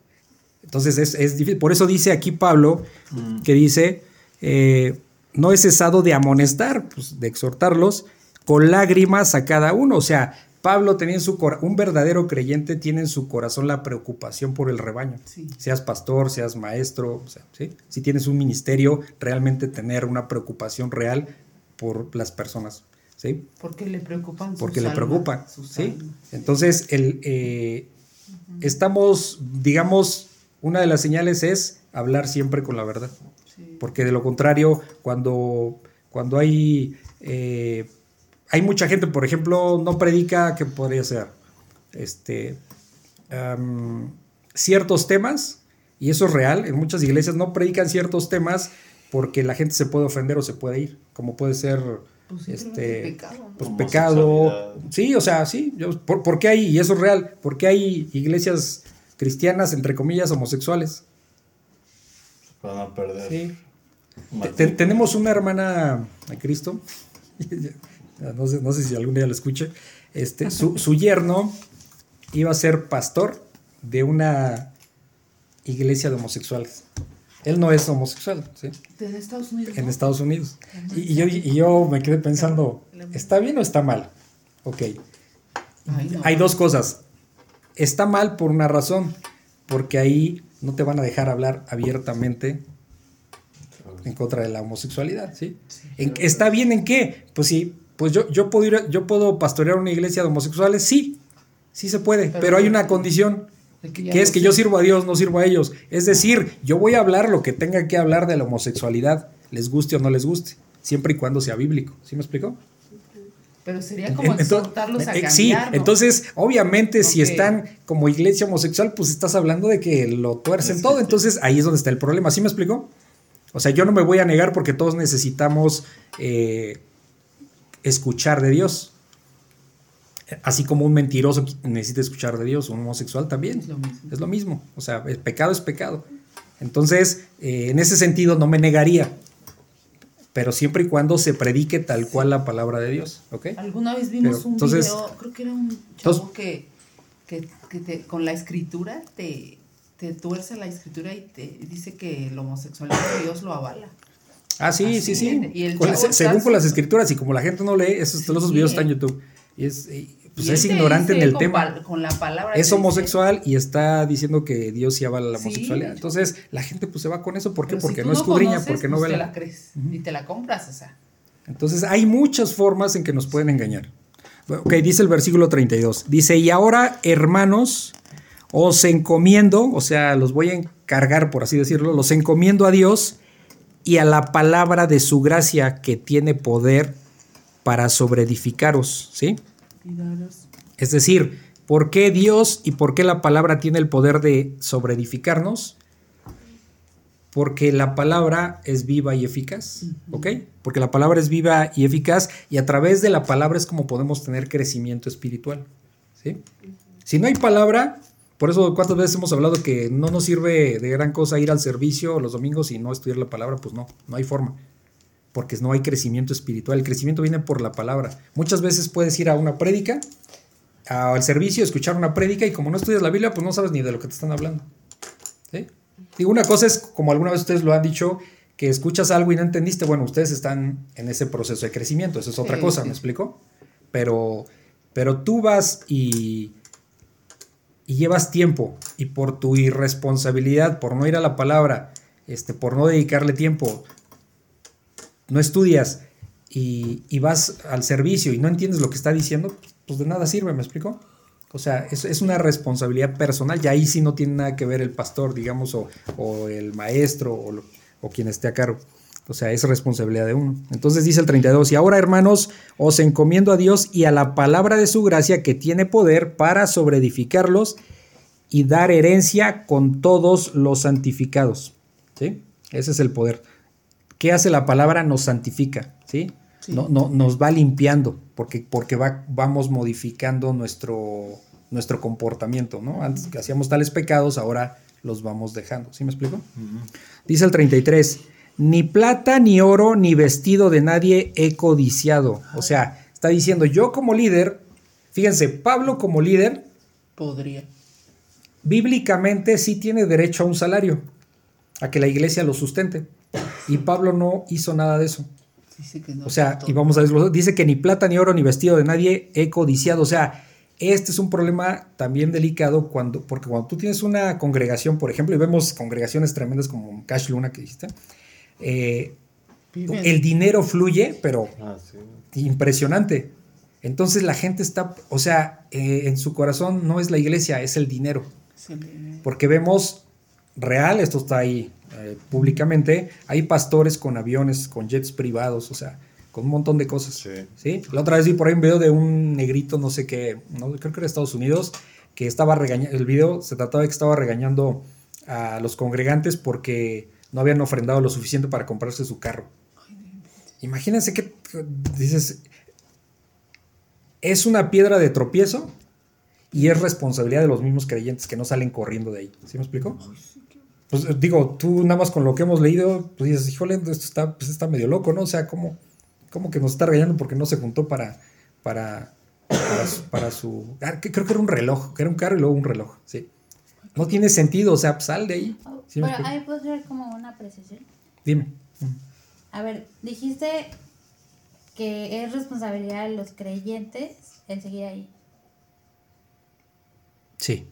Entonces es, difícil. Por eso dice aquí Pablo, mm. que dice, eh, no he cesado de amonestar, pues, de exhortarlos con lágrimas a cada uno. O sea, Pablo tenía en su un verdadero creyente tiene en su corazón la preocupación por el rebaño. Seas pastor, seas maestro, si tienes un ministerio, realmente tener una preocupación real por las personas. ¿sí?
Porque le preocupan.
Porque le preocupa. ¿sí? Entonces, el, eh, estamos, digamos, una de las señales es hablar siempre con la verdad. Porque de lo contrario, cuando, cuando hay eh, hay mucha gente, por ejemplo, no predica, que podría ser? Este, ciertos temas, y eso es real, en muchas iglesias no predican ciertos temas porque la gente se puede ofender o se puede ir, como puede ser pues este pecado, pues pecado. Sí, o sea, sí, ¿por, qué hay, y eso es real, por qué hay iglesias cristianas, entre comillas, homosexuales?
Van a perder. Sí.
tenemos una hermana a Cristo, no sé, no sé si algún día lo escuche, este, su, yerno iba a ser pastor de una iglesia de homosexuales. Él no es homosexual, ¿sí?
¿En Estados Unidos?
En Estados Unidos. Y, yo, yo, me quedé pensando, ¿está bien o está mal? Ok. Hay dos cosas. Está mal por una razón, porque ahí no te van a dejar hablar abiertamente en contra de la homosexualidad, ¿sí? ¿Está bien en qué? Pues sí, pues yo, yo, puedo ir, yo puedo pastorear una iglesia de homosexuales, sí, sí se puede, pero, hay una condición, que, es que yo sirvo a Dios, no sirvo a ellos. Es decir, yo voy a hablar lo que tenga que hablar de la homosexualidad, les guste o no les guste, siempre y cuando sea bíblico. ¿Sí me explico?
Pero sería como exhortarlos a cambiar.
Sí, entonces, obviamente, si están como iglesia homosexual, pues estás hablando de que lo tuercen todo. Entonces, ahí es donde está el problema. ¿Sí me explico? O sea, yo no me voy a negar porque todos necesitamos eh, escuchar de Dios. Así como un mentiroso necesita escuchar de Dios, un homosexual también. Es lo mismo. O sea, el pecado es pecado. Entonces, eh, en ese sentido no me negaría. Pero siempre y cuando se predique tal cual la palabra de Dios.
Alguna vez vimos un video, creo que era un chavo que, con la escritura te, te tuerce la escritura y te dice que el homosexualidad Dios lo avala.
Ah, sí, sí, sí. según con las escrituras y como la gente no lee, esos, todos esos videos están en YouTube. Y es, pues es ignorante en el tema.
con la palabra
es homosexual y está diciendo que Dios sí avala la homosexualidad. Entonces, la gente pues se va con eso. ¿Por qué? porque no, escudriña, porque no
pues,
ve.
Te la crees y te la compras, o sea.
Entonces, hay muchas formas en que nos pueden engañar. Ok, dice el versículo 32. Dice, y ahora, hermanos, os encomiendo, o sea, los voy a encargar, por así decirlo, los encomiendo a Dios y a la palabra de su gracia que tiene poder para sobreedificaros, ¿sí? Es decir, ¿por qué Dios y por qué la palabra tiene el poder de sobreedificarnos? porque la palabra es viva y eficaz, ¿ok? Porque la palabra es viva y eficaz y a través de la palabra es como podemos tener crecimiento espiritual, ¿sí? Si no hay palabra, por eso cuántas veces hemos hablado que no nos sirve de gran cosa ir al servicio los domingos y no estudiar la palabra, pues no, no hay forma, porque no hay crecimiento espiritual, el crecimiento viene por la palabra. Muchas veces puedes ir a una prédica, al servicio, escuchar una prédica y como no estudias la Biblia, pues no sabes ni de lo que te están hablando, ¿sí? Digo, una cosa es, como alguna vez ustedes lo han dicho, que escuchas algo y no entendiste, bueno, ustedes están en ese proceso de crecimiento, eso es otra cosa, ¿me explico? Pero, pero tú vas y, y llevas tiempo y por tu irresponsabilidad, por no ir a la palabra, este, por no dedicarle tiempo, no estudias y, y vas al servicio y no entiendes lo que está diciendo, pues de nada sirve, ¿me explico? O sea, es, es, una responsabilidad personal y ahí sí no tiene nada que ver el pastor, digamos, o, o el maestro o, o, quien esté a cargo. O sea, es responsabilidad de uno. Entonces dice el 32, y ahora hermanos, os encomiendo a Dios y a la palabra de su gracia que tiene poder para sobreedificarlos y dar herencia con todos los santificados. ¿Sí? Ese es el poder. ¿Qué hace la palabra? Nos santifica. ¿Sí? Sí. No, no, nos va limpiando porque, porque va, vamos modificando nuestro, nuestro comportamiento, ¿no? Antes que hacíamos tales pecados, ahora los vamos dejando. ¿Sí me explico? Uh -huh. Dice el 33, ni plata, ni oro, ni vestido de nadie he codiciado. O sea, está diciendo, yo como líder, fíjense, Pablo como líder...
Podría.
Bíblicamente sí tiene derecho a un salario, a que la iglesia lo sustente. Y Pablo no hizo nada de eso.
Dice que no
o sea, y vamos a desglosar, dice que ni plata, ni oro, ni vestido de nadie he codiciado. O sea, este es un problema también delicado cuando, porque cuando tú tienes una congregación, por ejemplo, y vemos congregaciones tremendas como Cash Luna que dijiste, eh, el dinero fluye, pero ah, sí. impresionante. Entonces la gente está, o sea, eh, en su corazón no es la iglesia, es el dinero. Sí. Porque vemos real, esto está ahí eh, públicamente, hay pastores con aviones, con jets privados, o sea, con un montón de cosas. Sí. ¿sí? La otra vez vi por ahí un video de un negrito, no sé qué, no, creo que era Estados Unidos, que estaba regañando, el video se trataba de que estaba regañando a los congregantes porque no habían ofrendado lo suficiente para comprarse su carro. Imagínense que dices, es una piedra de tropiezo y es responsabilidad de los mismos creyentes que no salen corriendo de ahí. ¿Sí me explico? Pues digo, tú nada más con lo que hemos leído, pues dices, híjole, esto está, pues está medio loco, ¿no? O sea, ¿cómo, cómo que nos está regañando porque no se juntó para, para, para, su, para su... Ah, creo que era un reloj, que era un carro y luego un reloj, sí. No tiene sentido, o sea, pues, sal de ahí.
¿Sí Pero ahí puedo hacer como una precisión.
Dime.
A ver, dijiste que es responsabilidad de los creyentes el seguir ahí.
Sí.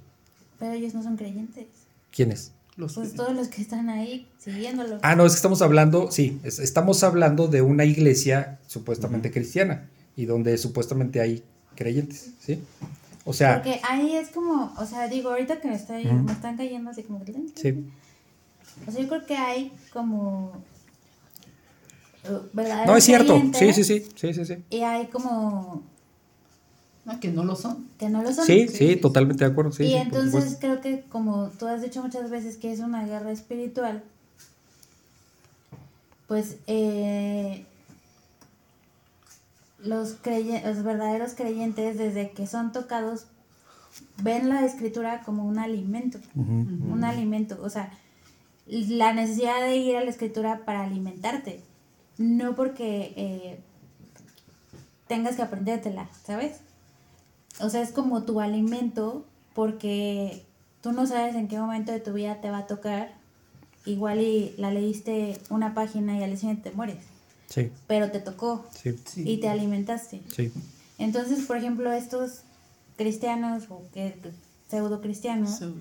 Pero ellos no son creyentes.
¿Quiénes?
Los pues todos los que están ahí siguiéndolo.
Ah, no, es que estamos hablando, sí, es, estamos hablando de una iglesia supuestamente uh -huh. cristiana y donde supuestamente hay creyentes, ¿sí? O sea.
Porque ahí es como, o sea, digo, ahorita que me, estoy, uh -huh. me están cayendo así como.
Sí.
O sea, yo creo que hay como.
No, es cierto. Sí, sí, sí, sí, sí, sí.
Y hay como
Ah, que no lo son.
Que no lo son.
Sí, sí, sí totalmente de acuerdo. Sí,
y
sí,
entonces creo que como tú has dicho muchas veces que es una guerra espiritual, pues eh, los, los verdaderos creyentes desde que son tocados ven la escritura como un alimento, uh -huh. un alimento, o sea, la necesidad de ir a la escritura para alimentarte, no porque eh, tengas que aprendértela, ¿sabes? O sea, es como tu alimento porque tú no sabes en qué momento de tu vida te va a tocar. Igual y la leíste una página y al siguiente te mueres.
Sí.
Pero te tocó.
Sí.
Y te alimentaste.
Sí.
Entonces, por ejemplo, estos cristianos o que, pseudo cristianos, sí.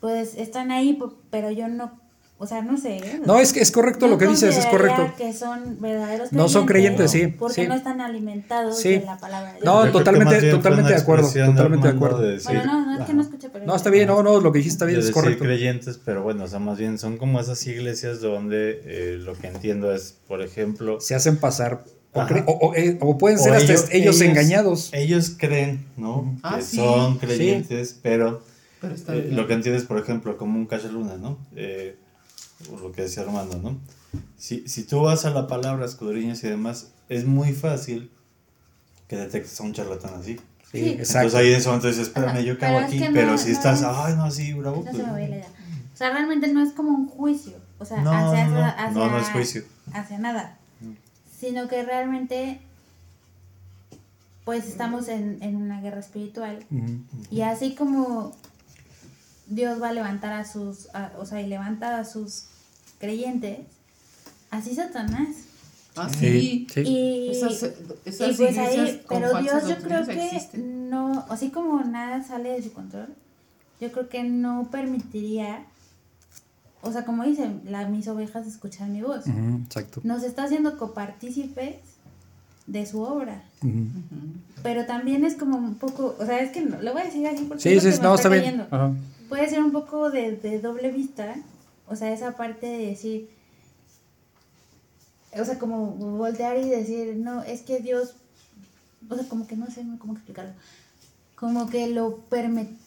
pues están ahí, pero yo no o sea, no sé. ¿eh?
No, es que es correcto
no
lo que dices, es correcto.
que son verdaderos
No son creyentes, sí.
Porque
sí.
no están alimentados sí. de la palabra de Dios.
No, totalmente, totalmente de acuerdo. Totalmente de acuerdo.
De decir, bueno, no, no es que no escuché, pero.
No, está bien, no, no, lo que dijiste está bien,
de
es correcto.
creyentes, pero bueno, o sea, más bien son como esas iglesias donde eh, lo que entiendo es, por ejemplo.
Se hacen pasar. O, o, o, o, pueden ser o hasta ellos, ellos, engañados.
Ellos creen, ¿no?
Ah,
que
sí.
son creyentes, pero,
pero
eh, lo que entiendes, por ejemplo, como un Cash Luna, ¿no? Eh, lo que decía Armando, ¿no? Si, si tú vas a la palabra escudriñas y demás, es muy fácil que detectes a un charlatán así. Sí, exacto. Entonces ahí eso entonces espérame, yo cago aquí, pero si estás, ay, no, así, bravo.
No pues, se me la idea. O sea, realmente no es como un juicio, o sea, hacia,
no, hacia, no, no es juicio.
Hacia nada, sino que realmente pues estamos en, en una guerra espiritual y así como Dios va a levantar a sus, o sea, y levanta a sus creyentes, así Satanás.
Ah, sí.
Y, esas, esas pues ahí, pero Dios yo creo que no, así como nada sale de su control, yo creo que no permitiría, o sea, como dicen, la, mis ovejas escuchan mi voz. exacto. Nos está haciendo copartícipes de su obra. Pero también es como un poco, o sea, es que lo voy a decir así porque sí, sí, no, está, bien. Puede ser un poco de, doble vista, o sea, esa parte de decir, o sea, como voltear y decir, no, es que Dios, o sea, como que no sé cómo explicarlo, como que lo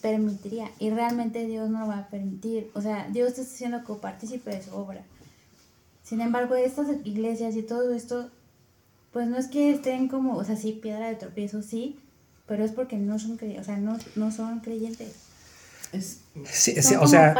permitiría y realmente Dios no lo va a permitir, o sea, Dios está siendo copartícipe de su obra. Sin embargo, estas iglesias y todo esto, pues no es que estén como, o sea, sí, piedra de tropiezo, sí, pero es porque no son, o sea, no son creyentes
sí, o sea,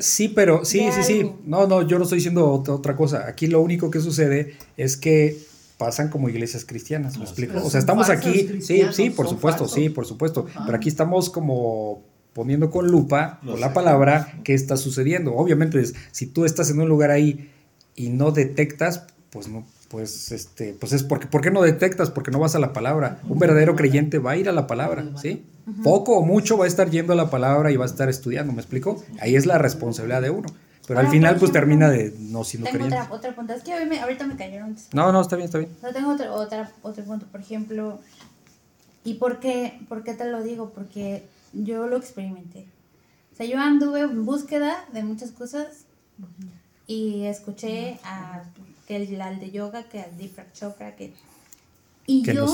sí, pero sí, sí, sí. No, no, yo no estoy diciendo otra cosa. Aquí lo único que sucede es que pasan como iglesias cristianas, ¿me explico? O sea, estamos aquí, sí, sí, por supuesto, sí, por supuesto, pero aquí estamos como poniendo con lupa con la palabra qué está sucediendo. Obviamente, si tú estás en un lugar ahí y no detectas, pues no, pues este, pues es porque, ¿por qué no detectas? Porque no vas a la palabra. Un verdadero creyente va a ir a la palabra, ¿sí? Poco o mucho va a estar yendo a la palabra y va a estar estudiando, ¿me explico? Ahí es la responsabilidad de uno. Pero al final, pues termina de no siendo
tengo. Otra, otra. Es que ahorita me cayeron.
No, no, está bien, está bien.
No, tengo otro, otra, otro punto. Por ejemplo, ¿y por qué, por qué te lo digo? Porque yo lo experimenté. O sea, yo anduve en búsqueda de muchas cosas y escuché a que el, al de yoga, que al Deepak Chopra, que... Y yo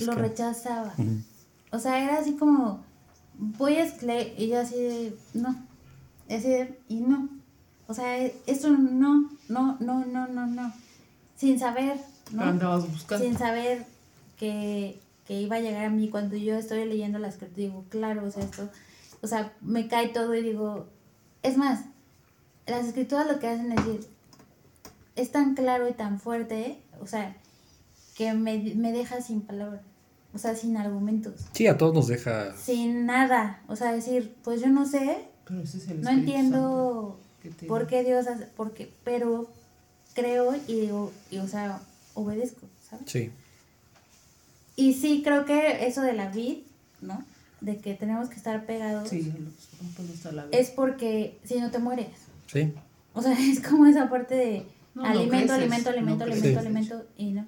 lo rechazaba. O sea, era así como, voy a escribir, y yo así de, no, así de, y no. O sea, esto no, no, no, no, no, no. Sin saber, ¿no? Sin saber que, que iba a llegar a mí cuando yo estoy leyendo las que digo, claro, o sea, esto, o sea, me cae todo y digo, es más, las escrituras lo que hacen es decir, es tan claro y tan fuerte, o sea, que me, deja sin palabras, o sea, sin argumentos.
Sí, a todos nos deja.
Sin nada, o sea, decir, pues yo no sé, no entiendo por qué Dios hace, porque, pero creo y, y, o sea, obedezco, ¿sabes? Sí. Y sí, creo que eso de la vid, ¿no? De que tenemos que estar pegados. Sí, es porque si no te mueres. Sí. O sea, es como esa parte de alimento, alimento, alimento, alimento, alimento, y no.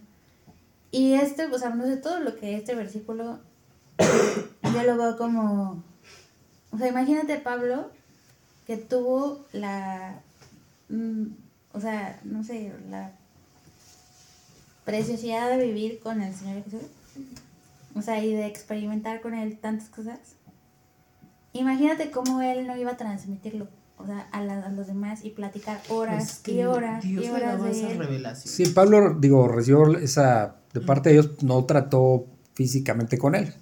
Y este, o sea, no sé, todo lo que este versículo, yo lo veo como, o sea, imagínate Pablo que tuvo la, mm, o sea, no sé, la preciosidad de vivir con el Señor Jesús, o sea, y de experimentar con Él tantas cosas. Imagínate cómo Él no iba a transmitirlo o sea, a, los demás y platicar horas y horas y horas de
revelación. Sí, Pablo, digo, recibió esa, de parte de Dios, no trató físicamente con él,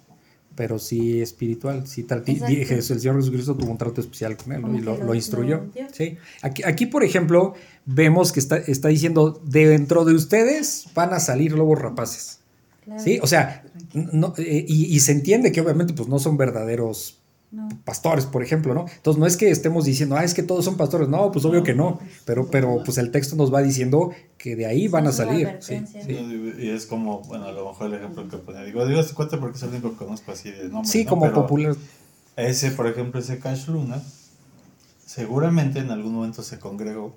pero sí espiritual, sí el Señor Jesucristo tuvo un trato especial con él y lo, instruyó. sí. Aquí, aquí, por ejemplo, vemos que está, está diciendo, dentro de ustedes van a salir lobos rapaces. Sí, o sea, no, eh, y, y, se entiende que obviamente pues no son verdaderos pastores, por ejemplo, ¿no? Entonces no es que estemos diciendo, ah, es que todos son pastores, no, pues obvio que no, pero, pero pues el texto nos va diciendo que de ahí van a salir. Sí,
Y es como, bueno, a lo mejor el ejemplo que ponía, digo, digo, este cuenta porque es el único que conozco así de nombre.
Sí, como popular.
Ese, por ejemplo, ese Cash Luna, seguramente en algún momento se congregó,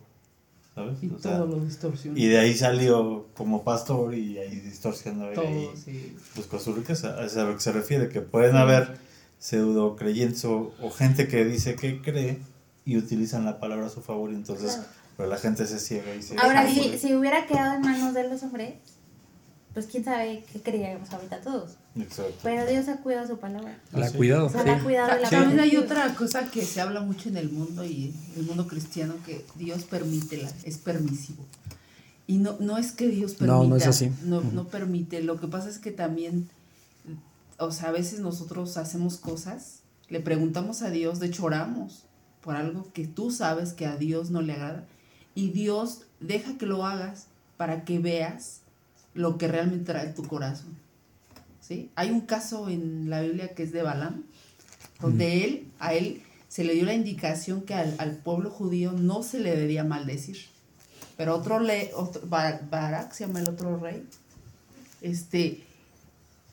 ¿sabes?
Y todo lo distorsionó.
Y de ahí salió como pastor y ahí distorsionó todo, y sí. buscó su riqueza. Es a lo que se refiere, que pueden haber pseudo creyentes o, gente que dice que cree y utilizan la palabra a su favor y entonces pero la gente se ciega y se
ahora si, si hubiera quedado en manos de los hombres pues quién sabe qué creíamos ahorita todos. Exacto. Pero Dios ha cuidado su palabra.
La ha cuidado. O
sea, la ha cuidado la También hay otra cosa que se habla mucho en el mundo y el mundo cristiano que Dios permite, la, es permisivo. Y no, no es que Dios permita. No, no es así. No, no permite. Lo que pasa es que también, o sea, a veces nosotros hacemos cosas, le preguntamos a Dios, de hecho oramos por algo que tú sabes que a Dios no le agrada. Y Dios deja que lo hagas para que veas lo que realmente trae tu corazón. ¿Sí? Hay un caso en la Biblia que es de Balaam, donde él, a él se le dio la indicación que al, pueblo judío no se le debía maldecir. Pero otro, le, otro Barak, se llama el otro rey, este,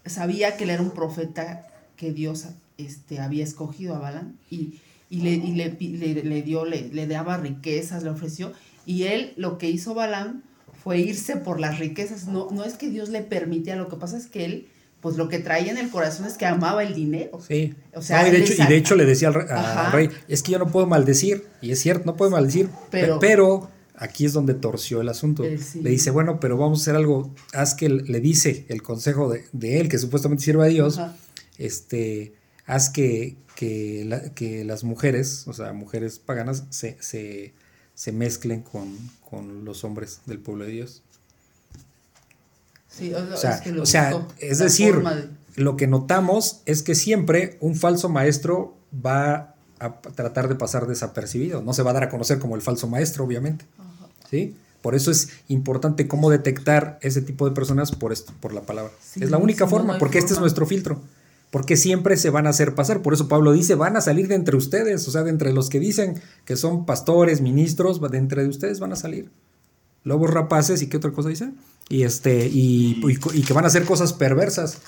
sabía que él era un profeta que Dios este, había escogido a Balaam y, le, le, le, dio, le, le daba riquezas, le ofreció. Y él lo que hizo Balaam fue irse por las riquezas. No, no es que Dios le permitía, lo que pasa es que él, pues lo que traía en el corazón es que amaba el dinero.
Sí. O sea, y, de hecho, le decía al, rey, es que yo no puedo maldecir, y es cierto, no puedo maldecir, pero, pero aquí es donde torció el asunto. Eh, le dice, bueno, pero vamos a hacer algo, haz que le dice el consejo de, él, que supuestamente sirve a Dios, este, haz que, que, que, las mujeres, o sea, mujeres paganas, se, se se mezclen con, los hombres del pueblo de Dios. Sí, o, sea, es, decir, lo que notamos es que siempre un falso maestro va a tratar de pasar desapercibido, no se va a dar a conocer como el falso maestro, obviamente. ¿Sí? Por eso es importante cómo detectar ese tipo de personas por esto, por la palabra. es la única forma, porque este es nuestro filtro porque siempre se van a hacer pasar. Por eso Pablo dice, van a salir de entre ustedes, o sea, de entre los que dicen que son pastores, ministros, de entre ustedes van a salir. Lobos rapaces y qué otra cosa dice? Y este, y, que van a hacer cosas perversas.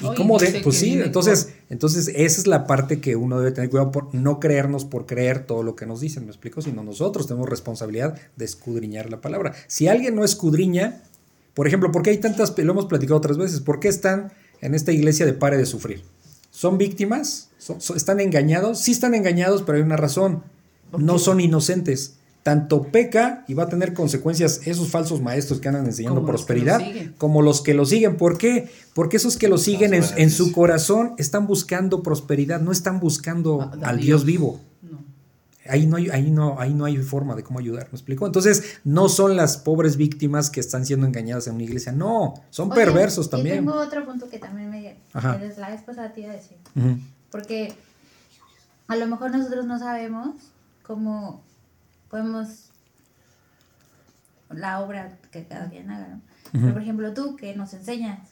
¿Y cómo de? Pues sí, entonces, entonces esa es la parte que uno debe tener cuidado por no creernos por creer todo lo que nos dicen, ¿me explico? Sino nosotros tenemos responsabilidad de escudriñar la palabra. Si alguien no escudriña, por ejemplo, ¿por qué hay tantas, lo hemos platicado otras veces, ¿por qué están en esta iglesia de pare de sufrir. ¿Son víctimas? ¿Están engañados? Sí están engañados, pero hay una razón. No son inocentes. Tanto peca y va a tener consecuencias esos falsos maestros que andan enseñando prosperidad, como los que lo siguen. ¿Por qué? Porque esos que lo siguen en, su corazón están buscando prosperidad, no están buscando al Dios vivo. Ahí no, hay, ahí, no, ahí no hay forma de cómo ayudar, ¿me explico? Entonces, no son las pobres víctimas que están siendo engañadas en una iglesia, no, son perversos también.
tengo otro punto que también me... Que la vez pasada te iba a decir. Porque a lo mejor nosotros no sabemos cómo podemos... La obra que cada quien haga, ¿no? Pero, por ejemplo, tú que nos enseñas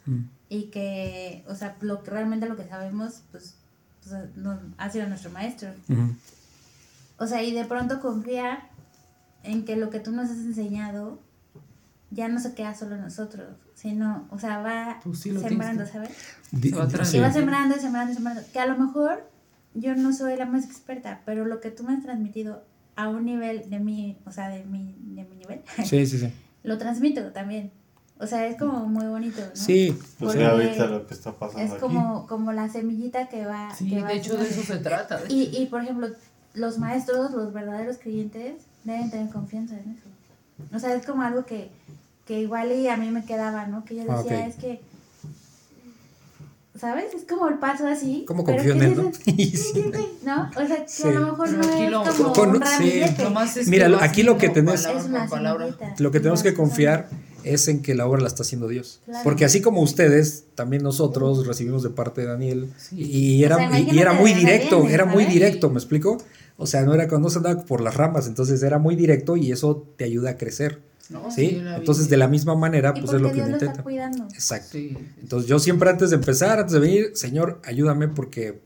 y que, o sea, lo, realmente lo que sabemos, pues, pues ha sido nuestro maestro. O sea, y de pronto confiar en que lo que tú nos has enseñado ya no se queda solo en nosotros, sino, o sea, va pues sembrando, ¿sabes? y va sembrando, sembrando, sembrando. Que a lo mejor yo no soy la más experta, pero lo que tú me has transmitido a un nivel de mi, o sea, de mi, de mi nivel, sí, sí, sí. lo transmito también. O sea, es como muy bonito, ¿no? Sí, pues ahorita lo que está pasando. Es como, como la semillita que va.
Sí,
de
hecho de eso se trata.
Y, y por ejemplo, los maestros, los verdaderos creyentes, deben tener confianza en eso. O sea, es como algo que, que igual y a mí me quedaba, ¿no? Que yo ah, decía, es que, ¿sabes? Es como el paso así. Como confío en él, ¿no? ¿no? O sea, que a lo mejor no es como un
sí. Mira, aquí lo que tenés, lo que tenemos que confiar es en que la obra la está haciendo Dios. Porque así como ustedes, también nosotros recibimos de parte de Daniel y, era, y, era muy directo, era muy directo, ¿me explico? O sea, no era cuando se andaba por las ramas, entonces era muy directo y eso te ayuda a crecer. ¿Sí? Entonces, de la misma manera, pues es lo que uno intenta. Exacto. Entonces, yo siempre antes de empezar, antes de venir, Señor, ayúdame porque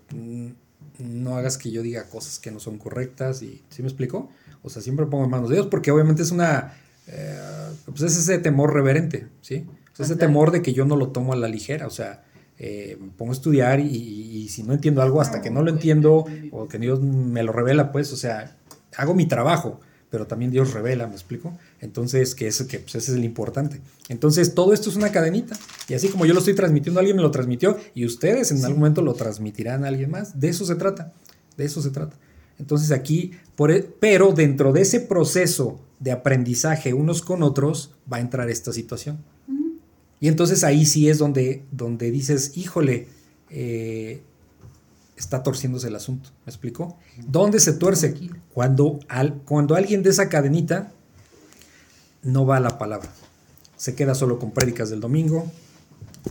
no hagas que yo diga cosas que no son correctas y, ¿sí me explico? O sea, siempre pongo en manos de Dios porque obviamente es una, eh, pues es ese temor reverente, ¿sí? ese temor de que yo no lo tomo a la ligera, o sea, eh, me pongo a estudiar y, si no entiendo algo hasta que no lo entiendo o que Dios me lo revela, pues, o sea, hago mi trabajo, pero también Dios revela, ¿me explico? Entonces, que, eso, que pues, ese es el importante. Entonces, todo esto es una cadenita. Y así como yo lo estoy transmitiendo, alguien me lo transmitió y ustedes en algún momento lo transmitirán a alguien más. De eso se trata, de eso se trata. Entonces aquí, por, e, pero dentro de ese proceso de aprendizaje unos con otros, va a entrar esta situación. Y entonces ahí sí es donde, donde dices, híjole, eh, está torciéndose el asunto. ¿Me explico? ¿Dónde se tuerce? Cuando, al, cuando alguien de esa cadenita no va a la palabra. Se queda solo con prédicas del domingo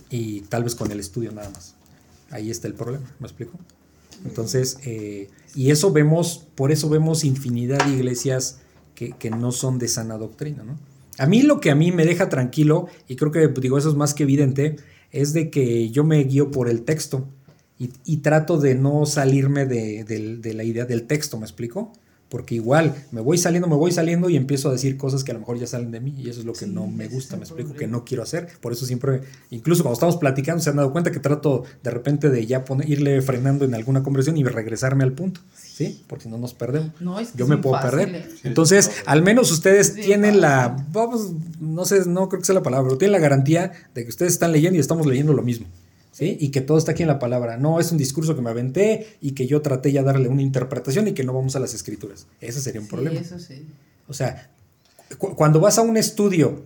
y tal vez con el estudio nada más. Ahí está el problema, ¿me explico? Entonces, eh, y eso vemos, por eso vemos infinidad de iglesias que, que, no son de sana doctrina, ¿no? A mí lo que a mí me deja tranquilo, y creo que digo eso es más que evidente, es de que yo me guío por el texto y, trato de no salirme de, de, la idea del texto, ¿me explico? Porque igual me voy saliendo, me voy saliendo y empiezo a decir cosas que a lo mejor ya salen de mí y eso es lo que no me gusta, me explico, que no quiero hacer. Por eso siempre, incluso cuando estamos platicando, se han dado cuenta que trato de repente de ya poner, irle frenando en alguna conversación y regresarme al punto, ¿sí? Porque si no nos perdemos. Yo me puedo perder. ¿eh? Entonces, al menos ustedes tienen la, vamos, no sé, no creo que sea la palabra, pero tienen la garantía de que ustedes están leyendo y estamos leyendo lo mismo. ¿Sí? Y que todo está aquí en la palabra. No es un discurso que me aventé y que yo traté ya darle una interpretación y que no vamos a las escrituras. Ese sería un problema.
Eso sí.
O sea, cuando vas a un estudio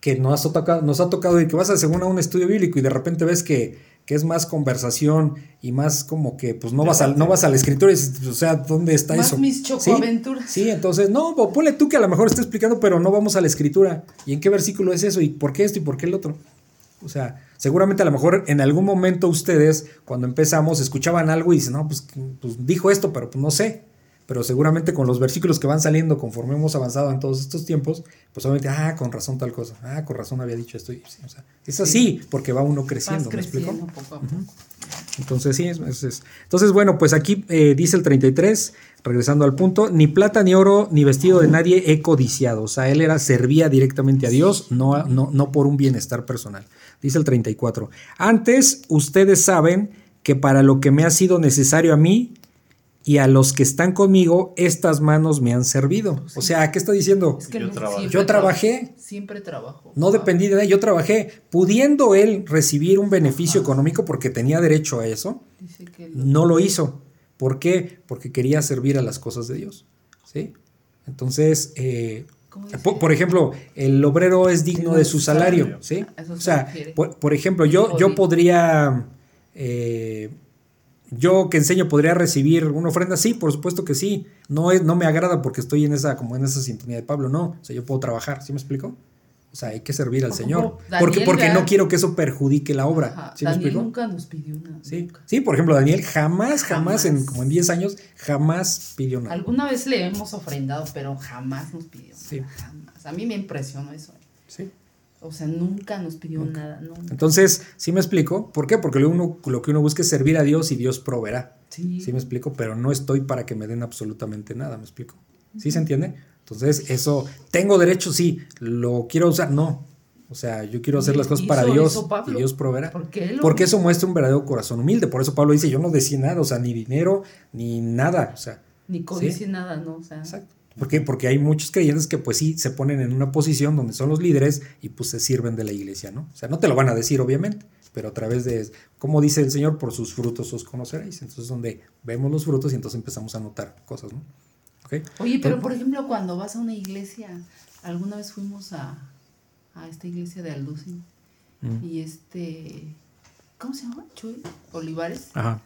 que nos, ha tocado, nos ha tocado y que vas a según a un estudio bíblico y de repente ves que, es más conversación y más como que pues no vas a, no vas a la escritura y o sea, ¿dónde está
más
eso?
mis chocoaventuras.
¿Sí? entonces, no, ponle tú que a lo mejor está explicando, pero no vamos a la escritura. ¿Y en qué versículo es eso? ¿Y por qué esto y por qué el otro? O sea, seguramente a lo mejor en algún momento ustedes, cuando empezamos, escuchaban algo y dicen, no, pues, pues dijo esto, pero pues no sé. Pero seguramente con los versículos que van saliendo conforme hemos avanzado en todos estos tiempos, pues obviamente, ah, con razón tal cosa, ah, con razón había dicho esto. o sea, es así, porque va uno creciendo, ¿me explico? Entonces, sí, es, es, Entonces, bueno, pues aquí eh, dice el 33, regresando al punto, ni plata, ni oro, ni vestido de nadie he codiciado. O sea, él era, servía directamente a Dios, no, no, no por un bienestar personal. Dice el 34. Antes ustedes saben que para lo que me ha sido necesario a mí y a los que están conmigo, estas manos me han servido. O sea, ¿qué está diciendo? yo, trabajé.
Siempre trabajo.
No dependí de él, yo trabajé. Pudiendo él recibir un beneficio económico porque tenía derecho a eso, no lo hizo. ¿Por qué? Porque quería servir a las cosas de Dios. ¿sí? Entonces, eh, por, ejemplo, el obrero es digno de su salario, ¿sí? O sea, por, ejemplo, yo, yo podría, eh, yo que enseño podría recibir una ofrenda, sí, por supuesto que sí. No es, no me agrada porque estoy en esa, como en esa sintonía de Pablo, no. O sea, yo puedo trabajar, ¿sí me explico? O sea, hay que servir al Señor. porque porque no quiero que eso perjudique la obra. ¿Sí
Daniel nunca nos pidió nada.
Sí. sí, por ejemplo, Daniel jamás, jamás, en como en 10 años, jamás pidió nada.
Alguna vez le hemos ofrendado, pero jamás nos pidió. Sí. Jamás. A mí me impresionó eso. Sí. O sea, nunca nos pidió nada.
Entonces, sí me explico. ¿Por qué? Porque lo, uno, lo que uno busca es servir a Dios y Dios proveerá. Sí. Sí me explico, pero no estoy para que me den absolutamente nada, ¿me explico? ¿Sí se entiende? Entonces, eso, ¿tengo derecho? Sí. ¿Lo quiero usar? No. O sea, yo quiero hacer las cosas para Dios y Dios proveerá. Porque eso muestra un verdadero corazón humilde. Por eso Pablo dice, yo no decía nada, o sea, ni dinero, ni nada. O sea,
ni codicia nada, ¿no? O sea,
Exacto. ¿Por qué? Porque hay muchos creyentes que pues sí se ponen en una posición donde son los líderes y pues se sirven de la iglesia, ¿no? O sea, no te lo van a decir obviamente, pero a través de, como dice el Señor, por sus frutos os conoceréis. Entonces donde vemos los frutos y entonces empezamos a notar cosas, ¿no?
Oye, pero por ejemplo, cuando vas a una iglesia, alguna vez fuimos a, esta iglesia de Alducin mm. y este, ¿cómo se llama? Chuy Olivares. Ajá.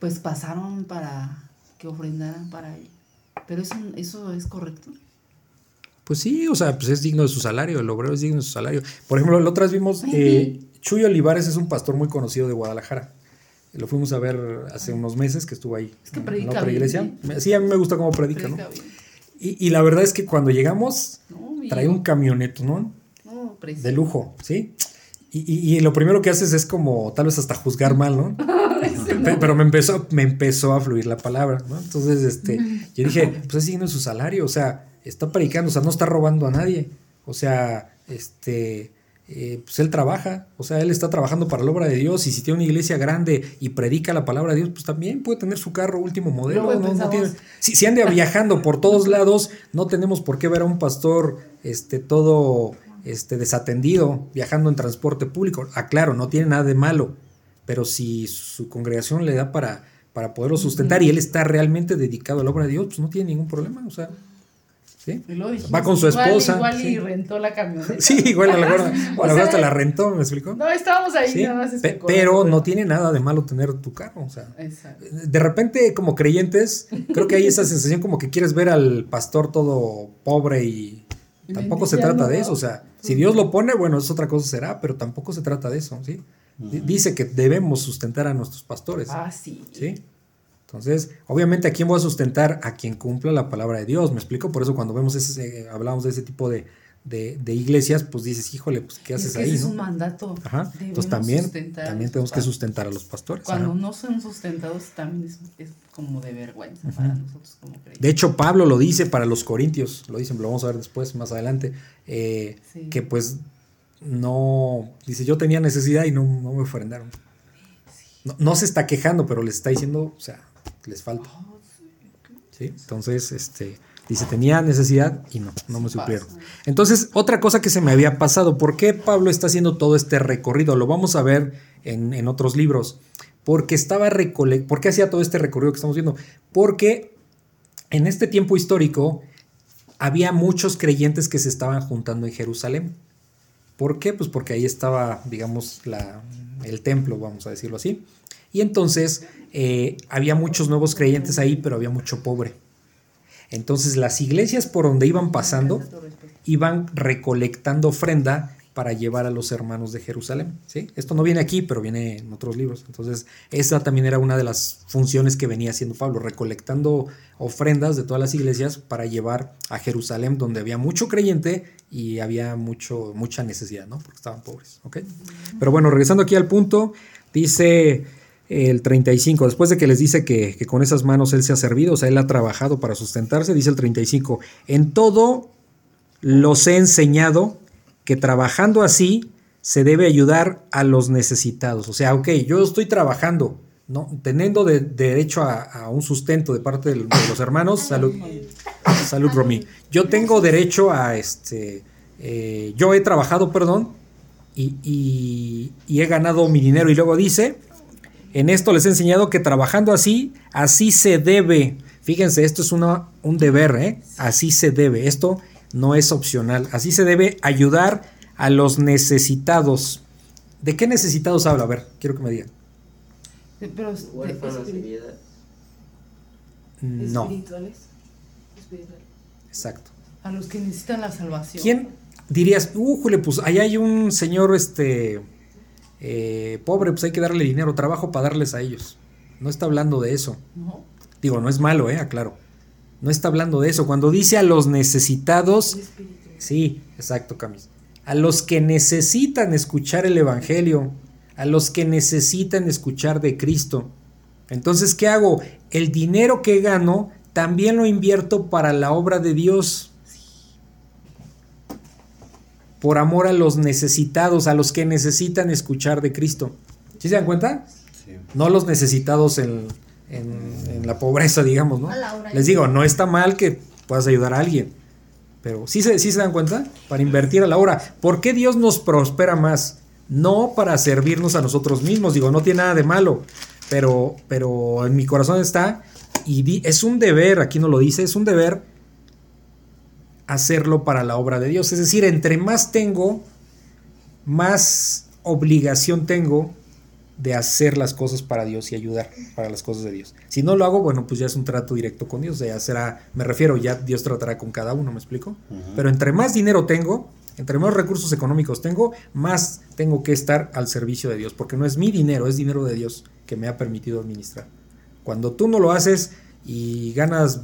Pues pasaron para que ofrendaran para él. Pero eso, eso es correcto.
Pues sí, o sea, pues es digno de su salario, el obrero es digno de su salario. Por ejemplo, la otra vez vimos, eh, Chuy Olivares es un pastor muy conocido de Guadalajara. Lo fuimos a ver hace unos meses que estuvo ahí.
Es que predica en otra iglesia.
Sí, a mí me gusta cómo predica, ¿no? Y, y, la verdad es que cuando llegamos, trae un camioneto, ¿no? de lujo, ¿sí? Y, y, lo primero que haces es como tal vez hasta juzgar mal, ¿no? Pero me empezó, me empezó a fluir la palabra, ¿no? Entonces, este, yo dije, pues es signo su salario, o sea, está predicando, o sea, no está robando a nadie. O sea, este, eh, pues él trabaja, o sea, él está trabajando para la obra de Dios y si tiene una iglesia grande y predica la palabra de Dios, pues también puede tener su carro último modelo. si, si, anda viajando por todos lados, no tenemos por qué ver a un pastor este, todo este, desatendido viajando en transporte público. Aclaro, no tiene nada de malo, pero si su congregación le da para, para poderlo sustentar y él está realmente dedicado a la obra de Dios, pues no tiene ningún problema, o sea. ¿Sí? Va con su esposa.
Igual, y rentó la camioneta.
Sí, igual a lo mejor, o a hasta la rentó, ¿me explico?
No, estábamos ahí nada más.
Este pero no tiene nada de malo tener tu carro, o sea. Exacto. De repente, como creyentes, creo que hay esa sensación como que quieres ver al pastor todo pobre y tampoco se trata de eso, o sea, si Dios lo pone, bueno, es otra cosa será, pero tampoco se trata de eso, ¿sí? Dice que debemos sustentar a nuestros pastores.
Ah, sí.
¿Sí? Entonces, obviamente, ¿a quién voy a sustentar? A quien cumpla la palabra de Dios. ¿Me explico? Por eso cuando vemos ese, hablamos de ese tipo de, iglesias, pues dices, híjole, pues ¿qué haces ahí?
Es un mandato.
Ajá. Entonces también, también tenemos que sustentar a los pastores.
Cuando no son sustentados también es, como de vergüenza para nosotros como creyentes.
De hecho, Pablo lo dice para los corintios, lo dicen, lo vamos a ver después, más adelante, eh, que pues no, dice, yo tenía necesidad y no, no me ofrendaron. No, no, se está quejando, pero les está diciendo, o sea, les falta. ¿Sí? Entonces, este, dice, tenía necesidad y no, no me suplieron. Entonces, otra cosa que se me había pasado, ¿por qué Pablo está haciendo todo este recorrido? Lo vamos a ver en, otros libros. Porque estaba recolectando, ¿por qué hacía todo este recorrido que estamos viendo? Porque en este tiempo histórico había muchos creyentes que se estaban juntando en Jerusalén. ¿Por qué? Pues porque ahí estaba, digamos, la, el templo, vamos a decirlo así. Y entonces eh, había muchos nuevos creyentes ahí, pero había mucho pobre. Entonces las iglesias por donde iban pasando iban recolectando ofrenda para llevar a los hermanos de Jerusalén. ¿sí? Esto no viene aquí, pero viene en otros libros. Entonces, esa también era una de las funciones que venía haciendo Pablo, recolectando ofrendas de todas las iglesias para llevar a Jerusalén, donde había mucho creyente y había mucho, mucha necesidad, ¿no? Porque estaban pobres. ¿ok? Pero bueno, regresando aquí al punto, dice el 35, después de que les dice que, que, con esas manos él se ha servido, o sea, él ha trabajado para sustentarse, dice el 35, en todo los he enseñado que trabajando así se debe ayudar a los necesitados. O sea, ok, yo estoy trabajando, ¿no? Teniendo de, derecho a, un sustento de parte de, los hermanos, salud, salud Romy. Yo tengo derecho a este, eh, yo he trabajado, perdón, y, he ganado mi dinero. Y luego dice, en esto les he enseñado que trabajando así, así se debe. Fíjense, esto es una, un deber, ¿eh? Así se debe. Esto no es opcional. Así se debe ayudar a los necesitados. ¿De qué necesitados habla? A ver, quiero que me digan.
Pero,
No.
Espirituales.
Exacto.
A los que necesitan la salvación.
¿Quién dirías, uh, pues ahí hay un señor este eh, pobre, pues hay que darle dinero, trabajo para darles a ellos? No está hablando de eso. Digo, no es malo, eh, aclaro. No está hablando de eso. Cuando dice a los necesitados, sí, exacto, Camis. A los que necesitan escuchar el Evangelio, a los que necesitan escuchar de Cristo. Entonces, ¿qué hago? El dinero que gano también lo invierto para la obra de Dios. Por amor a los necesitados, a los que necesitan escuchar de Cristo. ¿Sí se dan cuenta? Sí. No los necesitados en, en, la pobreza, digamos, ¿no? Les digo, no está mal que puedas ayudar a alguien, pero ¿sí se, ¿sí se dan cuenta? Para invertir a la hora. ¿Por qué Dios nos prospera más? No para servirnos a nosotros mismos, digo, no tiene nada de malo, pero, pero en mi corazón está, y es un deber, aquí no lo dice, es un deber hacerlo para la obra de Dios. Es decir, entre más tengo, más obligación tengo de hacer las cosas para Dios y ayudar para las cosas de Dios. Si no lo hago, bueno, pues ya es un trato directo con Dios, ya será, me refiero, ya Dios tratará con cada uno, ¿me explico? Pero entre más dinero tengo, entre más recursos económicos tengo, más tengo que estar al servicio de Dios, porque no es mi dinero, es dinero de Dios que me ha permitido administrar. Cuando tú no lo haces y ganas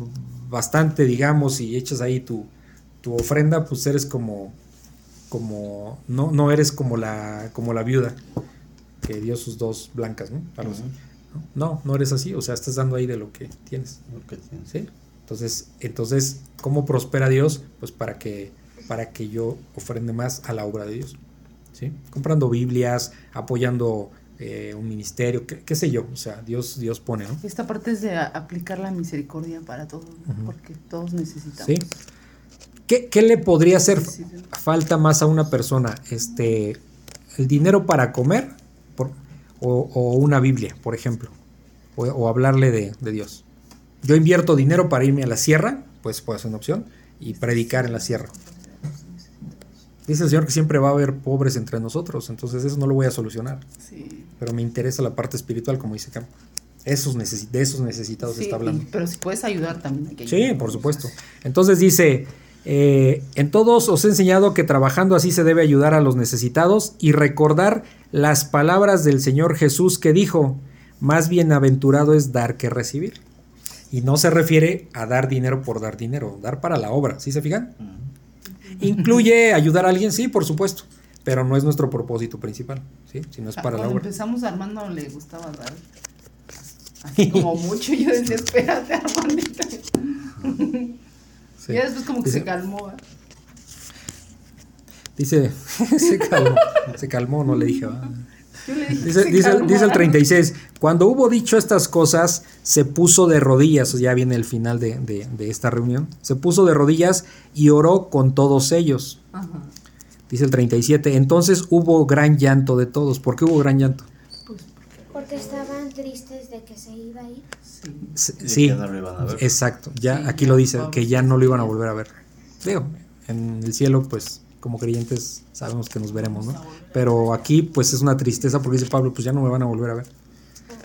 bastante, digamos, y echas ahí tu, tu ofrenda, pues eres como, como, no, no eres como la, como la viuda que dio sus dos blancas, ¿no? ¿no? No, eres así, o sea, estás dando ahí de lo que tienes. ¿Sí? Entonces, entonces, ¿cómo prospera Dios? Pues para que, para que yo ofrende más a la obra de Dios. ¿Sí? Comprando Biblias, apoyando eh, un ministerio, qué, sé yo, o sea, Dios, Dios pone, ¿no?
Esta parte es de aplicar la misericordia para todos, porque todos necesitamos.
¿Sí? ¿Qué, ¿Qué, le podría hacer falta más a una persona? Este, el dinero para comer o, una Biblia, por ejemplo, o, hablarle de, Dios. Yo invierto dinero para irme a la sierra, pues puede ser una opción. y predicar en la sierra. Dice el Señor que siempre va a haber pobres entre nosotros, entonces eso no lo voy a solucionar. Pero me interesa la parte espiritual, como dice Campo. Esos de esos necesitados está hablando.
pero si puedes ayudar también.
sí, por supuesto. Entonces dice, eh, en todos os he enseñado que trabajando así se debe ayudar a los necesitados y recordar las palabras del Señor Jesús que dijo, más bienaventurado es dar que recibir. Y no se refiere a dar dinero por dar dinero, dar para la obra, ¿sí se fijan? ¿Incluye ayudar a alguien? Sí, por supuesto, pero no es nuestro propósito principal, ¿sí? Si no es para la obra.
empezamos Armando le gustaba dar así como mucho, yo decía, espérate Armandito. Y después como que se calmó. ¿eh?
Dice, se calmó, se calmó, no le dije, Dice, dice, dice, el 36, cuando hubo dicho estas cosas, se puso de rodillas, ya viene el final de, de, esta reunión, se puso de rodillas y oró con todos ellos. Dice el 37, entonces hubo gran llanto de todos. ¿Por qué hubo gran llanto?
Pues porque estaban tristes de que se iba a ir.
Sí, sí exacto, ya aquí lo dice, que ya no lo iban a volver a ver. Digo, en el cielo pues como creyentes sabemos que nos veremos, ¿no? Pero aquí pues es una tristeza porque dice Pablo, pues ya no me van a volver a ver.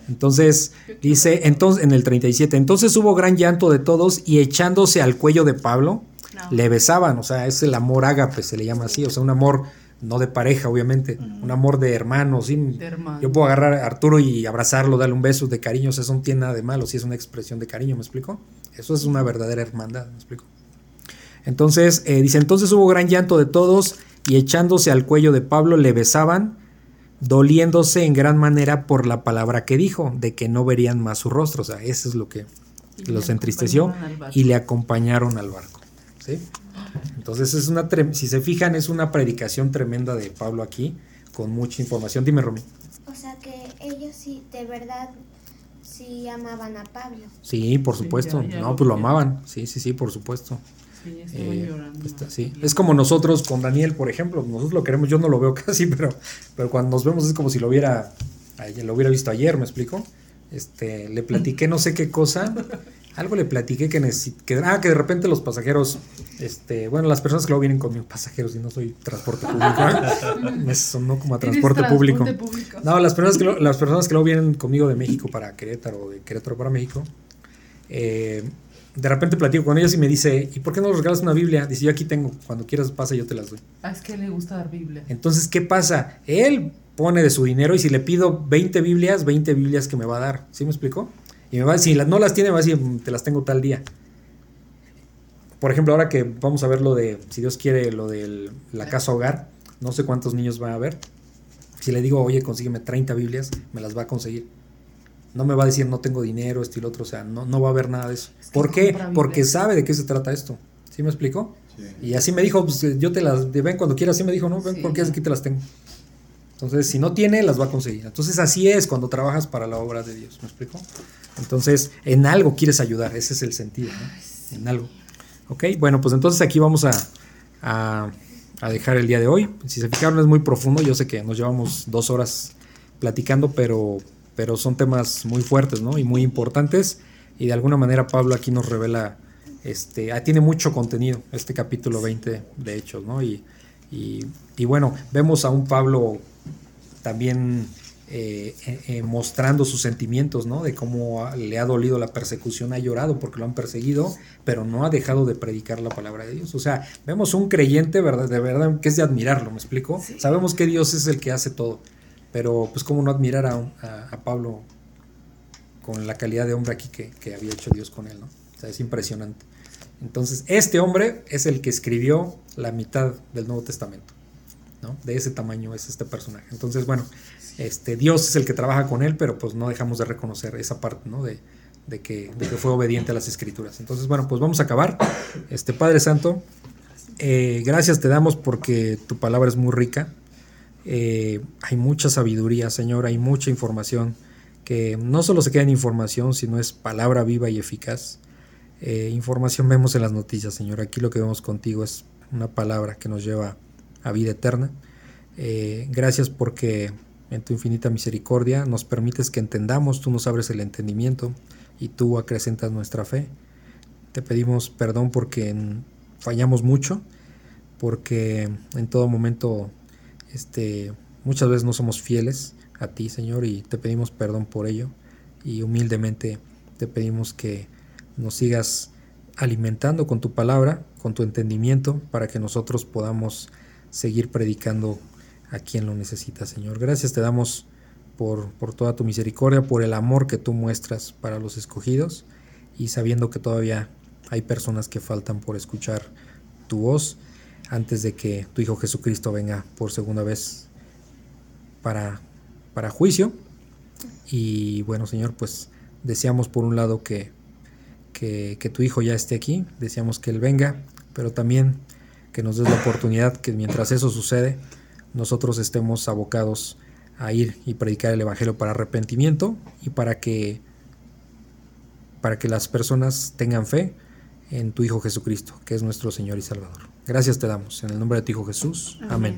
Entonces dice, entonces en el 37, entonces hubo gran llanto de todos y echándose al cuello de Pablo, le besaban, o sea, es el amor ágape, se le llama así, o sea, un amor no de pareja, obviamente, un amor de hermanos. ¿sí? Yo puedo agarrar a Arturo y abrazarlo, darle un beso de cariño, o sea, eso no tiene nada de malo, si es una expresión de cariño, ¿me explico? Eso es una verdadera hermandad, ¿me explico? Entonces, eh, dice, entonces hubo gran llanto de todos y echándose al cuello de Pablo le besaban, doliéndose en gran manera por la palabra que dijo, de que no verían más su rostro. O sea, eso es lo que los entristeció y le acompañaron al barco. ¿sí? Entonces, es una si se fijan, es una predicación tremenda de Pablo aquí, con mucha información. Dime, Romy.
O sea, que ellos sí, de verdad, sí amaban a Pablo.
Sí, por supuesto. no, pues lo amaban. Sí, sí, sí, por supuesto. Eh, sí, Es como nosotros con Daniel, por ejemplo. Nosotros lo queremos, yo no lo veo casi, pero, pero cuando nos vemos es como si lo hubiera, lo hubiera visto ayer, ¿me explico? Este, le platiqué no sé qué cosa. Algo le platiqué que, que, ah, que de repente los pasajeros, este, bueno, las personas que luego vienen conmigo, pasajeros y no soy transporte público, ¿eh? me sonó como a transporte, público. No, las personas, que las personas que luego vienen conmigo de México para Querétaro o de Querétaro para México, eh, de repente platico con ellos y me dice, ¿y por qué no nos regalas una Biblia? Dice, yo aquí tengo, cuando quieras pasa yo te las doy.
Ah, es que le gusta dar Biblia.
Entonces, ¿qué pasa? Él pone de su dinero y si le pido 20 Biblias, 20 Biblias que me va a dar. ¿Sí me explico? Y me va, si no las tiene, me va a decir, te las tengo tal día. Por ejemplo, ahora que vamos a ver lo de, si Dios quiere, lo de la casa hogar, no sé cuántos niños va a haber. Si le digo, oye, consígueme 30 Biblias, me las va a conseguir. No me va a decir no tengo dinero, esto y lo otro, o sea, no, no va a haber nada de eso. ¿Por qué? Porque sabe de qué se trata esto. ¿Sí me explico? Y así me dijo, pues yo te las, ven cuando quieras, así me dijo, no, ven porque aquí te las tengo. Entonces, si no tiene, las va a conseguir. Entonces, así es cuando trabajas para la obra de Dios, ¿me explico? Entonces, en algo quieres ayudar, ese es el sentido, ¿no? En algo. Ok, bueno, pues entonces aquí vamos a, a, a dejar el día de hoy. Si se fijaron, es muy profundo, yo sé que nos llevamos dos horas platicando, pero pero son temas muy fuertes, ¿no? Y muy importantes. Y de alguna manera Pablo aquí nos revela, este, ah, tiene mucho contenido este capítulo 20 de Hechos, ¿no? Y, y, bueno, vemos a un Pablo también eh, eh, eh, mostrando sus sentimientos, ¿no? De cómo le ha dolido la persecución, ha llorado porque lo han perseguido, pero no ha dejado de predicar la palabra de Dios. O sea, vemos un creyente, ¿verdad? De verdad, que es de admirarlo, ¿me explico? Sabemos que Dios es el que hace todo pero pues cómo no admirar a, a, Pablo con la calidad de hombre aquí que, había hecho Dios con él, ¿no? O sea, es impresionante. Entonces, este hombre es el que escribió la mitad del Nuevo Testamento, ¿no? De ese tamaño es este personaje. Entonces, bueno, este, Dios es el que trabaja con él, pero pues no dejamos de reconocer esa parte, ¿no? De, de, que, fue obediente a las escrituras. Entonces, bueno, pues vamos a acabar. Este Padre Santo, eh, gracias te damos porque tu palabra es muy rica. Eh, hay mucha sabiduría, Señor, hay mucha información que no solo se queda en información, sino es palabra viva y eficaz. Eh, información vemos en las noticias, Señor. Aquí lo que vemos contigo es una palabra que nos lleva a vida eterna. Eh, gracias porque en tu infinita misericordia nos permites que entendamos, tú nos abres el entendimiento y tú acrecentas nuestra fe. Te pedimos perdón porque fallamos mucho porque en todo momento este, muchas veces no somos fieles a ti, Señor, y te pedimos perdón por ello y humildemente te pedimos que nos sigas alimentando con tu palabra, con tu entendimiento, para que nosotros podamos seguir predicando a quien lo necesita, Señor. Gracias te damos por, por toda tu misericordia, por el amor que tú muestras para los escogidos y sabiendo que todavía hay personas que faltan por escuchar tu voz antes de que tu Hijo Jesucristo venga por segunda vez para, para juicio. Y bueno, Señor, pues deseamos por un lado que, que, que, tu Hijo ya esté aquí, deseamos que Él venga, pero también que nos des la oportunidad que mientras eso sucede, nosotros estemos abocados a ir y predicar el Evangelio para arrepentimiento y para que, para que las personas tengan fe en tu Hijo Jesucristo, que es nuestro Señor y Salvador. Gracias te damos, en el nombre de tu Hijo Jesús. Amén.